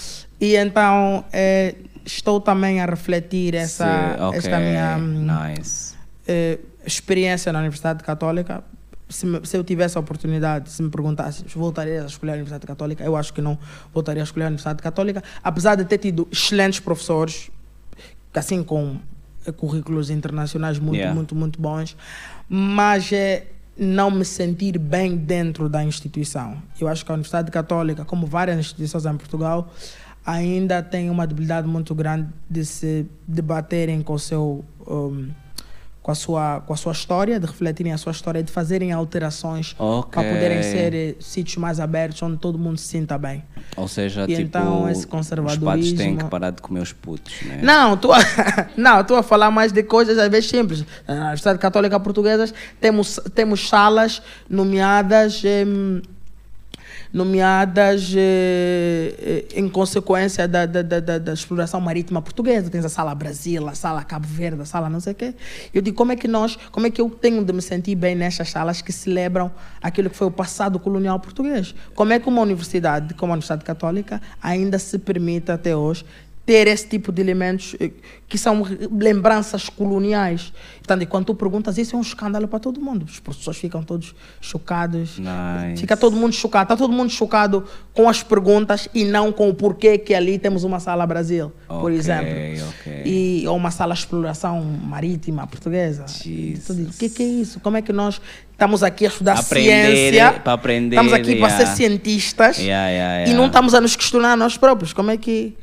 E então eh, estou também a refletir essa, Se- ok, esta minha hum, Nice. eh, experiência na Universidade Católica. Se, me- se eu tivesse a oportunidade, se me perguntasse, voltaria a escolher a Universidade Católica, eu acho que não voltaria a escolher a Universidade Católica, apesar de ter tido excelentes professores, assim com eh, currículos internacionais muito, Yeah. muito, muito bons, mas é não me sentir bem dentro da instituição. Eu acho que a Universidade Católica, como várias instituições em Portugal, ainda tem uma debilidade muito grande de se debaterem com o seu um, com a sua com a sua história, de refletirem a sua história, de fazerem alterações Ok. para poderem ser eh, sítios mais abertos onde todo mundo se sinta bem. Ou seja, E tipo, então esse os patos têm conservadorismo- que parar de comer os putos, né? Não, estou a, não, a falar mais de coisas às vezes simples. Na Universidade Católica Portuguesa temos, temos salas nomeadas. Nomeadas eh, eh, em consequência da, da, da, da- exploração marítima portuguesa. Tens a sala Brasil, a sala Cabo Verde, a sala não sei o quê. Eu digo, como é que nós, como é que eu tenho de me sentir bem nestas salas que celebram aquilo que foi o passado colonial português? Como é que uma universidade, como a Universidade Católica, ainda se permite até hoje ter esse tipo de elementos eh, que são lembranças coloniais. Portanto, e quando tu perguntas, isso é um escândalo para todo mundo. Os professores ficam todos chocados. Nice. Fica todo mundo chocado. Está todo mundo chocado com as perguntas e não com o porquê que ali temos uma sala Brasil, por Ok, exemplo. ok. E, ou uma sala exploração marítima portuguesa. Jesus. O que, que é isso? Como é que nós estamos aqui a estudar Aprender, ciência? para aprender, Estamos aqui para yeah. ser cientistas Yeah, yeah, e não estamos a nos questionar nós próprios. Como é que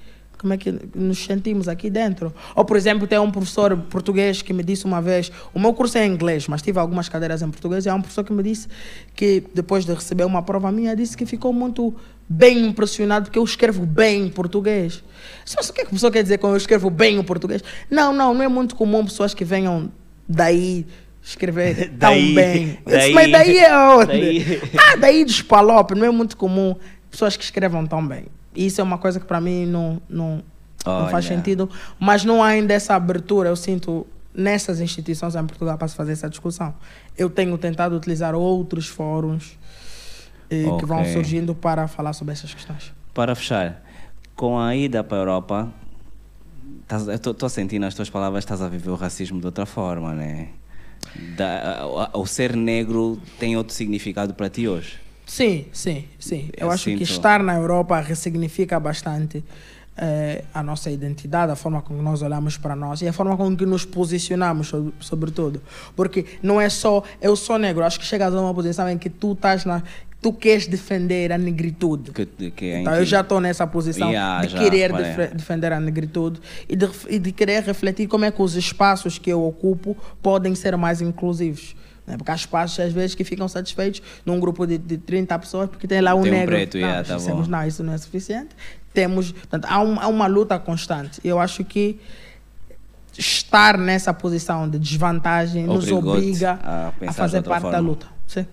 como é que nos sentimos aqui dentro? Ou, por exemplo, tem um professor português que me disse uma vez, o meu curso é em inglês, mas tive algumas cadeiras em português, e há um professor que me disse que, depois de receber uma prova minha, disse que ficou muito bem impressionado porque eu escrevo bem em português. Mas o que, é que o professor quer dizer quando eu escrevo bem o português? Não, não, não é muito comum pessoas que venham daí escrever tão Daí, bem. Disse, daí, mas daí é onde? daí. Ah, daí Palop, não é muito comum pessoas que escrevam tão bem. Isso é uma coisa que para mim não, não, não faz sentido. Mas não há ainda essa abertura, eu sinto, nessas instituições em Portugal para se fazer essa discussão. Eu tenho tentado utilizar outros fóruns eh, que vão surgindo para falar sobre essas questões. Para fechar, com a ida para a Europa, estás- eu estou a sentir nas tuas palavras estás a viver o racismo de outra forma, né? Da, o ser negro tem outro significado para ti hoje? Sim, sim, sim. Eu, Eu acho que sinto- estar na Europa ressignifica bastante eh, a nossa identidade, a forma como nós olhamos para nós e a forma com que nos posicionamos, sob- sobretudo. Porque não é só eu sou negro, acho que chegas a uma posição em que tu estás na. Tu queres defender a negritude. Que, que é Então, eu já estou nessa posição Yeah, de já, querer defe- defender a negritude e de, e de querer refletir como é que os espaços que eu ocupo podem ser mais inclusivos. Né? Porque há espaços, às vezes, que ficam satisfeitos num grupo de, de 30 pessoas porque tem lá um Tem um negro. preto, não, yeah, tá dissemos, bom. não, isso não é suficiente. Temos, portanto, há, um- há uma luta constante. Eu acho que estar nessa posição de desvantagem nos Obrigou-te obriga a a, fazer parte da forma. luta. Sim.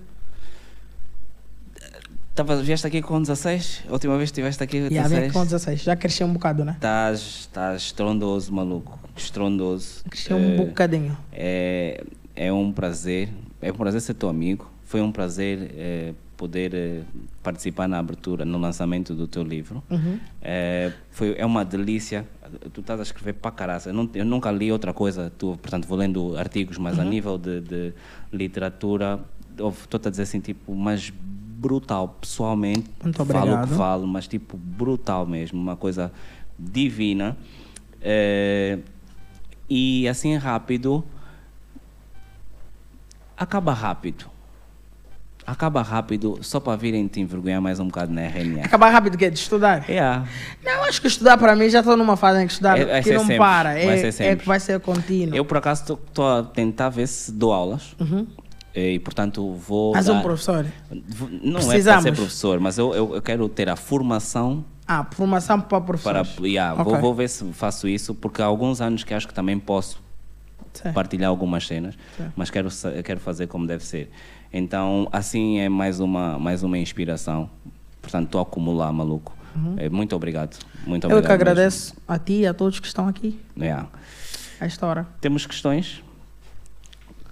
Tava, vieste aqui com 16? A última vez que estiveste aqui 16? com 16. Já cresceu um bocado, né? Estás estás estrondoso, maluco. Estrondoso. Cresceu um Eh, bocadinho. É, é um prazer. É um prazer ser teu amigo. Foi um prazer eh, poder eh, participar na abertura, no lançamento do teu livro. Uhum. É, foi, é uma delícia. Tu estás a escrever para caraça. Eu, não- eu nunca li outra coisa. Tu, portanto, vou lendo artigos, mas Uhum. a nível de, de literatura, estou a dizer assim, tipo, mas brutal. Pessoalmente, Muito falo o que obrigado. falo, mas tipo, brutal mesmo. Uma coisa divina. É, e assim rápido, acaba rápido. Acaba rápido só para virem te envergonhar mais um bocado na RNA. Acabar rápido que é de estudar? Yeah. Não, acho que estudar para mim já estou numa fase em que estudar É- vai que ser não sempre, para. vai É, ser é sempre. que vai ser contínuo. Eu, por acaso, estou a tentar ver se dou aulas. E, portanto, vou. Mas dar- um professor. Vou- Não é para Precisamos. ser professor, mas eu, eu, eu quero ter a formação Ah, formação para para. professores. Yeah, vou, Ok. vou ver se faço isso, porque há alguns anos que acho que também posso Sim. partilhar algumas cenas, Sim. mas quero, quero fazer como deve ser. Então, assim é mais uma, mais uma inspiração. Portanto, estou a acumular, maluco. É, muito obrigado. Muito Uhum. Eu obrigado. que agradeço a ti e a todos que estão aqui mesmo. Yeah. a esta hora. Temos questões?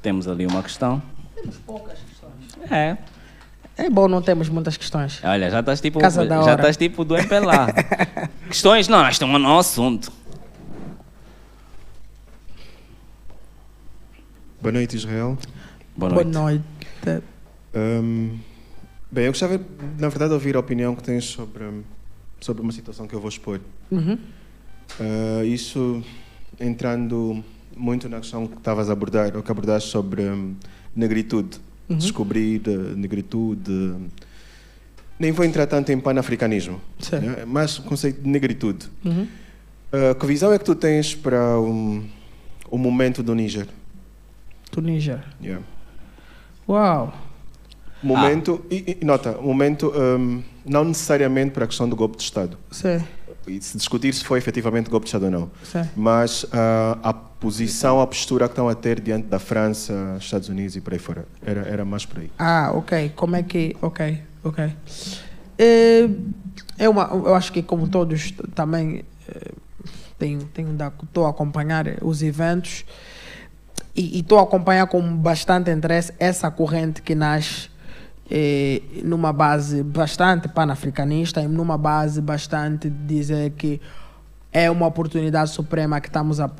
Temos ali uma questão. Temos poucas questões. É. É bom, não temos muitas questões. Olha, já estás tipo, Casa da já estás tipo do MPLA. questões? Não, nós estamos no assunto. Boa noite, Israel. Boa noite. Boa noite. Hum, bem, eu gostava, na verdade, de ouvir a opinião que tens sobre, hum, sobre uma situação que eu vou expor. Uhum. Ah, isso entrando muito na questão que estavas a abordar, ou que abordaste sobre hum, negritude. Uhum. Descobrir eh, negritude. Nem vou entrar tanto em panafricanismo, né? mas o conceito de negritude. Uhum. Ah, que visão é que tu tens para um, o momento do Níger? Tunísia. Yeah. Uau. Momento, e, e nota, momento hum, não necessariamente para a questão do golpe de Estado. Sim. E se discutir se foi efetivamente golpe de Estado ou não. Sim. Mas ah, a posição, a postura que estão a ter diante da França, Estados Unidos e por aí fora. Era, era mais por aí. Ah, ok. Como é que. Ok, ok. Eh, É uma, eu acho que, como todos, também eh, tenho, tenho estou a acompanhar os eventos e estou a acompanhar com bastante interesse essa corrente que nasce eh, numa base bastante panafricanista e numa base bastante dizer que é uma oportunidade suprema que estamos a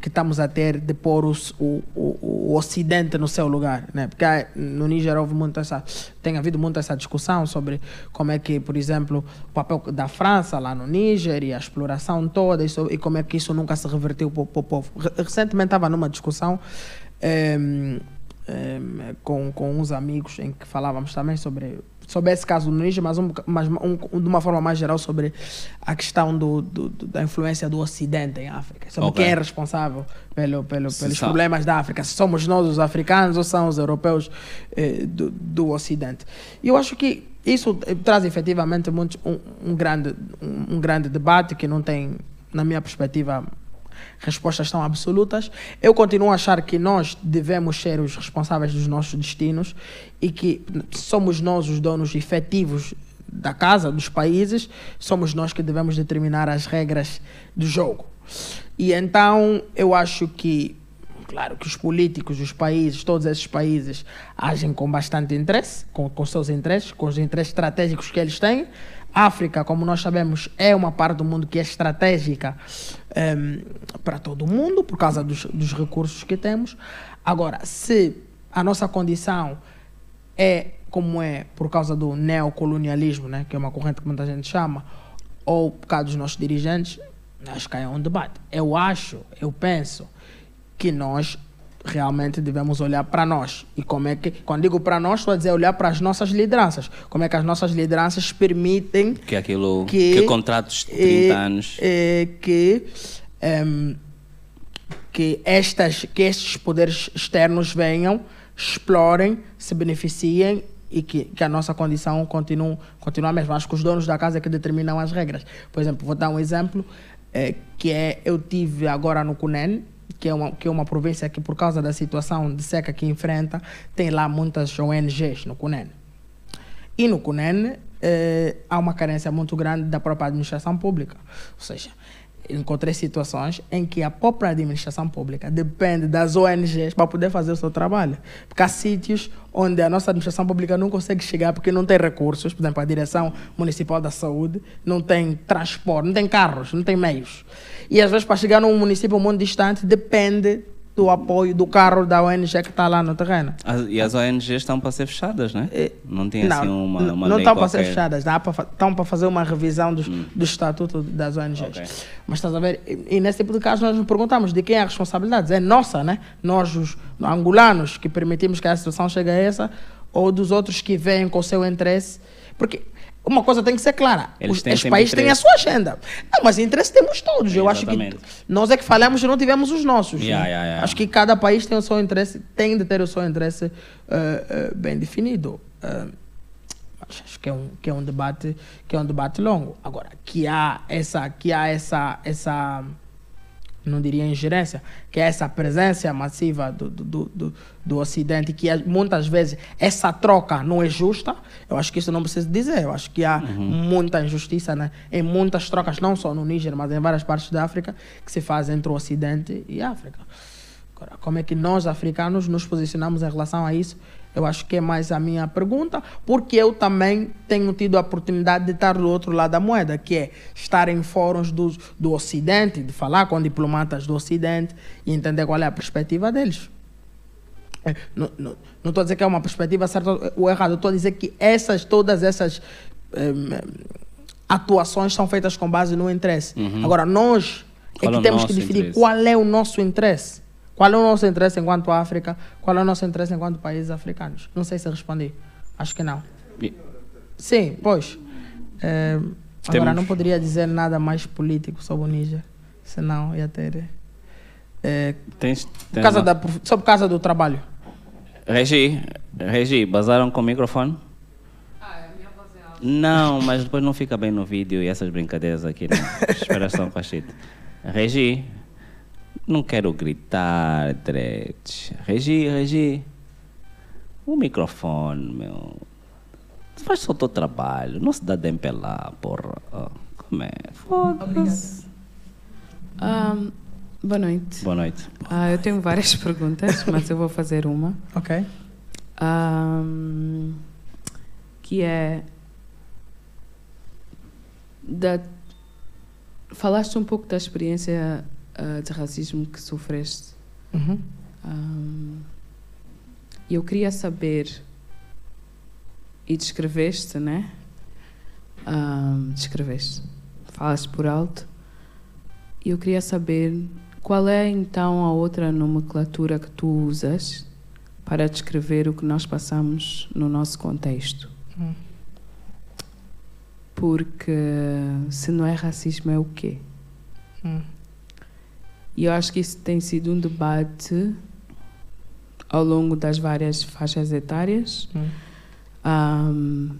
que estamos a ter de pôr o, o, o Ocidente no seu lugar, né? Porque no Níger houve muito essa, tem havido muito essa discussão sobre como é que, por exemplo, o papel da França lá no Níger e a exploração toda isso, e como é que isso nunca se revertiu para o povo. Re- Recentemente estava numa discussão em, em, com, com uns amigos em que falávamos também sobre, sobre esse caso no Níger, mas, um, mas um, de uma forma mais geral sobre a questão do, do- do- da influência do Ocidente em África, sobre Ok. quem é responsável pelo, pelo, pelos sabe. problemas da África, se somos nós os africanos ou são os europeus eh, do, do Ocidente. E eu acho que isso eh, traz efetivamente muito, um, um grande, um, um grande debate que não tem, na minha perspectiva, respostas tão absolutas. Eu continuo a achar que nós devemos ser os responsáveis dos nossos destinos e que somos nós os donos efetivos da casa, dos países, somos nós que devemos determinar as regras do jogo. E então eu acho que, claro, que os políticos, os países, todos esses países agem com bastante interesse, com, com seus interesses, com os interesses estratégicos que eles têm. África, como nós sabemos, é uma parte do mundo que é estratégica em, para todo mundo, por causa dos, dos recursos que temos. Agora, se a nossa condição é como é por causa do neocolonialismo, né, que é uma corrente que muita gente chama, ou por causa dos nossos dirigentes, acho que é um debate. Eu acho, eu penso que nós realmente devemos olhar para nós. E como é que, quando digo para nós, estou a dizer olhar para as nossas lideranças. Como é que as nossas lideranças permitem que aquilo, que, que contratos de 30 anos. É, que, um, que, estas, que estes poderes externos venham, explorem, se beneficiem e que, que a nossa condição continue, continue a mesma. Acho que os donos da casa é que determinam as regras. Por exemplo, vou dar um exemplo, é, que é, eu tive agora no CUNEN, que é, uma, que é uma província que, por causa da situação de seca que enfrenta, tem lá muitas ONGs no CUNEN. E no CUNEN eh, há uma carência muito grande da própria administração pública. Ou seja, encontrei situações em que a própria administração pública depende das ONGs para poder fazer o seu trabalho. Porque há sítios onde a nossa administração pública não consegue chegar porque não tem recursos, por exemplo, a Direção Municipal da Saúde não tem transporte, não tem carros, não tem meios. E às vezes para chegar num município muito distante depende do apoio do carro da ONG que está lá no terreno. As, e as ONGs estão para ser fechadas, né? É, não tem não, assim uma, uma Não estão para ser fechadas, estão para fazer uma revisão dos, hum. do estatuto das ONGs. Okay. Mas estás a ver, e, e, nesse tipo de casos nós nos perguntamos de quem é a responsabilidade. É nossa, né? Nós, os angolanos, que permitimos que a situação chegue a essa, ou dos outros que vêm com o seu interesse. Porque uma coisa tem que ser clara. Eles os, os países têm a sua agenda. Não, mas interesse temos todos. Eu acho que nós é que falhamos e não tivemos os nossos. Yeah, yeah, yeah. Acho que cada país tem o seu interesse, tem de ter o seu interesse uh, uh, bem definido. Uh, acho que é um que é um debate que é um debate longo. Agora que há essa que há essa essa não diria ingerência, que é essa presença massiva do, do, do, do Ocidente, que muitas vezes essa troca não é justa, eu acho que isso não precisa dizer. Eu acho que há uhum. muita injustiça né? em muitas trocas, não só no Níger, mas em várias partes da África, que se faz entre o Ocidente e a África. Agora, como é que nós, africanos, nos posicionamos em relação a isso? Eu acho que é mais a minha pergunta, porque eu também tenho tido a oportunidade de estar do outro lado da moeda, que é estar em fóruns do, do Ocidente, de falar com diplomatas do Ocidente e entender qual é a perspectiva deles. É, não estou a dizer que é uma perspectiva certa ou errada, estou a dizer que essas, todas essas atuações são feitas com base no interesse. Uhum. Agora, nós é qual é que temos que definir interesse? qual é o nosso interesse. Qual é o nosso interesse enquanto África? Qual é o nosso interesse enquanto países africanos? Não sei se respondi. Acho que não. Sim, pois. É, agora, não poderia dizer nada mais político sobre o Níger, senão ia ter. É, tens, tens casa da, sobre casa do trabalho. Regi, Regi, basaram com o microfone? Ah, é minha voz é alta. Não, mas depois não fica bem no vídeo e essas brincadeiras aqui, não. Esperação com a shit. Regi, não quero gritar, Dred. Regi, Regi. O microfone, meu. Faz só o teu trabalho. Não se dá dempelar, porra. Oh, como é? Foda-se. Um, boa noite. Boa noite. Uh, eu tenho várias perguntas, mas eu vou fazer uma. Ok. Um, que é. Da, falaste um pouco da experiência uh, de racismo que sofreste. Uhum. Um, eu queria saber, e descreveste, né? Um, descreveste, falas por alto. E eu queria saber qual é então a outra nomenclatura que tu usas para descrever o que nós passamos no nosso contexto. Uhum. Porque se não é racismo, é o quê? Uhum. E eu acho que isso tem sido um debate ao longo das várias faixas etárias. Hum. Um,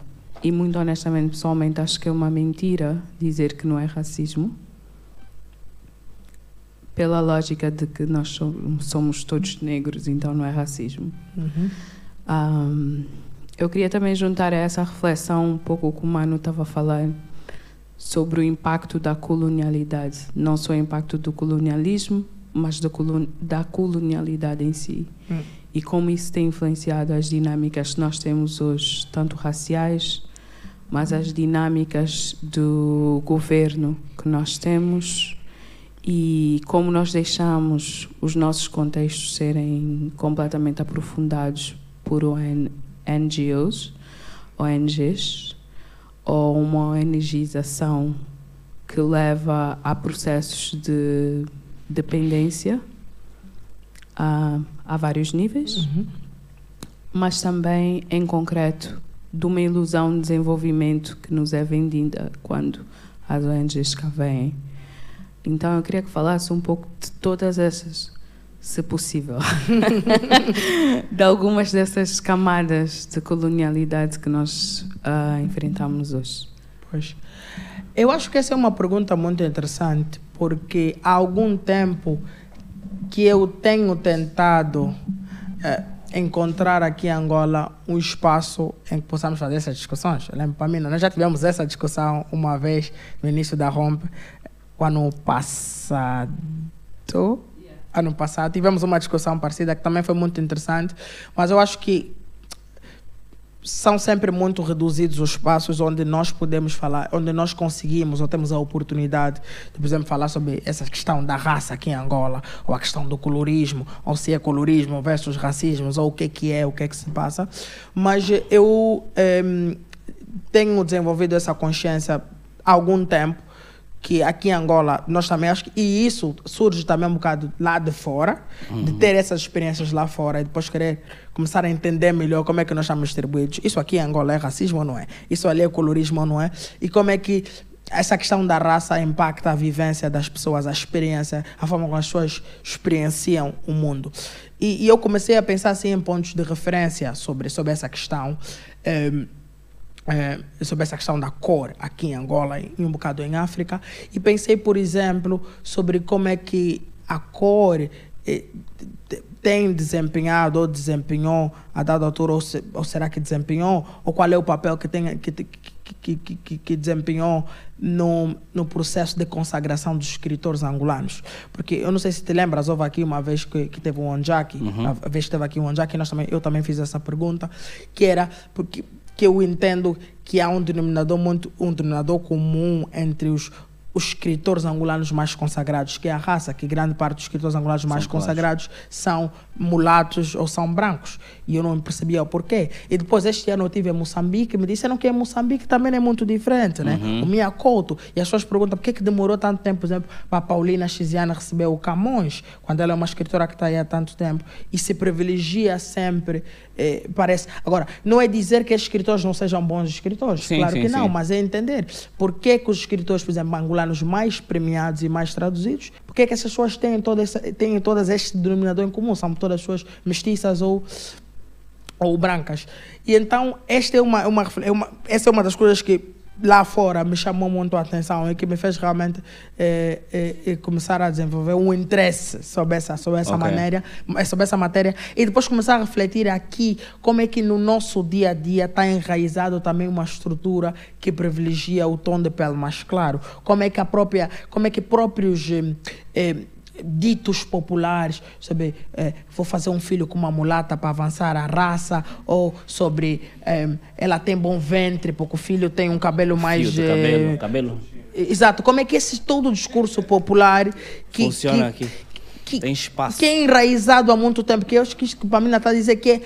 e muito honestamente, pessoalmente, acho que é uma mentira dizer que não é racismo. Pela lógica de que nós somos todos negros, então não é racismo. Uhum. Um, eu queria também juntar a essa reflexão um pouco o que o Mano estava falando sobre o impacto da colonialidade, não só o impacto do colonialismo, mas da colonialidade em si. Hum. E como isso tem influenciado as dinâmicas que nós temos hoje, tanto raciais, mas as dinâmicas do governo que nós temos e como nós deixamos os nossos contextos serem completamente aprofundados por NGOs ONGs ou uma ONGização que leva a processos de dependência a, a vários níveis, mas também, em concreto, de uma ilusão de desenvolvimento que nos é vendida quando as ONGs cá vêm. Então, eu queria que falasse um pouco de todas essas, se possível, de algumas dessas camadas de colonialidade que nós uh, enfrentamos hoje. Pois. Eu acho que essa é uma pergunta muito interessante, porque há algum tempo que eu tenho tentado eh, encontrar aqui em Angola um espaço em que possamos fazer essas discussões. Eu lembro para mim, nós já tivemos essa discussão uma vez no início da Rompe, o passado. Ano passado tivemos uma discussão parecida que também foi muito interessante, mas eu acho que são sempre muito reduzidos os espaços onde nós podemos falar, onde nós conseguimos ou temos a oportunidade de, por exemplo, falar sobre essa questão da raça aqui em Angola, ou a questão do colorismo, ou se é colorismo versus racismo, ou o que, que é, o que é que se passa. Mas eu eh, tenho desenvolvido essa consciência há algum tempo que aqui em Angola nós também acho que e isso surge também um bocado lá de fora uhum. de ter essas experiências lá fora e depois querer começar a entender melhor como é que nós estamos distribuídos. Isso aqui em Angola é racismo ou não é? Isso ali é colorismo ou não é? E como é que essa questão da raça impacta a vivência das pessoas a experiência a forma como as pessoas experienciam o mundo. E, e eu comecei a pensar assim em pontos de referência sobre sobre essa questão. Um, é, sobre essa questão da cor aqui em Angola e um bocado em África e pensei, por exemplo, sobre como é que a cor é, tem desempenhado ou desempenhou a dada altura ou, se, ou, será que desempenhou ou qual é o papel que tem que, que, que, que, desempenhou no, no processo de consagração dos escritores angolanos. Porque eu não sei se te lembras, houve aqui uma vez que, que teve um Onjaki, uhum. a vez que teve aqui um Onjaki, nós também, eu também fiz essa pergunta, que era porque que eu entendo que há um denominador muito um denominador comum entre os os escritores angolanos mais consagrados, que é a raça, que grande parte dos escritores angolanos mais consagrados são mulatos ou são brancos. E eu não percebia o porquê. E depois, este ano, eu tive em Moçambique, me disseram que em Moçambique também é muito diferente, né? Uhum. O Minha Couto. E as pessoas perguntam por que, que demorou tanto tempo, por exemplo, para a Paulina Xiziana receber o Camões, quando ela é uma escritora que está aí há tanto tempo. E se privilegia sempre, eh, parece. Agora, não é dizer que escritores não sejam bons escritores, sim, claro sim, que não, sim. mas é entender por que, que os escritores, por exemplo, angolanos mais premiados e mais traduzidos, por que, que essas pessoas têm, toda essa, têm todas este denominador em comum? São todas pessoas mestiças ou ou brancas. E então, esta é uma, uma, é uma, essa é uma das coisas que lá fora me chamou muito a atenção e que me fez realmente é, é, começar a desenvolver um interesse sobre essa, sobre essa okay. matéria, sobre essa matéria e depois começar a refletir aqui como é que no nosso dia a dia está enraizado também uma estrutura que privilegia o tom de pele mais claro, como é que a própria, como é que próprios é, ditos populares sobre eh, vou fazer um filho com uma mulata para avançar a raça ou sobre eh, ela tem bom ventre porque o filho tem um cabelo mais Fio cabelo, cabelo. Exato, como é que esse todo o discurso popular que funciona que, aqui? Que, tem espaço. que é enraizado há muito tempo, que eu acho que para mim está a dizer que é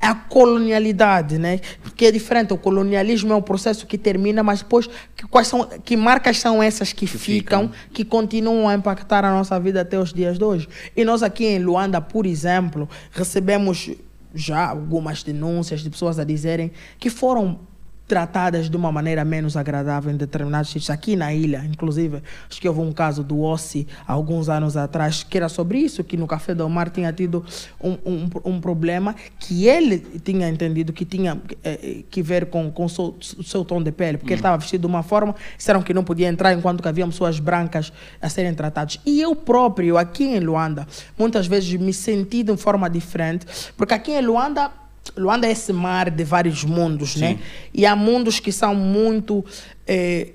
a colonialidade, né? Porque é diferente, o colonialismo é um processo que termina, mas depois que, quais são, que marcas são essas que, que ficam, ficam, que continuam a impactar a nossa vida até os dias de hoje. E nós aqui em Luanda, por exemplo, recebemos já algumas denúncias de pessoas a dizerem que foram tratadas de uma maneira menos agradável em determinados sítios, aqui na ilha, inclusive, acho que houve um caso do Ossi, alguns anos atrás, que era sobre isso, que no Café do Mar tinha tido um, um, um problema que ele tinha entendido que tinha eh, que ver com, com o seu, seu tom de pele, porque ele estava vestido de uma forma, disseram que não podia entrar enquanto que haviam pessoas brancas a serem tratadas. E eu próprio, aqui em Luanda, muitas vezes me senti de forma diferente, porque aqui em Luanda Luanda é esse mar de vários mundos, né? Sim. né? E há mundos que são muito é,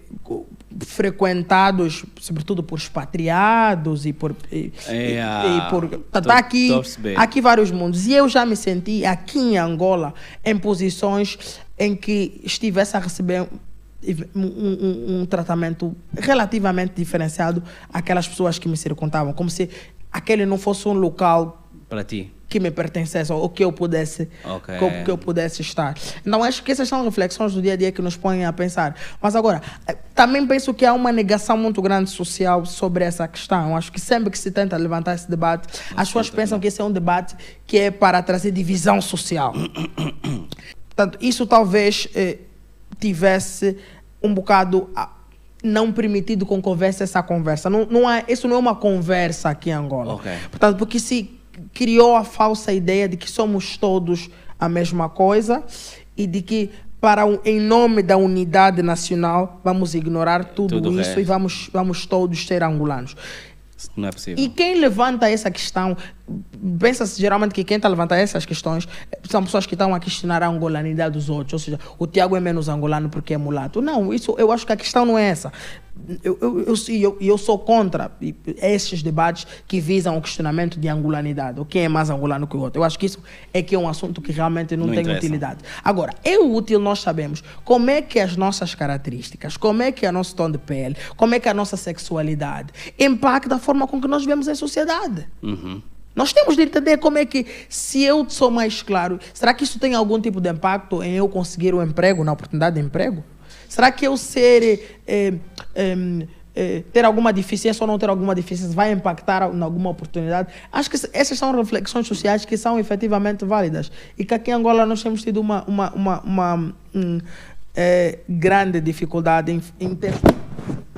frequentados, sobretudo por expatriados e por. E, é, e, e por tá, tá aqui, aqui vários mundos. E eu já me senti aqui em Angola em posições em que estivesse a receber um, um, um, tratamento relativamente diferenciado àquelas pessoas que me circundavam, como se aquele não fosse um local Para ti. que me pertencesse ou que eu pudesse Ok. que, que eu pudesse estar. Então acho que essas são reflexões do dia a dia que nos põem a pensar. Mas agora, eh, também penso que há uma negação muito grande social sobre essa questão. Acho que sempre que se tenta levantar esse debate, as pessoas pensam que esse é um debate que é para trazer divisão social. Portanto, isso talvez eh, tivesse um bocado ah, não permitido com houvesse essa conversa. Não, não é, isso não é uma conversa aqui em Angola. Ok. Portanto, porque se criou a falsa ideia de que somos todos a mesma coisa e de que para o- em nome da unidade nacional vamos ignorar tudo, Tudo isso resto. e vamos, vamos todos ser angolanos. Não é possível. E quem levanta essa questão, pensa-se geralmente que quem está a levantar essas questões são pessoas que estão a questionar a angolanidade dos outros. Ou seja, o Tiago é menos angolano porque é mulato. Não, isso, eu acho que a questão não é essa. Eu, eu, eu, eu, eu sou contra esses debates que visam o questionamento de angolanidade. Ou quem é mais angolano que o outro. Eu acho que isso é que é um assunto que realmente não, Não tem interessa. utilidade. Agora, é útil nós sabemos como é que as nossas características, como é que é o nosso tom de pele, como é que a nossa sexualidade impacta a forma com que nós vemos a sociedade. Uhum. Nós temos de entender como é que, se eu sou mais claro, será que isso tem algum tipo de impacto em eu conseguir um emprego, na oportunidade de emprego? Será que eu ser, eh, eh, eh, ter alguma deficiência ou não ter alguma deficiência vai impactar em alguma oportunidade? Acho que essas são reflexões sociais que são efetivamente válidas e que aqui em Angola nós temos tido uma, uma, uma, uma, hum, eh, grande dificuldade em, em ter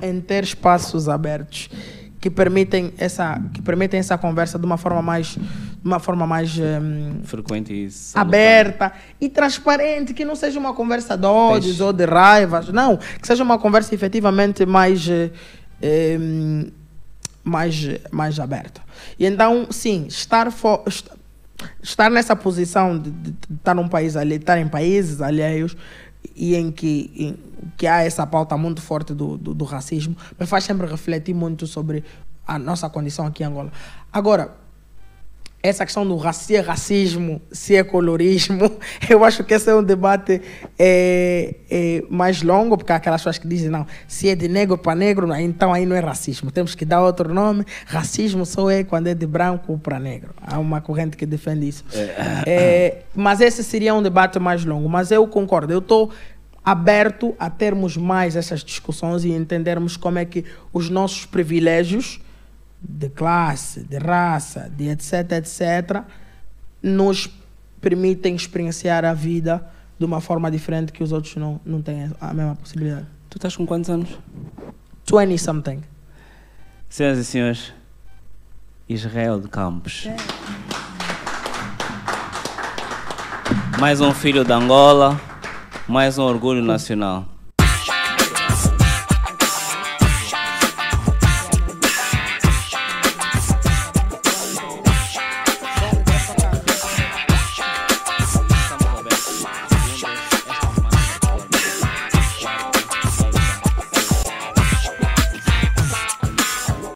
em ter espaços abertos que permitem essa que permitem essa conversa de uma forma mais de uma forma mais hum, Frequente e salutar. aberta e transparente que não seja uma conversa de ódios Peixe. ou de raivas não que seja uma conversa efetivamente mais eh, hum, mais mais aberta e então sim estar estar nessa posição de, de estar num país ali estar em países alheios e em que, em que há essa pauta muito forte do, do, do racismo, me faz sempre refletir muito sobre a nossa condição aqui em Angola. Agora, essa questão do se é racismo, se é colorismo, eu acho que esse é um debate é, é, mais longo, porque há aquelas pessoas que dizem, não, se é de negro para negro, então aí não é racismo, temos que dar outro nome. Racismo só é quando é de branco para negro. Há uma corrente que defende isso. É, mas esse seria um debate mais longo. Mas eu concordo, eu estou aberto a termos mais essas discussões e entendermos como é que os nossos privilégios de classe, de raça, de etc, etc, nos permitem experienciar a vida de uma forma diferente que os outros não, não têm a mesma possibilidade. Tu estás com quantos anos? 20 something. Senhoras e senhores, Israel de Campos. Mais um filho de Angola, mais um orgulho nacional.